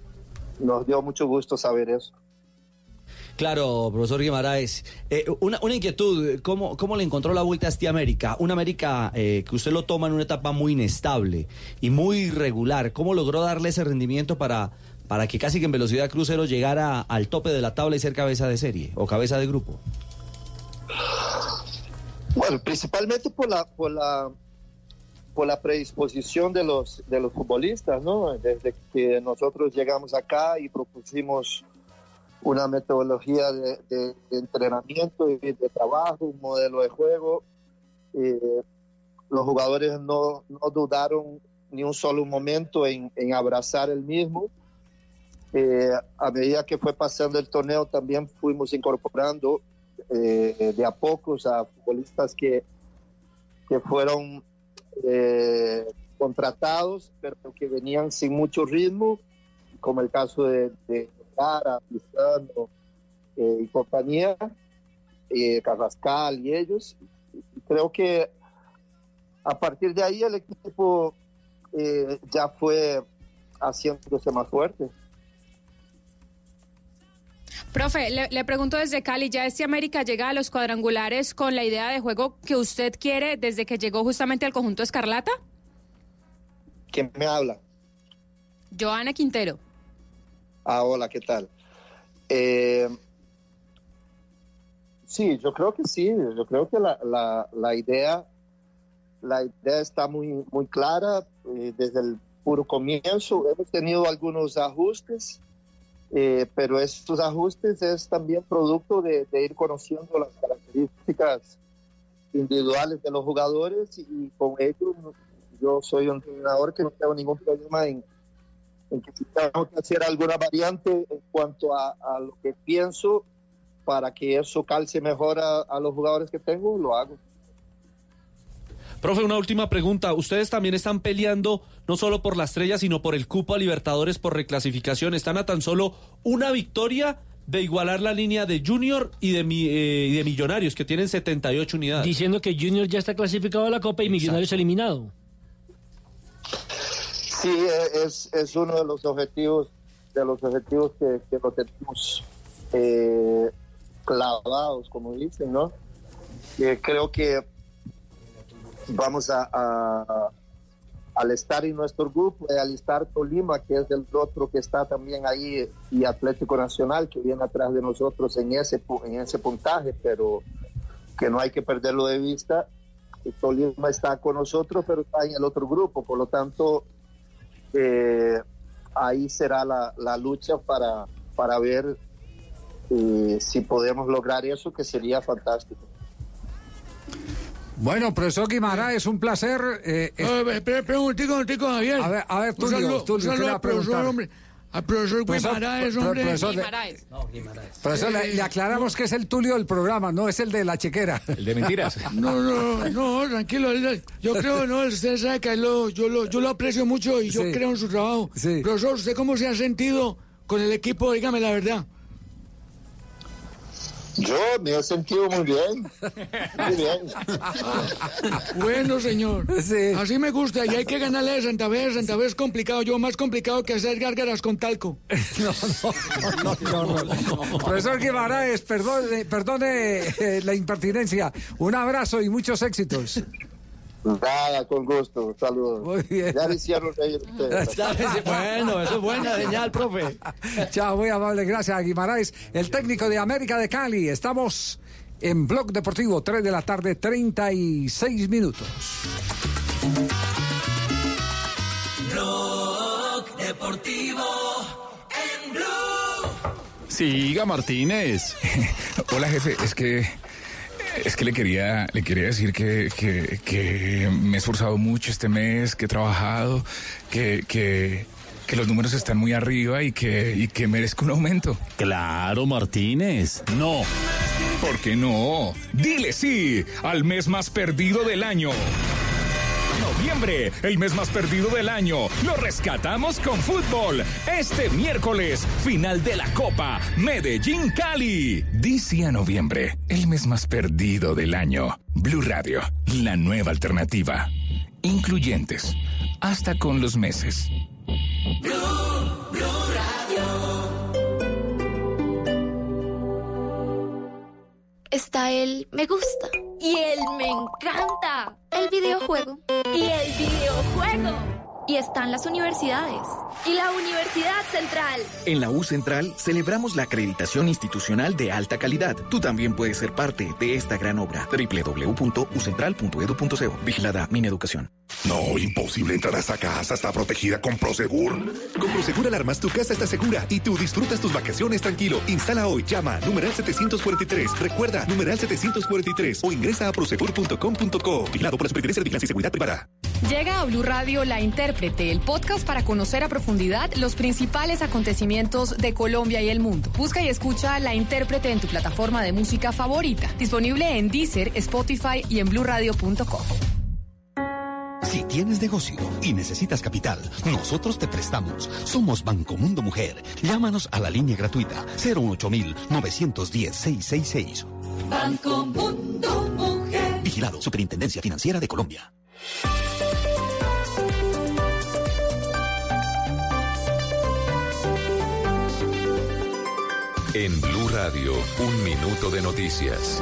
nos dio mucho gusto saber eso. Claro, profesor Guimaraes. Eh, una, una inquietud, ¿cómo, ¿cómo le encontró la vuelta a este América? Un América eh, que usted lo toma en una etapa muy inestable y muy irregular. ¿Cómo logró darle ese rendimiento para, para que casi que en velocidad crucero llegara al tope de la tabla y ser cabeza de serie o cabeza de grupo? Bueno, principalmente por la por la por la predisposición de los de los futbolistas, ¿no? Desde que nosotros llegamos acá y propusimos una metodología de, de- de entrenamiento y de trabajo, un modelo de juego, eh, los jugadores no, no dudaron ni un solo momento en, en abrazar el mismo. Eh, a medida que fue pasando el torneo también fuimos incorporando eh, de a pocos a futbolistas que, que fueron eh, contratados, pero que venían sin mucho ritmo, como el caso de, de Cara, eh, y compañía, eh, Carrascal y ellos. Creo que a partir de ahí el equipo eh, ya fue haciéndose más fuerte. Profe, le, le pregunto desde Cali, ¿ya este América llega a los cuadrangulares con la idea de juego que usted quiere desde que llegó justamente al conjunto Escarlata? ¿Quién me habla? Joana Quintero. Ah, hola, ¿qué tal? Eh, sí, yo creo que sí, yo creo que la, la, la idea la idea está muy, muy clara eh, desde el puro comienzo. Hemos tenido algunos ajustes, eh, pero estos ajustes es también producto de, ir conociendo las características individuales de los jugadores y con ellos yo soy un entrenador que no tengo ningún problema en, en que si tengo que hacer alguna variante en cuanto a, a lo que pienso para que eso calce mejor a, a los jugadores que tengo, lo hago. Profe, una última pregunta. Ustedes también están peleando no solo por la estrella, sino por el cupo a Libertadores por reclasificación. Están a tan solo una victoria de igualar la línea de Junior y de, mi- eh, y de Millonarios, que tienen 78 unidades. Diciendo que Junior ya está clasificado a la Copa y Millonarios eliminado. Sí, eh, es, es uno de los objetivos de los objetivos que, que lo tenemos eh, clavados, como dicen, ¿no? Eh, creo que vamos a, al estar en nuestro grupo, y al estar Tolima, que es el otro que está también ahí, y Atlético Nacional, que viene atrás de nosotros en ese, en ese puntaje, pero que no hay que perderlo de vista. Tolima está con nosotros, pero está en el otro grupo, por lo tanto, eh, ahí será la, la lucha para, para ver eh, si podemos lograr eso, que sería fantástico. Bueno, profesor Guimara, es un placer. eh, es- un momentico, un momentico, Javier. A ver, a ver, Tulio, Tulio, saludo ¿qué le va a al profesor, preguntar? hombre. Al profesor Profesor, Guimaraes, pro- hombre. profesor, le, le aclaramos que es el Tulio del programa, no es el de la chequera. El de mentiras. No, no, no, tranquilo. Yo creo, no, usted sabe que él lo- yo, lo, yo lo aprecio mucho y yo Sí. creo en su trabajo. Profesor, ¿usted cómo se ha sentido con el equipo? Dígame la verdad. Yo me he sentido muy bien. Muy bien. Bueno, señor. Así me gusta y hay que ganarle a Santa Fe. Santa Fe es complicado. Yo más complicado que hacer gárgaras con talco. No, no, no. Profesor Guimaraes, perdone, perdone eh, la impertinencia. Un abrazo y muchos éxitos. Nada, con gusto. Saludos. Muy bien. Ya me hicieron reír ustedes. bueno, eso es buena señal, profe. Chao, muy amable. Gracias Guimaraes, el técnico de América de Cali. Estamos en Blog Deportivo, 3 de la tarde, 36 minutos. Blog Deportivo en Blue. Siga Martínez. Hola jefe, es que es que le quería le quería decir que, que, que me he esforzado mucho este mes, que he trabajado, que, que, que los números están muy arriba y que, y que merezco un aumento. Claro, Martínez. No. ¿Por qué no? Dile sí al mes más perdido del año. Noviembre, el mes más perdido del año. Lo rescatamos con fútbol. Este miércoles, final de la Copa Medellín Cali. Dice a noviembre, el mes más perdido del año. Blue Radio, la nueva alternativa. Incluyentes, hasta con los meses. Está el me gusta. Y el me encanta. El videojuego. Y el videojuego. Y están las universidades. Y la Universidad Central. En la U Central celebramos la acreditación institucional de alta calidad. Tú también puedes ser parte de esta gran obra. www.ucentral.edu.co. Vigilada Mineducación. No, imposible entrar a esa casa. Está protegida con Prosegur. Con Prosegur Alarmas, tu casa está segura y tú disfrutas tus vacaciones tranquilo. Instala hoy, llama numeral 743. Recuerda, numeral 743 o ingresa a prosegur.com.co. Vigilado por la Superintendencia de Vigilancia y Seguridad Privada. Llega a Blue Radio La Intérprete, el podcast para conocer a profundidad los principales acontecimientos de Colombia y el mundo. Busca y escucha La Intérprete en tu plataforma de música favorita. Disponible en Deezer, Spotify y en bluradio.com. Si tienes negocio y necesitas capital, nosotros te prestamos. Somos Banco Mundo Mujer. Llámanos a la línea gratuita 018 910 666. Banco Mundo Mujer. Vigilado Superintendencia Financiera de Colombia. En Blue Radio, un minuto de noticias.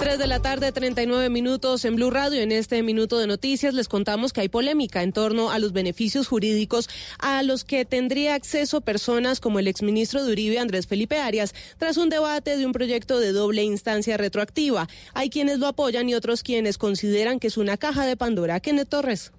3 de la tarde, 39 minutos en Blue Radio. En este minuto de noticias les contamos que hay polémica en torno a los beneficios jurídicos a los que tendría acceso personas como el exministro de Uribe, Andrés Felipe Arias, tras un debate de un proyecto de doble instancia retroactiva. Hay quienes lo apoyan y otros quienes consideran que es una caja de Pandora. Kenneth Torres.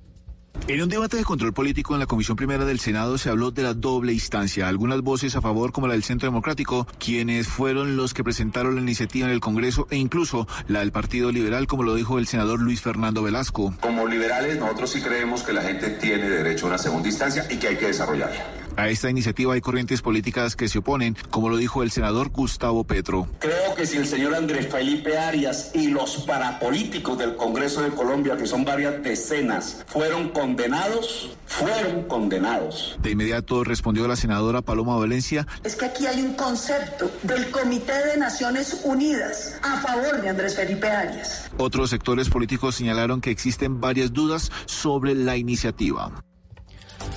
En un debate de control político en la Comisión Primera del Senado se habló de la doble instancia. Algunas voces a favor, como la del Centro Democrático, quienes fueron los que presentaron la iniciativa en el Congreso, e incluso la del Partido Liberal, como lo dijo el senador Luis Fernando Velasco. Como liberales, nosotros sí creemos que la gente tiene derecho a una segunda instancia y que hay que desarrollarla. A esta iniciativa hay corrientes políticas que se oponen, como lo dijo el senador Gustavo Petro. Creo que si el señor Andrés Felipe Arias y los parapolíticos del Congreso de Colombia, que son varias decenas, fueron condenados, fueron condenados. De inmediato respondió la senadora Paloma Valencia. Es que aquí hay un concepto del Comité de Naciones Unidas a favor de Andrés Felipe Arias. Otros sectores políticos señalaron que existen varias dudas sobre la iniciativa.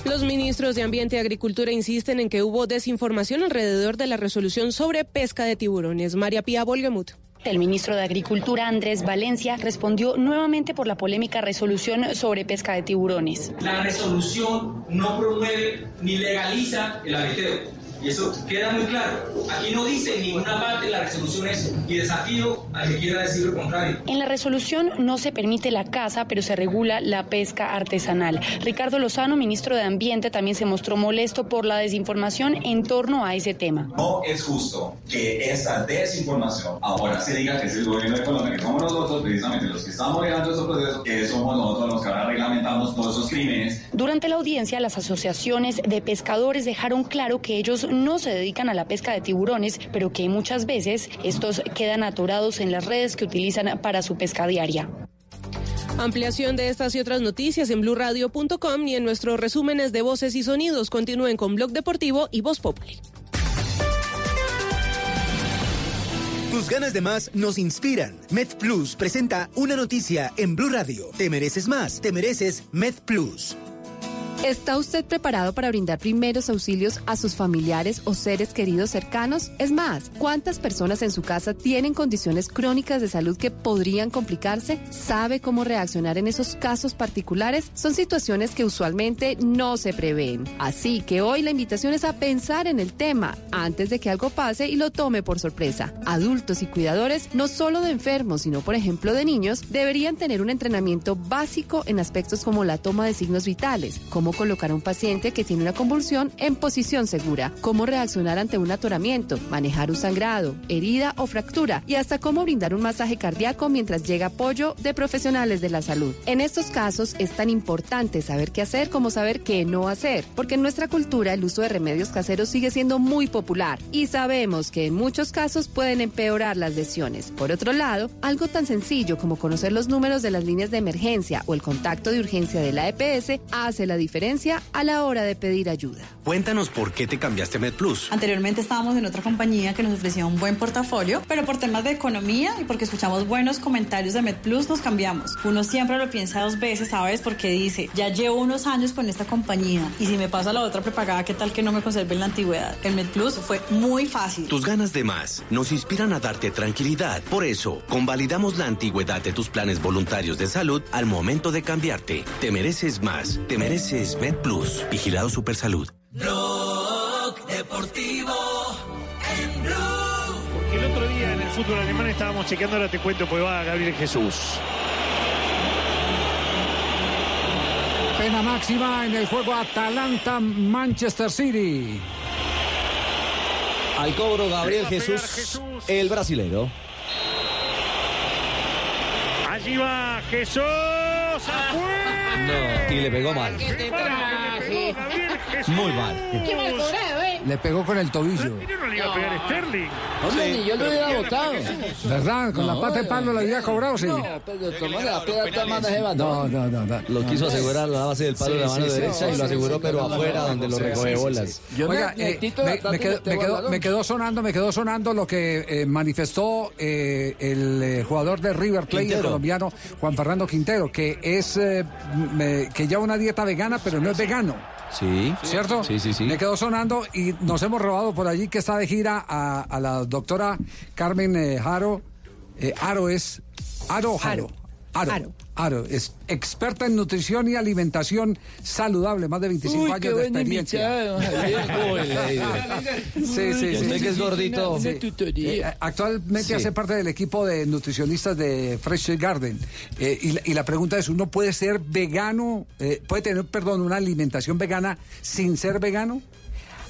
Los ministros de Ambiente y Agricultura insisten en que hubo desinformación alrededor de la resolución sobre pesca de tiburones. María Pía Volgemut. El ministro de Agricultura, Andrés Valencia, respondió nuevamente por la polémica resolución sobre pesca de tiburones. La resolución no promueve ni legaliza el aleteo. Y eso queda muy claro. Aquí no dice en ninguna parte de la resolución eso. Y desafío a que quiera decir lo contrario. En la resolución no se permite la caza, pero se regula la pesca artesanal. Ricardo Lozano, ministro de Ambiente, también se mostró molesto por la desinformación en torno a ese tema. No es justo que esta desinformación ahora se diga que es el gobierno de Colombia, que somos nosotros precisamente los que estamos manejando estos procesos, que somos nosotros los que ahora reglamentamos todos esos crímenes. Durante la audiencia, las asociaciones de pescadores dejaron claro que ellos no se dedican a la pesca de tiburones, pero que muchas veces estos quedan atorados en las redes que utilizan para su pesca diaria. Ampliación de estas y otras noticias en blurradio.com y en nuestros resúmenes de voces y sonidos. Continúen con Blog Deportivo y Voz Populi. Tus ganas de más nos inspiran. MedPlus presenta una noticia en Blue Radio. Te mereces más, te mereces MedPlus. ¿Está usted preparado para brindar primeros auxilios a sus familiares o seres queridos cercanos? Es más, ¿cuántas personas en su casa tienen condiciones crónicas de salud que podrían complicarse? ¿Sabe cómo reaccionar en esos casos particulares? Son situaciones que usualmente no se prevén. Así que hoy la invitación es a pensar en el tema antes de que algo pase y lo tome por sorpresa. Adultos y cuidadores, no solo de enfermos, sino por ejemplo de niños, deberían tener un entrenamiento básico en aspectos como la toma de signos vitales, colocar a un paciente que tiene una convulsión en posición segura, cómo reaccionar ante un atoramiento, manejar un sangrado, herida o fractura y hasta cómo brindar un masaje cardíaco mientras llega apoyo de profesionales de la salud. En estos casos es tan importante saber qué hacer como saber qué no hacer, porque en nuestra cultura el uso de remedios caseros sigue siendo muy popular y sabemos que en muchos casos pueden empeorar las lesiones. Por otro lado, algo tan sencillo como conocer los números de las líneas de emergencia o el contacto de urgencia de la EPS hace la diferencia a la hora de pedir ayuda. Cuéntanos por qué te cambiaste a MedPlus. Anteriormente estábamos en otra compañía que nos ofrecía un buen portafolio, pero por temas de economía y porque escuchamos buenos comentarios de MedPlus nos cambiamos. Uno siempre lo piensa dos veces, ¿sabes? Porque dice, ya llevo unos años con esta compañía y si me paso a la otra prepagada, ¿qué tal que no me conserve en la antigüedad? El MedPlus fue muy fácil. Tus ganas de más nos inspiran a darte tranquilidad. Por eso, convalidamos la antigüedad de tus planes voluntarios de salud al momento de cambiarte. Te mereces más. Te mereces MedPlus. Vigilado Supersalud. Blog Deportivo en Blue. Porque el otro día en el fútbol alemán estábamos chequeando, ahora te cuento, pues va Gabriel Jesús. Pena máxima en el juego Atalanta-Manchester City. Al cobro Gabriel Jesús, el brasilero. Allí va Jesús. ¡Afuera! No, y le pegó mal. Muy mal. Qué mal cobrado, ¿eh? Le pegó con el tobillo. Yo no le iba a pegar a Sterling. Hombre, ni yo lo hubiera votado. ¿Verdad? Con la pata de palo le había cobrado, sí. No, pero tomar la piedra está más de No, no, no, no. Lo quiso asegurar la base del palo de la mano derecha y lo aseguró, pero afuera donde lo recoge bolas. Oiga, eh, me, me quedó, sonando, me quedó sonando lo que eh, manifestó eh, el eh, jugador de River Plate, el colombiano Juan Fernando Quintero, que es eh, me- que lleva una dieta vegana, pero no es vegano. Sí. ¿Cierto? Sí, sí, sí. Me quedó sonando y nos hemos robado por allí que está de gira a, a la doctora Carmen eh, Jaro. Eh, Aro es. Aro Jaro. Aro. Aro. es experta en nutrición y alimentación saludable, más de 25 Uy, años qué de buena experiencia. invitada, Sí, sí, sí. Usted que es gordito. Eh, actualmente Sí. hace parte del equipo de nutricionistas de Fresh Garden. Eh, y, la, y la pregunta es, ¿uno puede ser vegano, eh, puede tener, perdón, una alimentación vegana sin ser vegano?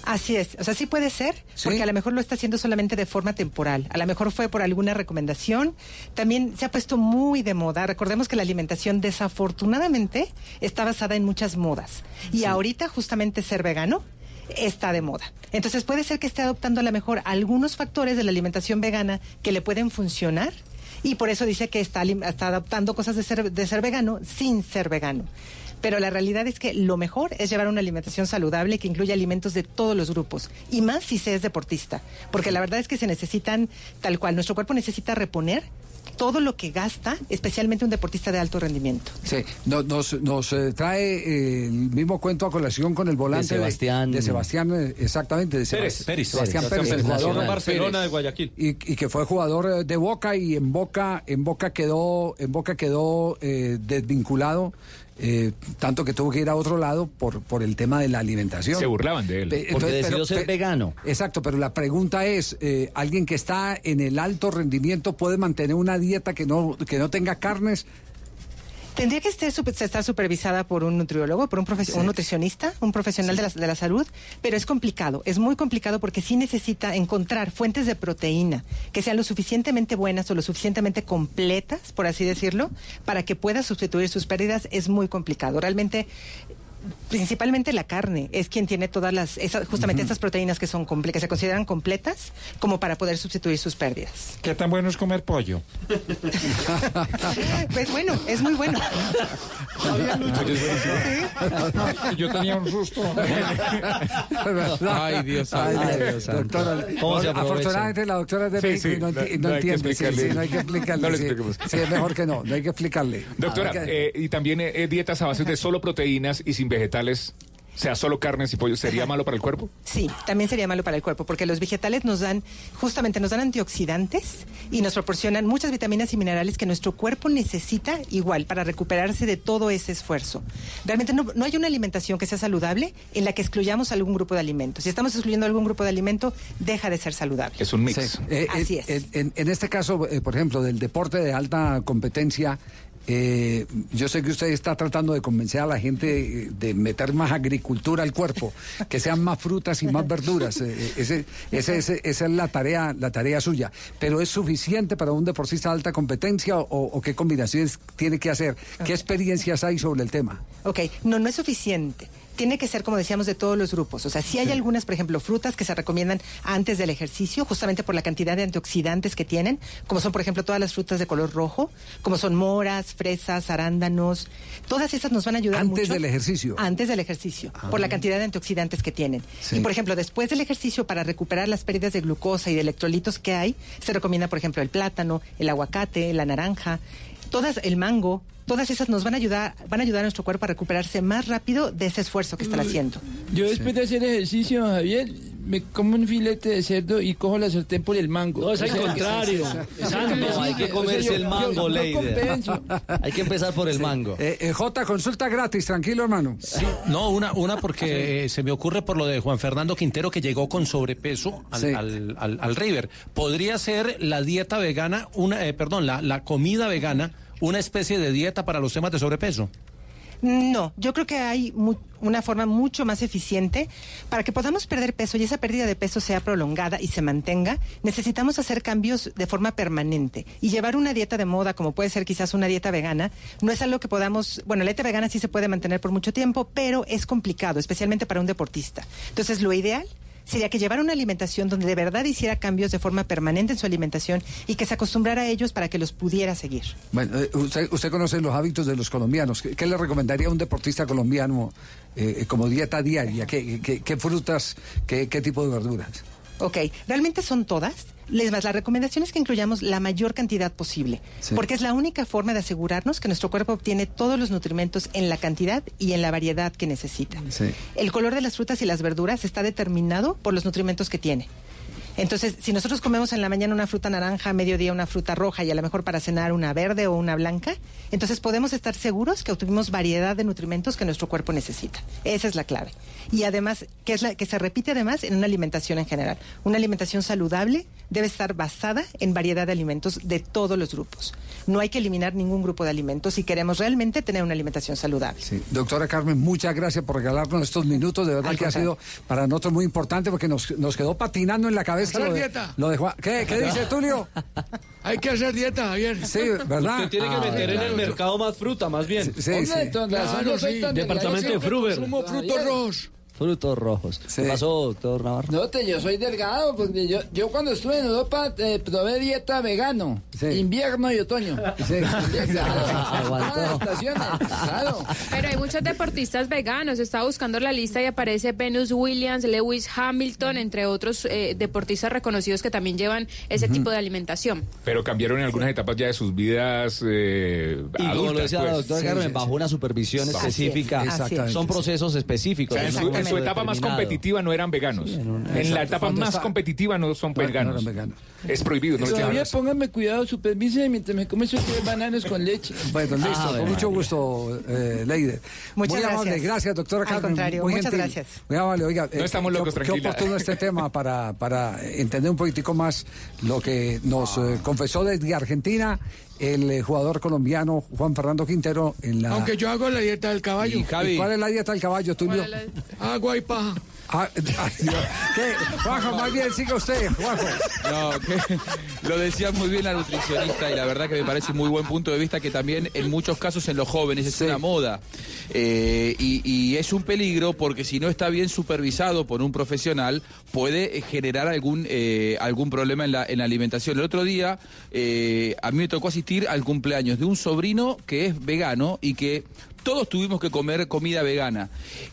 Así es, o sea, sí puede ser, porque a lo mejor lo está haciendo solamente de forma temporal, a lo mejor fue por alguna recomendación, también se ha puesto muy de moda, recordemos que la alimentación desafortunadamente está basada en muchas modas, y ahorita justamente ser vegano está de moda. Entonces puede ser que esté adoptando a lo mejor algunos factores de la alimentación vegana que le pueden funcionar. Y por eso dice que está, está adoptando cosas de ser, de ser vegano sin ser vegano. Pero la realidad es que lo mejor es llevar una alimentación saludable que incluya alimentos de todos los grupos. Y más si se es deportista. Porque la verdad es que se necesitan, tal cual, nuestro cuerpo necesita reponer todo lo que gasta, especialmente un deportista de alto rendimiento. Sí, no- nos, nos eh, trae eh, el mismo cuento a colación con el volante De Sebastián- de, Sebastián, eh, exactamente, de Pérez, Pérez. Sebastián Pérez, Pérez, el Nacional. jugador Barcelona de Guayaquil. y, y que fue jugador de Boca y en Boca en Boca quedó en Boca quedó eh, desvinculado eh, tanto que tuvo que ir a otro lado por por el tema de la alimentación. Se burlaban de él. Pe- Porque decidió ser vegano. Exacto, pero la pregunta es, eh, ¿alguien que está en el alto rendimiento puede mantener una dieta que no, que no tenga carnes? Tendría que estar, super- estar supervisada por un nutriólogo, por un, profes- un nutricionista, un profesional de, la, de la salud, pero es complicado, es muy complicado porque sí necesita encontrar fuentes de proteína que sean lo suficientemente buenas o lo suficientemente completas, por así decirlo, para que pueda sustituir sus pérdidas, es muy complicado. Realmente principalmente la carne es quien tiene todas las esas- justamente estas proteínas que son comple- que se consideran completas como para poder sustituir sus pérdidas. ¿Qué tan bueno es comer pollo? Pues bueno, es muy bueno. Yo tenía un susto. Ay, Dios santo. Ay, Dios. Doctora, ¿Cómo se aprovecha? afortunadamente la doctora es de Sí, México sí, no, no- no no hay que entiende. sí, explicarle. sí, no hay que explicarle. No le sí. expliquemos. Sí, es mejor que no, no hay que explicarle. Doctora, eh, y también eh, dietas a base de solo proteínas y sin vegetales, sea solo carnes y pollo, ¿sería malo para el cuerpo? Sí, también sería malo para el cuerpo, porque los vegetales nos dan, justamente nos dan antioxidantes y nos proporcionan muchas vitaminas y minerales que nuestro cuerpo necesita igual para recuperarse de todo ese esfuerzo. Realmente no, no hay una alimentación que sea saludable en la que excluyamos algún grupo de alimentos. Si estamos excluyendo algún grupo de alimento, deja de ser saludable. Es un mix. Sí. Eh, Así en, en- en- en este caso, eh, por ejemplo, del deporte de alta competencia, eh, yo sé que usted está tratando de convencer a la gente eh, de meter más agricultura al cuerpo, que sean más frutas y más verduras. Eh, eh, ese- ese- ese- esa es la tarea, la tarea suya. Pero ¿es suficiente para un deportista de alta competencia o, o qué combinaciones tiene que hacer? ¿Qué experiencias hay sobre el tema? Ok, no, no es suficiente. Tiene que ser, como decíamos, de todos los grupos. O sea, sí hay algunas, por ejemplo, frutas que se recomiendan antes del ejercicio, justamente por la cantidad de antioxidantes que tienen, como son, por ejemplo, todas las frutas de color rojo, como son moras, fresas, arándanos. Todas esas nos van a ayudar Antes mucho. del ejercicio. Antes del ejercicio, Ah. por la cantidad de antioxidantes que tienen. Sí. Y, por ejemplo, después del ejercicio, para recuperar las pérdidas de glucosa y de electrolitos que hay, se recomienda, por ejemplo, el plátano, el aguacate, la naranja, todas, el mango. Todas esas nos van a ayudar, van a ayudar a nuestro cuerpo a recuperarse más rápido de ese esfuerzo que están haciendo. Yo después de hacer ejercicio, Javier, me como un filete de cerdo y cojo la sartén por el mango. No, es al contrario. Sí, hay que o sea, comerse yo- el mango, Leider. compenso. Hay que empezar por el mango. Eh, eh, J, consulta gratis, tranquilo, hermano. Sí, no, una, una porque eh, se me ocurre por lo de Juan Fernando Quintero que llegó con sobrepeso al, Sí. al, al- al River. ¿Podría ser la dieta vegana, una, eh, perdón, la, la comida vegana, una especie de dieta para los temas de sobrepeso? No, yo creo que hay una forma mucho más eficiente para que podamos perder peso y esa pérdida de peso sea prolongada y se mantenga. Necesitamos hacer cambios de forma permanente y llevar una dieta de moda, como puede ser quizás una dieta vegana, no es algo que podamos. Bueno, la dieta vegana sí se puede mantener por mucho tiempo, pero es complicado, especialmente para un deportista. Entonces, lo ideal sería que llevara una alimentación donde de verdad hiciera cambios de forma permanente en su alimentación y que se acostumbrara a ellos para que los pudiera seguir. Bueno, eh, usted, usted conoce los hábitos de los colombianos. ¿Qué, le recomendaría a un deportista colombiano eh, como dieta diaria? ¿Qué, qué- qué frutas, qué tipo de verduras? Ok, realmente son todas. Les más, la recomendación es que incluyamos la mayor cantidad posible, Sí. porque es la única forma de asegurarnos que nuestro cuerpo obtiene todos los nutrimentos en la cantidad y en la variedad que necesita. Sí. El color de las frutas y las verduras está determinado por los nutrimentos que tiene. Entonces, si nosotros comemos en la mañana una fruta naranja, a mediodía una fruta roja y a lo mejor para cenar una verde o una blanca, entonces podemos estar seguros que obtuvimos variedad de nutrimentos que nuestro cuerpo necesita. Esa es la clave. Y además, que es la que se repite además en una alimentación en general. Una alimentación saludable debe estar basada en variedad de alimentos de todos los grupos. No hay que eliminar ningún grupo de alimentos si queremos realmente tener una alimentación saludable. Sí. Doctora Carmen, muchas gracias por regalarnos estos minutos. De verdad Al que ha sido para nosotros muy importante porque nos, nos quedó patinando en la cabeza Hacer lo de, dieta. lo de Juan. ¿Qué, qué dice Tulio? Hay que hacer dieta, Javier. Sí, ¿verdad? Usted tiene que Ah, meter en el mercado más fruta, más bien. Sí, sí. Hombre, Claro, sí. Departamento de Fruber. Consumo frutos rojos. Frutos rojos. ¿Qué pasó, doctor Navarro? No, te, yo soy delgado, porque yo, yo cuando estuve en Europa eh, probé dieta vegano, invierno y otoño. Las estaciones, claro. Pero hay muchos deportistas veganos. Estaba buscando la lista y aparece Venus Williams, Lewis Hamilton, entre otros eh, deportistas reconocidos que también llevan ese tipo de alimentación. Pero cambiaron en algunas etapas ya de sus vidas eh, Y como adultas, lo decía la pues. doctora Carmen, bajo una supervisión es, específica. es. Son procesos específicos. O sea, en, su, en su etapa más competitiva no eran veganos. en la Exacto. etapa más está- competitiva no son No, no veganos. eran veganos. Es prohibido, no Todavía pónganme cuidado, supervisen mientras me tres bananos con leche. Bueno, listo, Ah, con mucho gusto, eh, Leider. Muchas muy amable, gracias. gracias, doctora Al Carmen. contrario, muy muchas gentil. gracias. Muy amable, oiga. No estamos qué- locos, qué, tranquila. oportuno este tema para, para entender un poquitico más lo que nos eh, confesó desde Argentina el eh, jugador colombiano Juan Fernando Quintero en la... Aunque yo hago la dieta del caballo. ¿Y cuál es la dieta del caballo, Tulio? Agua y paja. Ah. ¿Qué? Juanjo, más bien siga usted, Juanjo. No, que lo decía muy bien la nutricionista y la verdad que me parece un muy buen punto de vista que también en muchos casos en los jóvenes es una moda Eh, y, y es un peligro porque si no está bien supervisado por un profesional puede generar algún eh, algún problema en la, en la alimentación. El otro día eh, a mí me tocó asistir al cumpleaños de un sobrino que es vegano y que todos tuvimos que comer comida vegana.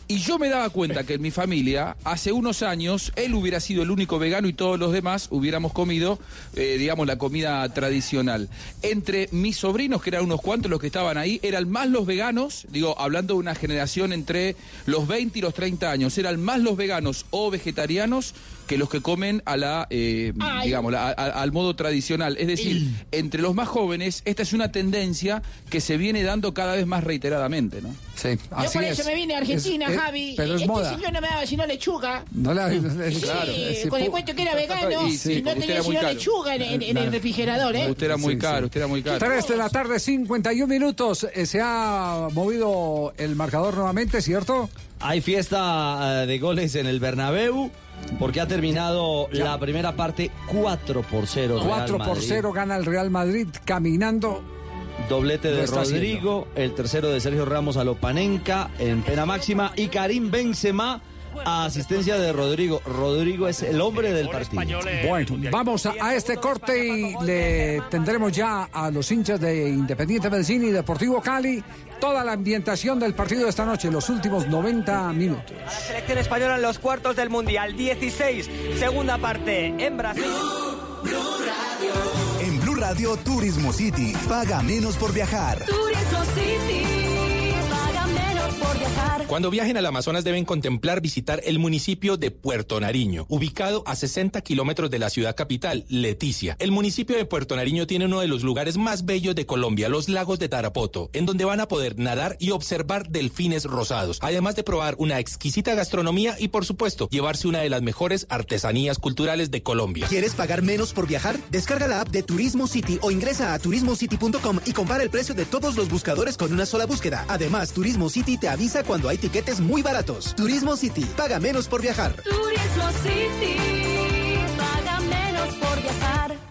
Y yo me daba cuenta que en mi familia, hace unos años, él hubiera sido el único vegano y todos los demás hubiéramos comido, eh, digamos, la comida tradicional. Entre mis sobrinos, que eran unos cuantos los que estaban ahí, eran más los veganos, digo, hablando de una generación entre los 20 y los 30 años, eran más los veganos o vegetarianos que los que comen a la, eh, digamos, la- a- a- al modo tradicional. Es decir, entre los más jóvenes, esta es una tendencia que se viene dando cada vez más reiteradamente, ¿no? Sí, Yo por eso me vine a Argentina, Es- es- Javi. pero es este moda. señor no me daba sino lechuga. No la, Sí, claro, sí, con el cuento que era vegano Y sí, y no tenía sino caro. lechuga en, en- en el refrigerador, ¿eh? Usted era muy Sí, caro, sí. usted era muy caro. 3 de la tarde, 51 minutos. Eh, Se ha movido el marcador nuevamente, ¿cierto? Hay fiesta eh, de goles en el Bernabéu porque ha terminado la primera parte 4 por 0. Real 4 por Madrid. 0 gana el Real Madrid caminando. Doblete de Rodrigo, el tercero de Sergio Ramos a Lopanenka en pena máxima y Karim Benzema a asistencia de Rodrigo. Rodrigo es el hombre del partido. Bueno, vamos a, a este corte y le tendremos ya a los hinchas de Independiente Medellín y Deportivo Cali toda la ambientación del partido de esta noche, los últimos 90 minutos. La selección española en los cuartos del Mundial 16, segunda parte en Brasil. En Blue Radio Turismo City. Paga menos por viajar. Turismo City, paga menos por viajar. Cuando viajen al Amazonas deben contemplar visitar el municipio de Puerto Nariño, ubicado a 60 kilómetros de la ciudad capital, Leticia. El municipio de Puerto Nariño tiene uno de los lugares más bellos de Colombia, los lagos de Tarapoto, en donde van a poder nadar y observar delfines rosados, además de probar una exquisita gastronomía y, por supuesto, llevarse una de las mejores artesanías culturales de Colombia. ¿Quieres pagar menos por viajar? Descarga la app de Turismo City o ingresa a turismocity.com y compara el precio de todos los buscadores con una sola búsqueda. Además, Turismo City te avisa cuando hay tiquetes muy baratos. Turismo City, paga menos por viajar. Turismo City, paga menos por viajar.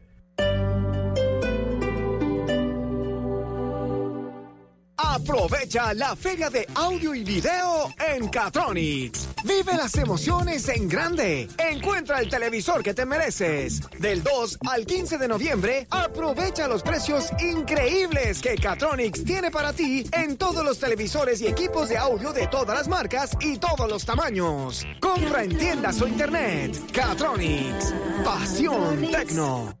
Aprovecha la feria de audio y video en Catronics. Vive las emociones en grande. Encuentra el televisor que te mereces. Del 2 al 15 de noviembre, aprovecha los precios increíbles que Catronics tiene para ti en todos los televisores y equipos de audio de todas las marcas y todos los tamaños. Compra en tiendas o internet. Catronics. Pasión Tecno.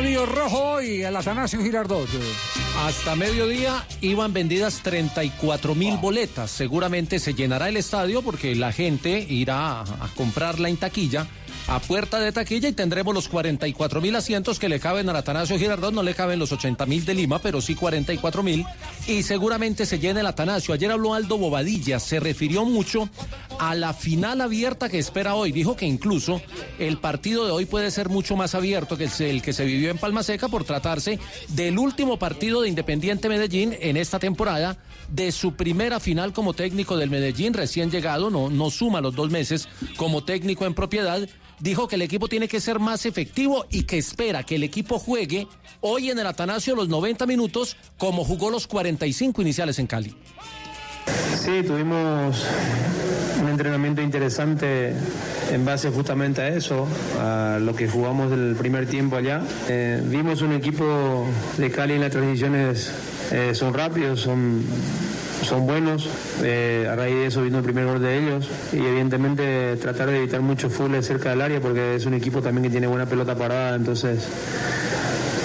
Estadio Rojo hoy, el Atanasio Girardot. Hasta mediodía iban vendidas 34 mil boletas. Seguramente se llenará el estadio porque la gente irá a comprarla en taquilla, a puerta de taquilla y tendremos los 44 mil asientos que le caben al Atanasio Girardot. No le caben los 80 mil de Lima, pero sí 44 mil. Y seguramente se llena el Atanasio. Ayer habló Aldo Bobadilla, se refirió mucho a la final abierta que espera hoy. Dijo que incluso el partido de hoy puede ser mucho más abierto que el que se vivió en Palma Seca por tratarse del último partido de Independiente Medellín en esta temporada, de su primera final como técnico del Medellín, recién llegado, no, no suma los dos meses como técnico en propiedad. Dijo que el equipo tiene que ser más efectivo y que espera que el equipo juegue hoy en el Atanasio los 90 minutos como jugó los 45 iniciales en Cali. Sí, tuvimos un entrenamiento interesante en base justamente a eso, a lo que jugamos el primer tiempo allá. Eh, vimos un equipo de Cali en las transiciones, eh, son rápidos, son, son buenos. Eh, a raíz de eso vino el primer gol de ellos y evidentemente tratar de evitar mucho fútbol cerca del área porque es un equipo también que tiene buena pelota parada, entonces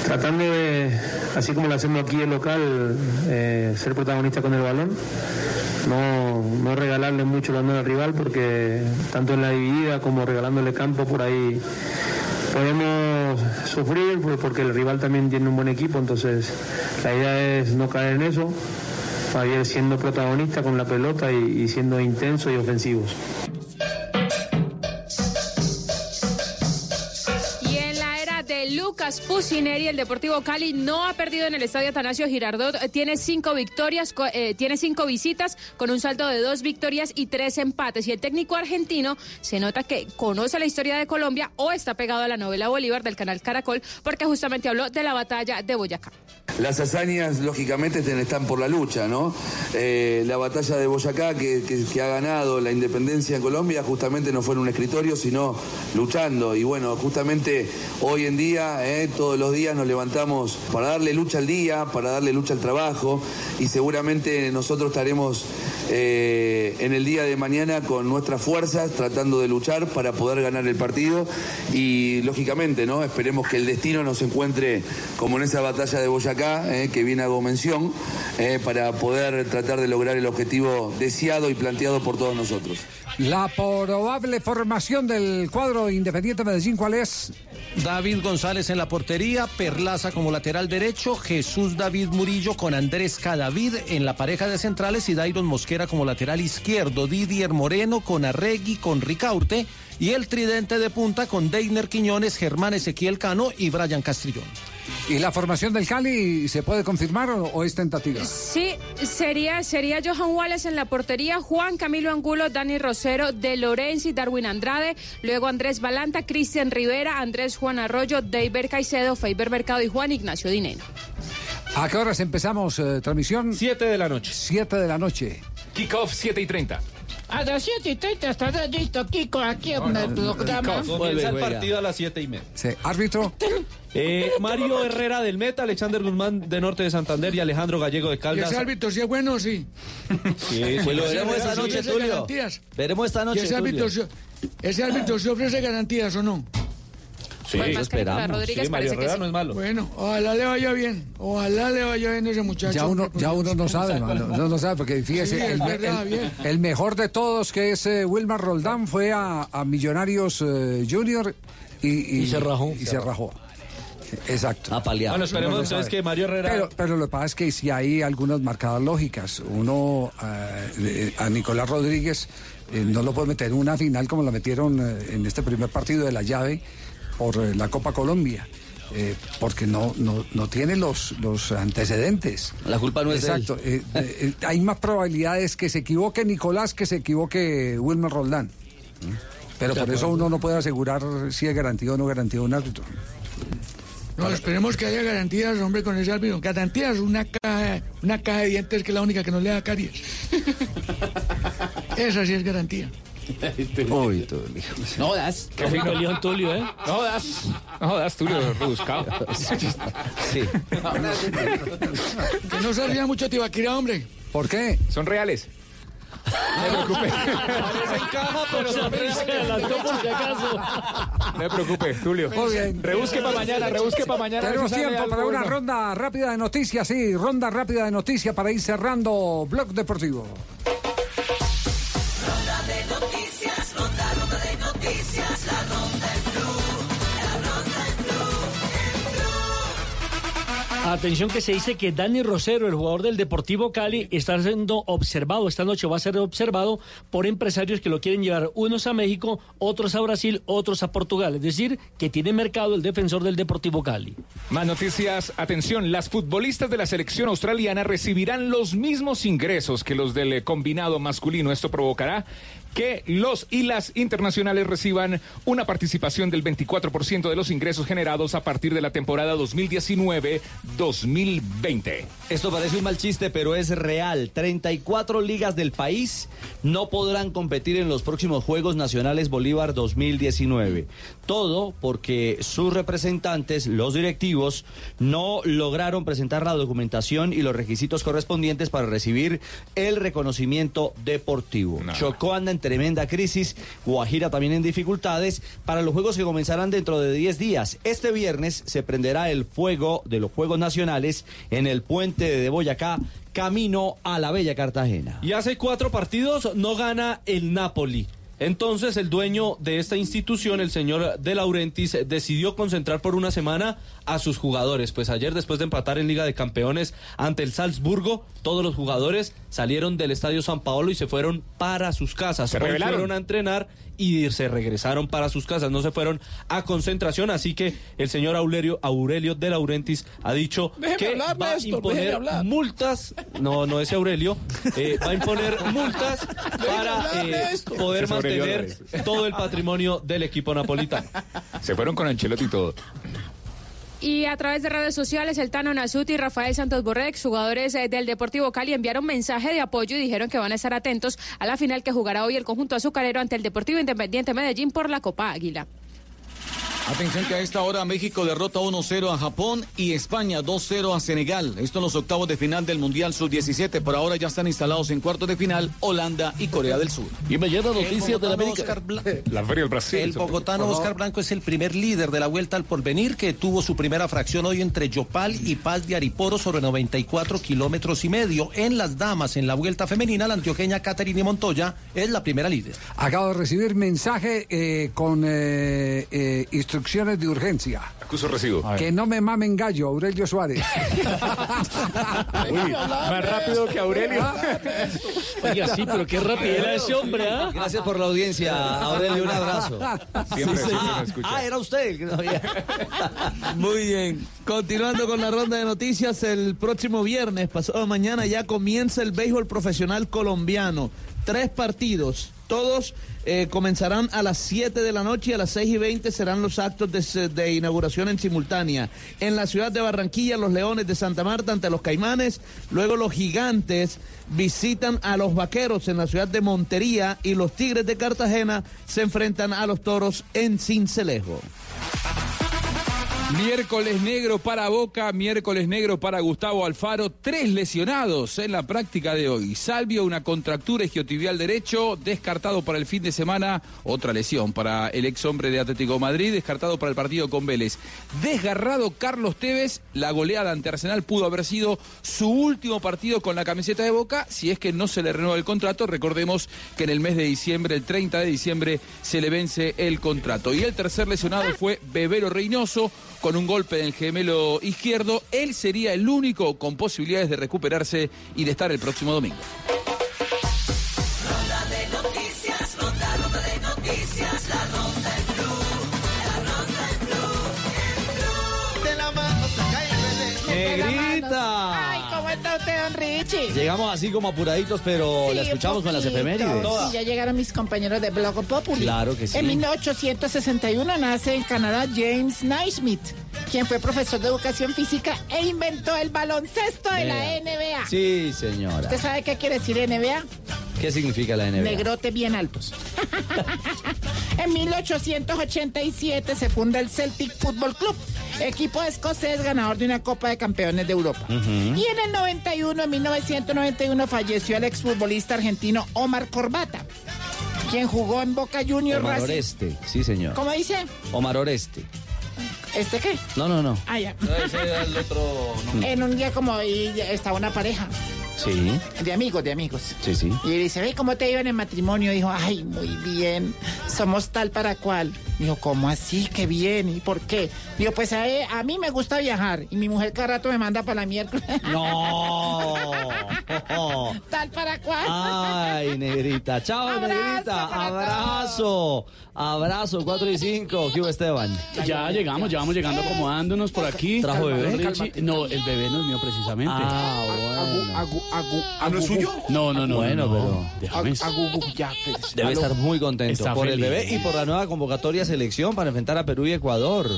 tratando de, así como lo hacemos aquí en local, eh, ser protagonista con el balón. No, no regalarle mucho el balón al rival porque tanto en la dividida como regalándole campo por ahí podemos sufrir pues, porque el rival también tiene un buen equipo, entonces la idea es no caer en eso, bien siendo protagonista con la pelota y, y siendo intensos y ofensivos. Lucas Pusineri, el Deportivo Cali no ha perdido en el estadio Atanasio Girardot. Tiene cinco victorias, eh, tiene cinco visitas con un saldo de dos victorias y tres empates. Y el técnico argentino se nota que conoce la historia de Colombia o está pegado a la novela Bolívar del canal Caracol porque justamente habló de la batalla de Boyacá. Las hazañas, lógicamente, están por la lucha, ¿no? Eh, la batalla de Boyacá, que, que- que ha ganado la independencia en Colombia, justamente no fue en un escritorio, sino luchando. Y bueno, justamente hoy en día, eh, todos los días nos levantamos para darle lucha al día, para darle lucha al trabajo, y seguramente nosotros estaremos eh, en el día de mañana con nuestras fuerzas tratando de luchar para poder ganar el partido. Y lógicamente, ¿no? Esperemos que el destino nos encuentre como en esa batalla de Boyacá, eh, que viene hago mención, eh, para poder tratar de lograr el objetivo deseado y planteado por todos nosotros. La probable formación del cuadro Independiente Medellín, ¿cuál es? David González en la portería, Perlaza como lateral derecho, Jesús David Murillo con Andrés Cadavid en la pareja de centrales y Dairon Mosquera como lateral izquierdo, Didier Moreno con Arregui, con Ricaurte y el tridente de punta con Deiner Quiñones, Germán Ezequiel Cano y Brian Castrillón. ¿Y la formación del Cali se puede confirmar o, o es tentativa? Sí, sería, sería Johan Wallace en la portería, Juan Camilo Angulo, Dani Rosero, De Lorenzi, Darwin Andrade, luego Andrés Balanta, Cristian Rivera, Andrés Juan Arroyo, David Caicedo, Faber Mercado y Juan Ignacio Dineno. ¿A qué horas empezamos eh, transmisión? 7 de la noche. 7 de la noche. Kickoff 7 y 30. A las 7 y 30 estará listo Kiko aquí en el programa. Comienza el partido a las 7 y media. Sí. Árbitro. Eh, Mario Herrera del Meta, Alexander Guzmán de Norte de Santander y Alejandro Gallego de ¿Y Caldas. ese árbitro sí es bueno o sí? Sí, pues lo veremos esta noche, Tulio. Veremos esta ¿Y noche, ese árbitro, ese árbitro sí ofrece garantías o no? Sí, Pues Rodríguez Sí, Mario Herrera sí. no es malo. Bueno, ojalá le vaya bien. Ojalá le vaya bien a ese muchacho. Ya uno, ya uno no sabe, mano, uno no sabe, porque fíjese, Sí, es el, me- verdad, el- bien. el mejor de todos, que es eh, Wilmar Roldán, fue a, a Millonarios eh, Junior y, Y se rajó. y se rajó. Exacto. A paliar. Bueno, esperemos no entonces sabe. que Mario Herrera- Pero, pero lo que pasa es que si hay algunas marcadas lógicas. Uno, eh, a Nicolás Rodríguez, eh, no lo puede meter en una final como lo metieron eh, en este primer partido de la llave por eh, la Copa Colombia. eh, porque no, no, no tiene los, los antecedentes. La culpa no es de él. Exacto. eh, hay más probabilidades que se equivoque Nicolás que se equivoque Wilmer Roldán. Pero por eso uno no puede asegurar si es garantía o no garantía un árbitro. No, esperemos que haya garantías, hombre, con ese árbitro. Garantías, una caja, una caja de dientes que es la única que no le da caries. Esa sí es garantía. Uy, Tulio. No das. Qué fino. León Tulio, ¿eh? No das. No das, Tulio, rebuscado. Sí. Que no se ría mucho Tibaquira, hombre. ¿Por qué? Son reales. No me preocupe. pero se adelantó por si acaso. No me preocupe, Tulio. Muy bien. Rebusque para mañana, rebusque para mañana. Tenemos tiempo para una bueno. ronda rápida de noticias, sí, ronda rápida de noticias para ir cerrando Blog Deportivo. Atención que se dice que Dani Rosero, el jugador del Deportivo Cali, está siendo observado, esta noche va a ser observado por empresarios que lo quieren llevar unos a México, otros a Brasil, otros a Portugal. Es decir, que tiene mercado el defensor del Deportivo Cali. Más noticias, atención, las futbolistas de la selección australiana recibirán los mismos ingresos que los del eh, combinado masculino. Esto provocará que los y las internacionales reciban una participación del 24% de los ingresos generados a partir de la temporada 2019-2020. Esto parece un mal chiste, pero es real. 34 ligas del país no podrán competir en los próximos Juegos Nacionales Bolívar 2019. Todo porque sus representantes, los directivos, no lograron presentar la documentación y los requisitos correspondientes para recibir el reconocimiento deportivo. Chocó anda en tremenda crisis, Guajira también en dificultades para los Juegos que comenzarán dentro de 10 días. Este viernes se prenderá el fuego de los Juegos Nacionales en el puente de Boyacá, camino a la bella Cartagena. Y hace cuatro partidos no gana el Napoli. Entonces el dueño de esta institución, el señor De Laurentiis, decidió concentrar por una semana a sus jugadores. Pues ayer, después de empatar en Liga de Campeones ante el Salzburgo, todos los jugadores salieron del Estadio San Paolo y se fueron para sus casas. Se fueron a entrenar y se regresaron para sus casas. No se fueron a concentración. Así que el señor Aurelio, Aurelio De Laurentiis ha dicho Déjeme que hablar, va a imponer multas. No, no ese Aurelio. eh, va a imponer multas para hablar, eh, poder es mantener todo el patrimonio del equipo napolitano. Se fueron con Ancelotti y todo. Y a través de redes sociales, el Tano Nasuti y Rafael Santos Borrex, jugadores eh, del Deportivo Cali, enviaron mensaje de apoyo y dijeron que van a estar atentos a la final que jugará hoy el conjunto azucarero ante el Deportivo Independiente Medellín por la Copa Águila. Atención que a esta hora México derrota 1-0 a Japón y España 2-0 a Senegal. Esto en los octavos de final del Mundial Sub-17. Por ahora ya están instalados en cuartos de final Holanda y Corea del Sur. Y me llena noticias de la América. Oscar Bla- La Feria del Brasil. El bogotano Oscar Blanco es el primer líder de la Vuelta al Porvenir que tuvo su primera fracción hoy entre Yopal y Paz de Ariporo sobre 94 kilómetros y medio. En las damas, en la Vuelta Femenina, la antioqueña Caterine Montoya es la primera líder. Acabo de recibir mensaje eh, con eh, eh, instrucciones de urgencia. Acuso recibo. Que no me mamen gallo, Aurelio Suárez. Uy, más rápido que Aurelio. Oiga, sí, pero qué rapidez era ese hombre, ¿ah? Gracias por la audiencia, Aurelio, un abrazo. Siempre, siempre ah, me escucha. ah, era usted el que no había. Muy bien. Continuando con la ronda de noticias, el próximo viernes, pasado mañana, ya comienza el béisbol profesional colombiano. Tres partidos. Todos eh, comenzarán a las 7 de la noche y a las 6 y 20 serán los actos de, de inauguración en simultánea. En la ciudad de Barranquilla, los Leones de Santa Marta ante los Caimanes. Luego los Gigantes visitan a los Vaqueros en la ciudad de Montería y los Tigres de Cartagena se enfrentan a los Toros en Cincelejo. Miércoles negro para Boca, miércoles negro para Gustavo Alfaro, tres lesionados en la práctica de hoy. Salvio, una contractura isquiotibial derecho, descartado para el fin de semana, otra lesión para el ex hombre de Atlético Madrid, descartado para el partido con Vélez. Desgarrado Carlos Tevez, la goleada ante Arsenal pudo haber sido su último partido con la camiseta de Boca, si es que no se le renueva el contrato. Recordemos que en el mes de diciembre, el 30 de diciembre, se le vence el contrato. Y el tercer lesionado fue Bebero Reynoso, con un golpe en el gemelo izquierdo. Él sería el único con posibilidades de recuperarse y de estar el próximo domingo. Ronda de noticias, ronda, ronda de noticias, la ronda en blue, la ronda en blue, en blue. De la mano saca el bebé. ¡Negrita! Ay, ¿cómo está usted, don Richie? Llegamos así como apuraditos, pero Sí, la escuchamos con las efemérides. Ya llegaron mis compañeros de Blog Populi. Claro que sí. En 1861 nace en Canadá James Naismith, quien fue profesor de educación física e inventó el baloncesto de la. NBA. Sí, señora. ¿Usted sabe qué quiere decir NBA? ¿Qué significa la NBA? Negrotes bien altos. en 1887 se funda el Celtic Football Club, equipo escocés ganador de una Copa de Campeones de Europa. Y en el 91, en 1991, falleció el exfutbolista argentino Omar Corbata, quien jugó en Boca Juniors Omar Racing. Oreste, sí, señor. ¿Cómo dice? Omar Oreste. ¿Este qué? No, no, no. Ah, ya. Ese era el otro. En un día como hoy estaba una pareja Sí, de amigos, de amigos. sí, sí. Y él dice, ve cómo te iba en el matrimonio. Dijo, ay, muy bien, somos tal para cual. Dijo, ¿cómo así? Qué bien. ¿Y por qué? Dijo, pues a, a mí me gusta viajar y mi mujer cada rato me manda para la miércoles. No. Tal para cual. Ay, negrita. Chao, Abrazo negrita. Abrazo. Abrazo, 4 y 5. ¿Qué hubo, Esteban? Ya llegamos, ya vamos llegando acomodándonos por aquí. ¿Trajo bebé? No, el bebé no es mío precisamente. Ah, bueno. ¿Ah, no es suyo? No, no, no. Bueno, no. pero- Déjame. Debe estar muy contento por el bebé y por la nueva convocatoria selección para enfrentar a Perú y Ecuador.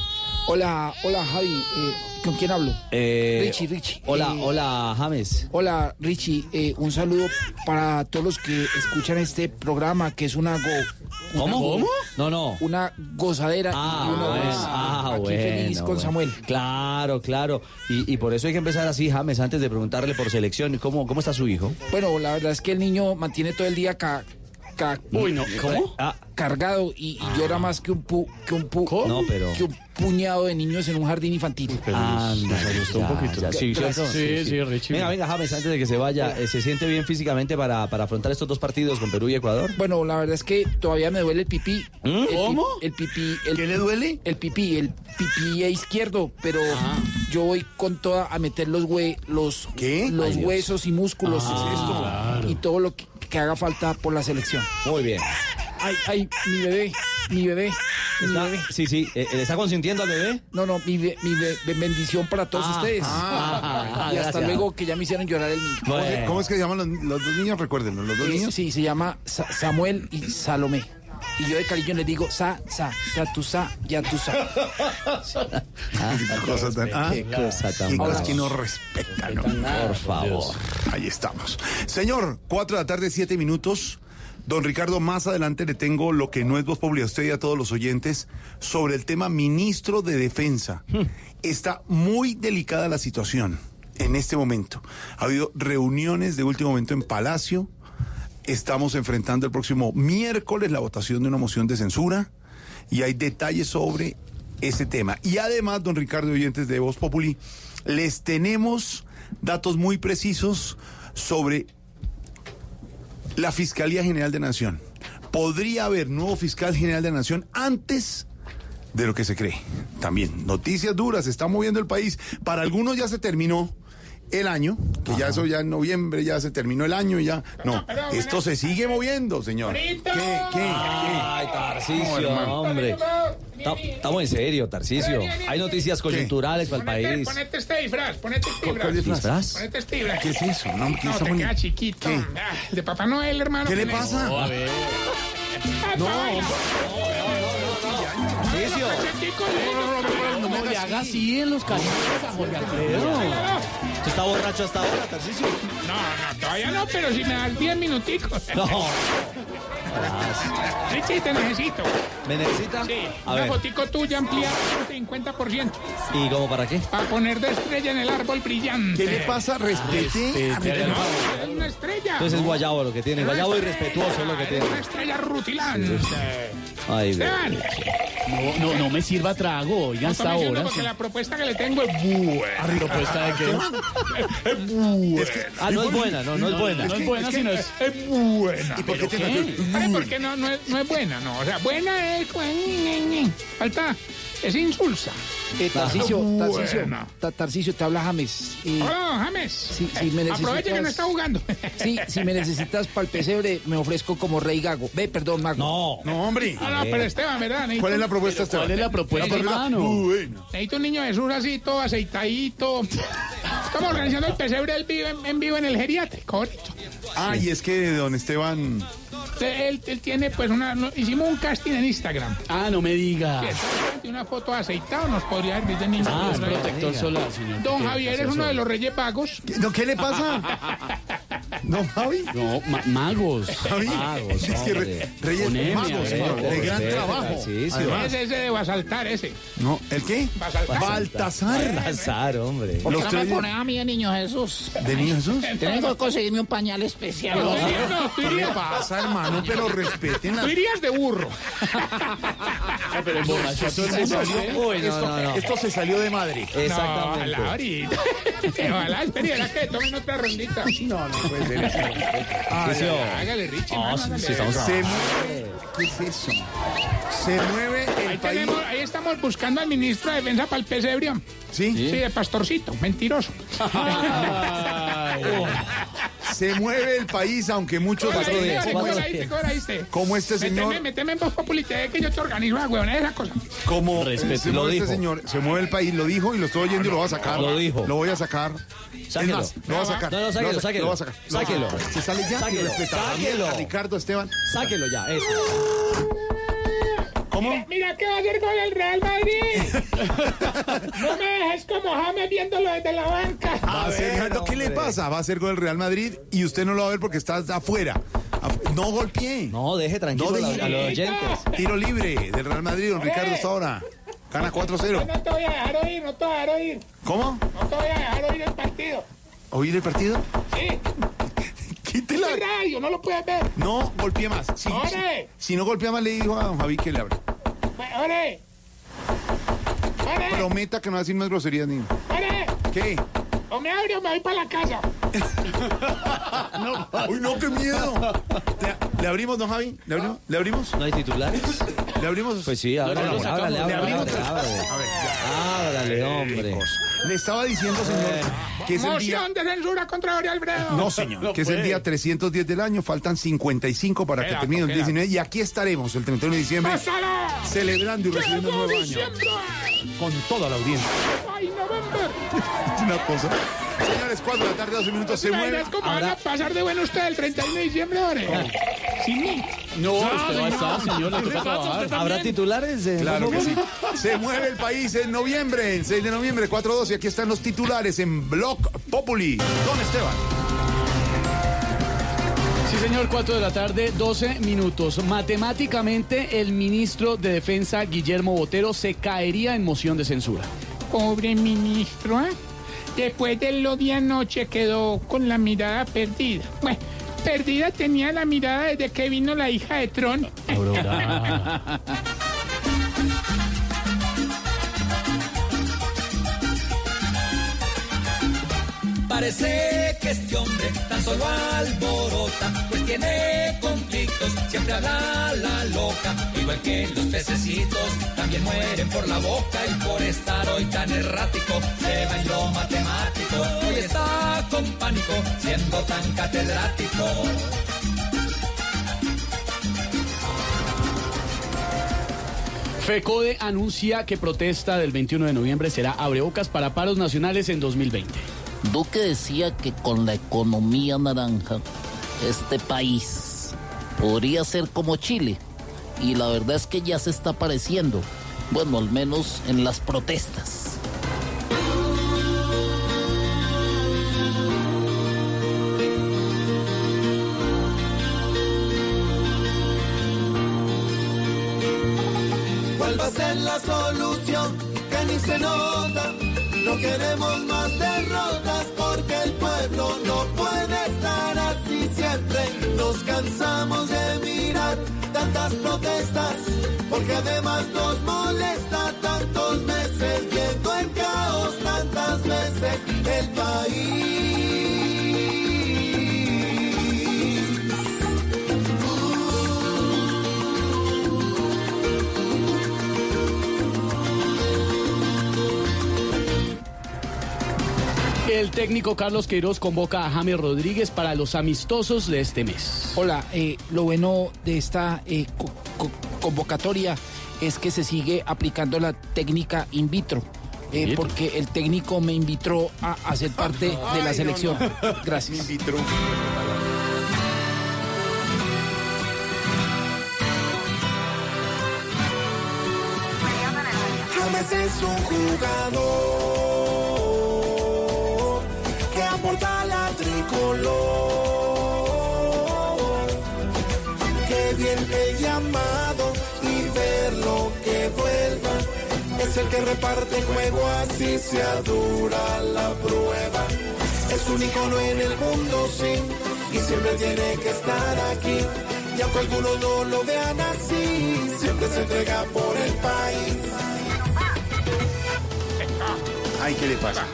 Hola, hola Javi, eh, ¿con quién hablo? Eh, Richie, Richie. Hola, Eh, hola, James. Hola Richie, eh, un saludo para todos los que escuchan este programa que es una go... una ¿Cómo? go- ¿Cómo? No, no. Una gozadera Ah, y uno bueno, ah, aquí bueno, feliz con bueno. Samuel. Claro, claro. Y, y por eso hay que empezar así, James, antes de preguntarle por selección. ¿Cómo, cómo está su hijo? Bueno, la verdad es que el niño mantiene todo el día ca- ca- Uy, no, ¿cómo? Ah, cargado y, y llora más que un pu, que un pu, No, pero- que un puñado de niños en un jardín infantil. Anda, ya, ya, sí, ¿cierto? Sí, sí, Richie. Venga, venga, James, antes de que se vaya, eh, ¿se siente bien físicamente para, para afrontar estos dos partidos con Perú y Ecuador? Bueno, la verdad es que todavía me duele el pipí. ¿Mm? El ¿Cómo? El pipí. El, ¿Qué le duele? El pipí, el pipí izquierdo, pero yo voy con toda a meter los hue, los, los Ay, Dios. huesos y músculos Ah, y todo lo que, que haga falta por la selección. Muy bien. Ay, ay, mi bebé, mi bebé, mi Está- bebé. sí, sí, eh, ¿le está consintiendo al bebé? No, no, mi, be- mi be- bendición para todos Ah, ustedes. ah, ah, y hasta gracias. luego que ya me hicieron llorar el niño. Bueno. ¿Cómo, ¿Cómo es que se llaman los, los dos niños? Recuérdenlo, los dos Eh, niños. Sí, se llama Sa- Samuel y Salomé. Y yo de cariño les digo, sa, sa, ya tú sa, ya tú sa. Qué cosa tan, ah, Qué cosa tan qué que no respetan. ¿no? Por favor. Ahí estamos. Señor, 4 de la tarde, 7 minutos. Don Ricardo, más adelante le tengo lo que no es voz pública a usted y a todos los oyentes sobre el tema ministro de Defensa. Está muy delicada la situación en este momento. Ha habido reuniones de último momento en Palacio. Estamos enfrentando el próximo miércoles la votación de una moción de censura y hay detalles sobre ese tema. Y además, don Ricardo oyentes de Voz Populi, les tenemos datos muy precisos sobre la Fiscalía General de Nación. Podría haber nuevo fiscal general de Nación antes de lo que se cree. También, noticias duras, se está moviendo el país. Para algunos ya se terminó el año, que ya eso ya en noviembre ya se terminó el año y ya. No, esto se sigue moviendo, señor. ¿Qué? ¿Qué? ¿Qué? Ay, Tarcicio, hermano. hombre. Ta- Estamos en serio, Tarcicio. Hay noticias coyunturales para el Ponete, país. ponete este disfraz, ponete este ¿Cuál disfraz. disfraz? Ponete este disfraz. ¿Qué es eso? No, ¿qué No, está te queda chiquito. ¿Qué? Ah, de Papá Noel, hermano. ¿Qué le pasa? Ah, No. baila. Tarcicio. No, no le haga así en los cariños a Jorge Alfredo. ¿Usted está borracho hasta ahora, Tarcicio? No, no, todavía no, pero si me das 10 minuticos. No. Richie, te necesito. ¿Me necesita? Sí, A una ver. fotico tuya ampliada un 50%. ¿Y cómo para qué? Para poner de estrella en el árbol brillante. ¿Qué le pasa? Respete. a Ricardo. No, es una estrella. Entonces es guayabo lo que tiene. Guayabo irrespetuoso es lo que tiene. Una estrella rutilante. Ay, Esteban, No, no, no me sirva trago, oiga, no hasta ahora. porque la propuesta que le tengo es buena. ¿Propuesta de qué? Es buena. Ah, no es buena, no, no es buena. No es buena, sino es... Es buena. ¿Y por qué te Porque no, es, no es buena, no. O sea, buena es. Falta. Es insulsa. Eh, Tarcicio. Tarcicio, Ta- Tarcicio, te habla James. Eh, Hola, James. Me Aproveche que no está jugando. Sí, si me necesitas para el pesebre, me ofrezco como rey gago. Ve, perdón, Mago. No. No, hombre. No, no, pero Esteban, ¿verdad? Necesito, ¿Cuál es la propuesta, Esteban? ¿Cuál es la propuesta, hermano? Bueno. necesito un niño Jesús así, todo aceitadito. Estamos organizando el pesebre él vive en, en vivo en el geriátrico. ahorita. Ah, y es que don Esteban. Él, él tiene, pues, una. no- hicimos un casting en Instagram. Ah, no me diga. Una foto de aceitado nos podría servir de niño. Ah, es protector solar, señor. Don. Javier es uno de los reyes vagos. ¿Qué, no, ¿qué le pasa? ¿No, Javi? No, ma- magos. Javi. Magos, es que hombre. re- Reyes Magos, ver, señor, de gran trabajo. Tarcisio. Además, Ese, ese de Basaltar, ese. no, ¿el qué? Basaltar. Baltasar. Azar, hombre. ¿Por qué no me de- pones a mí, niño Jesús? ¿De niño Jesús? Tengo que conseguirme un pañal especial. No, no, tú ¿Qué le irías, pasa, hermano? Pero respeten tú irías de burro. Ah, pero emborracha a todo el Se mundo. Salió- no, esto, no, no. esto se salió de madre. No, Exactamente. ojalá ahorita. Ojalá, espera que tomen otra rondita. No, no puede ser. Hágale, Richie. Ah, mano, hágale. sí, estamos Se mueve. ¿Qué es eso? Se mueve Ahí, el país. tenemos, ahí estamos buscando al ministro de Defensa para el pesebrio. ¿Sí? Sí, de pastorcito, mentiroso. Se mueve el país, aunque muchos... ¿Cómo la ¿Cómo diste, ¿Cómo la es- diste? ¿Cómo la diste? Como este señor- Méteme, méteme en Voz Populi TV que yo te organizo la huevona de esa cosa. Como Respeto, se lo este dijo. señor, se mueve el país, lo dijo y lo estoy oyendo y lo voy a sacar. Lo dijo. Lo voy a sacar. Sáquelo. Es más, lo voy a sacar. No, no, Lo sáquelo, sáquelo. Lo voy a sacar. Sáquelo. Se sale ya Sáquelo, y sáquelo. a Ricardo Esteban. Sáquelo ya, eso. ¿Cómo? Mira, mira que va a hacer con el Real Madrid. no me dejes como James viéndolo desde la banca. Va a Ricardo, ¿qué le pasa? Va a ser con el Real Madrid y usted no lo va a ver porque está afuera. Af- No golpee. No, deje tranquilo a los oyentes. Tiro libre del Real Madrid, don Ricardo, hasta ahora. Gana 4-0. No te voy a dejar oír, no te voy a dejar oír. ¿Cómo? No te voy a dejar oír el partido. ¿Oír el partido? Sí. Quítela. Es radio, no lo puedes ver. No, golpee más. Si, si, ¡Ore! si no golpea más, le dijo a don Javi que le abre. ¡Ore! ¡Ore! Prometa que no va a decir más groserías ni. ¡Ore! ¿Qué? O me abre o me voy para la casa. Uy, no, qué miedo. ¿Le, abrimos, don Javi? ¿Le abrimos? ¿Le abrimos? ¿No hay titulares? ¿Le abrimos? Pues sí, ábrale, No, no, ábrale, ¿Le ábrale, ábrale, ábrale. Ábrale, hombre. Le estaba diciendo, señor, que es el día... Moción de censura contra Jorge Alfredo. No, señor, que es el día 310 del año, faltan 55 para que Queda, termine el queda. 19 y aquí estaremos el 31 de diciembre ¡Pásala! celebrando y recibiendo un ¡Llegó nuevo año diciembre! con toda la audiencia. ¡Ay, November! Una cosa. Señores, 4 de la tarde, 12 minutos, se ¿Te mueve. imaginas cómo van a pasar de bueno ustedes el 31 de diciembre, Jorge? Sin mí. No, usted va a estar, señor, le ¿Qué toca le pasa a trabajar. usted ¿Habrá titulares? eh, Claro que sí. Se mueve el país en noviembre, el 6 de noviembre, 4-2. Y aquí están los titulares en Blog Populi. Don Esteban. Sí, señor, 4 de la tarde, 12 minutos. Matemáticamente, el ministro de Defensa, Guillermo Botero, se caería en moción de censura. Pobre ministro, ¿eh? Después de lo de anoche quedó con la mirada perdida. Bueno, perdida tenía la mirada desde que vino la hija de Tron. Parece que este hombre tan solo alborota, pues tiene conflictos, siempre habla la loca, igual que los pececitos, también mueren por la boca y por estar hoy tan errático, se va en lo matemático, hoy está con pánico, siendo tan catedrático. FECODE anuncia que protesta del 21 de noviembre será abrebocas para paros nacionales en 2020. Duque decía que con la economía naranja, este país podría ser como Chile. Y la verdad es que ya se está pareciendo. Bueno, al menos en las protestas. ¿Cuál va a ser la solución? Que ni se nota. No queremos más derrotas porque el pueblo no puede estar así siempre. Nos cansamos de mirar tantas protestas porque además nos molesta tantos meses viendo el caos tantas veces el país. El técnico Carlos Queiroz convoca a James Rodríguez para los amistosos de este mes. Hola, eh, lo bueno de esta eh, co- co- convocatoria es que se sigue aplicando la técnica in vitro. eh, porque el técnico me invitó a, a ser parte de la selección. Gracias. Es un jugador que aporta la tricolor. Qué bien el llamado y verlo que vuelva. Es el que reparte juego así sea dura la prueba. Es un icono en el mundo, sí, y siempre tiene que estar aquí. Y aunque algunos no lo vean así, siempre se entrega por el país. Ay, ¿qué le pasa?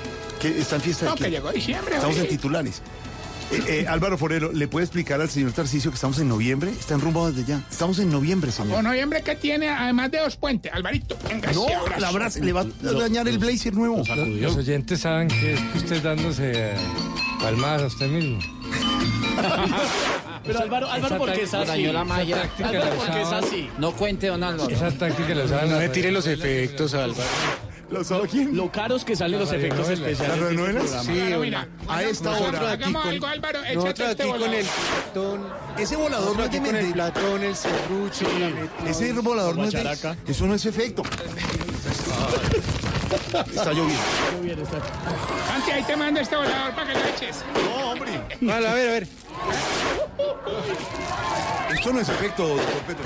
¿Qué, ¿Está en fiesta de No, que llegó diciembre. Estamos en titulares. Eh, eh, Álvaro Forero, ¿le puede explicar al señor Tarcicio que estamos en noviembre? Está en rumbo desde ya. Estamos en noviembre, señor. O noviembre que tiene, además de dos puentes. Alvarito, venga, No, abrazo. la abraza- le va a dañar el blazer nuevo. Los oyentes saben que es que usted dándose eh, palmadas a usted mismo. Pero Álvaro, Álvaro, ¿por qué es así? Dañó la magia. Álvaro, ¿por qué es así? No cuente, don Álvaro. Esa táctica la usaban. No me me tire los efectos, Álvaro. ¿Lo sabe quién? Lo caros que salen los efectos especiales. ¿Las de este programa. Sí, Bueno, mira, a esta hora. hagamos algo, Álvaro, échate este con volador. el platón. Ese volador no tiene con el platón, el serrucho. la- Ese volador no es. Eso no es efecto. Está lloviendo. Santi, ahí te mando este volador para que lo eches. No, hombre. Vale, a ver, a ver. Esto no es efecto, doctor Petro.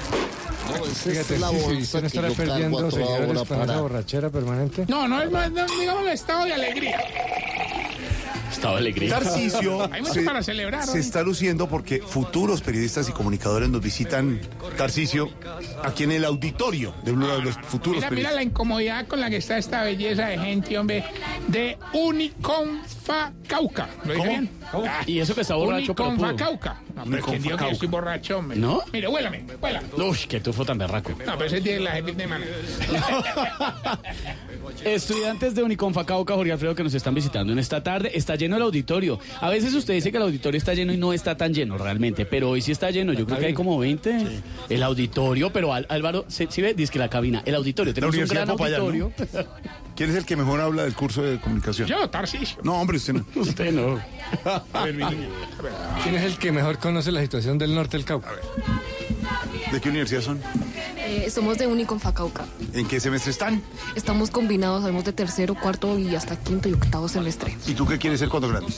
Fíjate, la sí, sí, usted no que estará perdiendo con esa para- borrachera permanente. No, no es más, no, digamos el estado de alegría. Estado de alegría. Tarcisio Hay mucho se, para celebrar se está luciendo porque futuros periodistas y comunicadores nos visitan Tarcisio aquí en el auditorio de uno de los futuros Mira, mira periodistas. la incomodidad con la que está esta belleza de gente, hombre, de Uniconfa Cauca. ¿Lo dije ¿Cómo? bien? Ah, Y eso que está borracho, pero Uniconfa pudo. Cauca. No, pero ¿quién dijo que yo estoy borracho, hombre? ¿No? Mire, huélame, huela. Uy, qué tufo tan berraco. No, pero ese tiene la gente de mano. Estudiantes de Uniconfa Cauca, Jorge Alfredo, que nos están visitando en esta tarde. Está lleno el auditorio. A veces usted dice que el auditorio está lleno y no está tan lleno realmente, pero hoy sí está lleno. Yo creo que hay como 20. El auditorio, pero Álvaro, ¿sí, sí ve? Dice que la cabina. El auditorio, tenemos un gran Popayán, ¿no? ¿Quién es el que mejor habla del curso de comunicación? Yo, Tarcisio. No, hombre, usted no. Usted no. ¿Quién es el que mejor conoce la situación del norte del Cauca? ¿De qué universidad son? Eh, somos de Uniconfa Cauca. ¿En qué semestre están? Estamos combinados, sabemos de tercero, cuarto y hasta quinto y octavo semestre. ¿Y tú qué quieres ser cuando grande?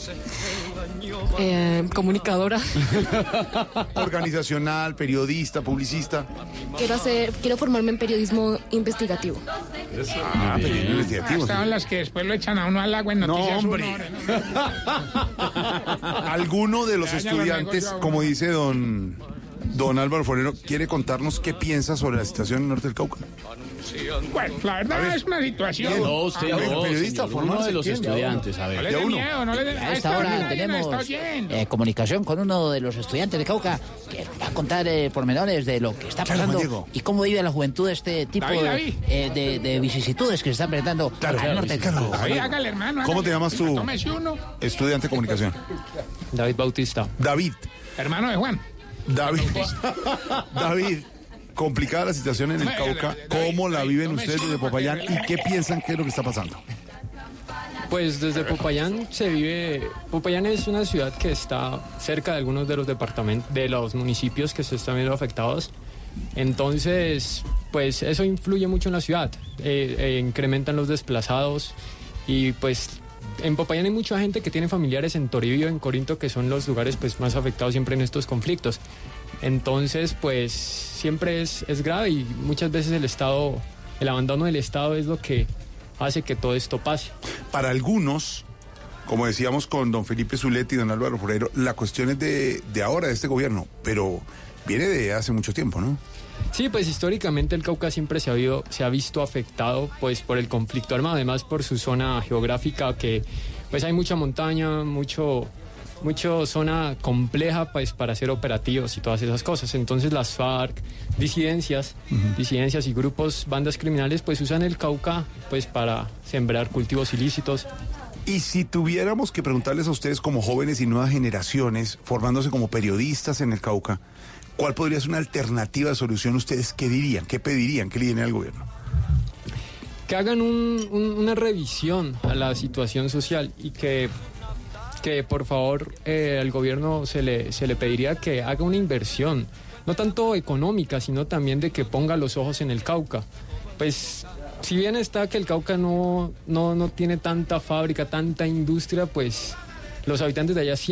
Eh, comunicadora. Organizacional, periodista, publicista. quiero hacer, quiero formarme en periodismo investigativo. Ah, periodismo investigativo. Estaban las que después lo echan a uno al agua en No, noticias. hombre. ¿no? ¿Alguno de los Ya, ya lo estudiantes, como dice don, don Álvaro Forero, quiere contarnos qué piensa sobre la situación en el norte del Cauca? Bueno, la verdad es una situación. No, usted ver, no, periodista, señor, uno de los ¿quién? estudiantes, a No ver. le dé uno. miedo, no le dé A esta hora tenemos eh, comunicación con uno de los estudiantes de Cauca que nos va a contar eh, pormenores de lo que está Claro, pasando y cómo vive la juventud este tipo David, de, David. eh, de- de vicisitudes que se están presentando al norte hágale, hermano. ¿Cómo te llamas tú? Uno. Estudiante de comunicación. David Bautista. David, Hermano de Juan. David, David, complicada la situación en el Cauca. ¿Cómo la viven ustedes desde Popayán y qué piensan que es lo que está pasando? Pues desde Popayán se vive. Popayán es una ciudad que está cerca de algunos de los departamentos, de los municipios que se están viendo afectados. Entonces, pues eso influye mucho en la ciudad. Eh, eh, incrementan los desplazados y pues en Popayán hay mucha gente que tiene familiares en Toribio, en Corinto, que son los lugares pues más afectados siempre en estos conflictos. Entonces, pues siempre es, es grave y muchas veces el Estado, el abandono del Estado es lo que hace que todo esto pase. Para algunos, como decíamos con don Felipe Zuletti y don Álvaro Forero, la cuestión es de, de ahora, de este gobierno, pero viene de hace mucho tiempo, ¿no? Sí, pues históricamente el Cauca siempre se ha, habido- se ha visto afectado pues por el conflicto armado, además por su zona geográfica que pues hay mucha montaña, mucho mucho zona compleja pues para hacer operativos y todas esas cosas. Entonces las FARC, disidencias, disidencias y grupos, bandas criminales pues usan el Cauca pues para sembrar cultivos ilícitos. Y si tuviéramos que preguntarles a ustedes como jóvenes y nuevas generaciones, formándose como periodistas en el Cauca, ¿cuál podría ser una alternativa de solución? ¿Ustedes qué dirían? ¿Qué pedirían? ¿Qué le dirían al gobierno? que hagan un- un- una revisión a la situación social y que, que por favor eh, gobierno se le, se le pediría que haga una inversión, no tanto económica, sino también de que ponga los ojos en el Cauca. Pues si bien está que el Cauca no, no, no tiene tanta fábrica, tanta industria, pues los habitantes de allá siempre...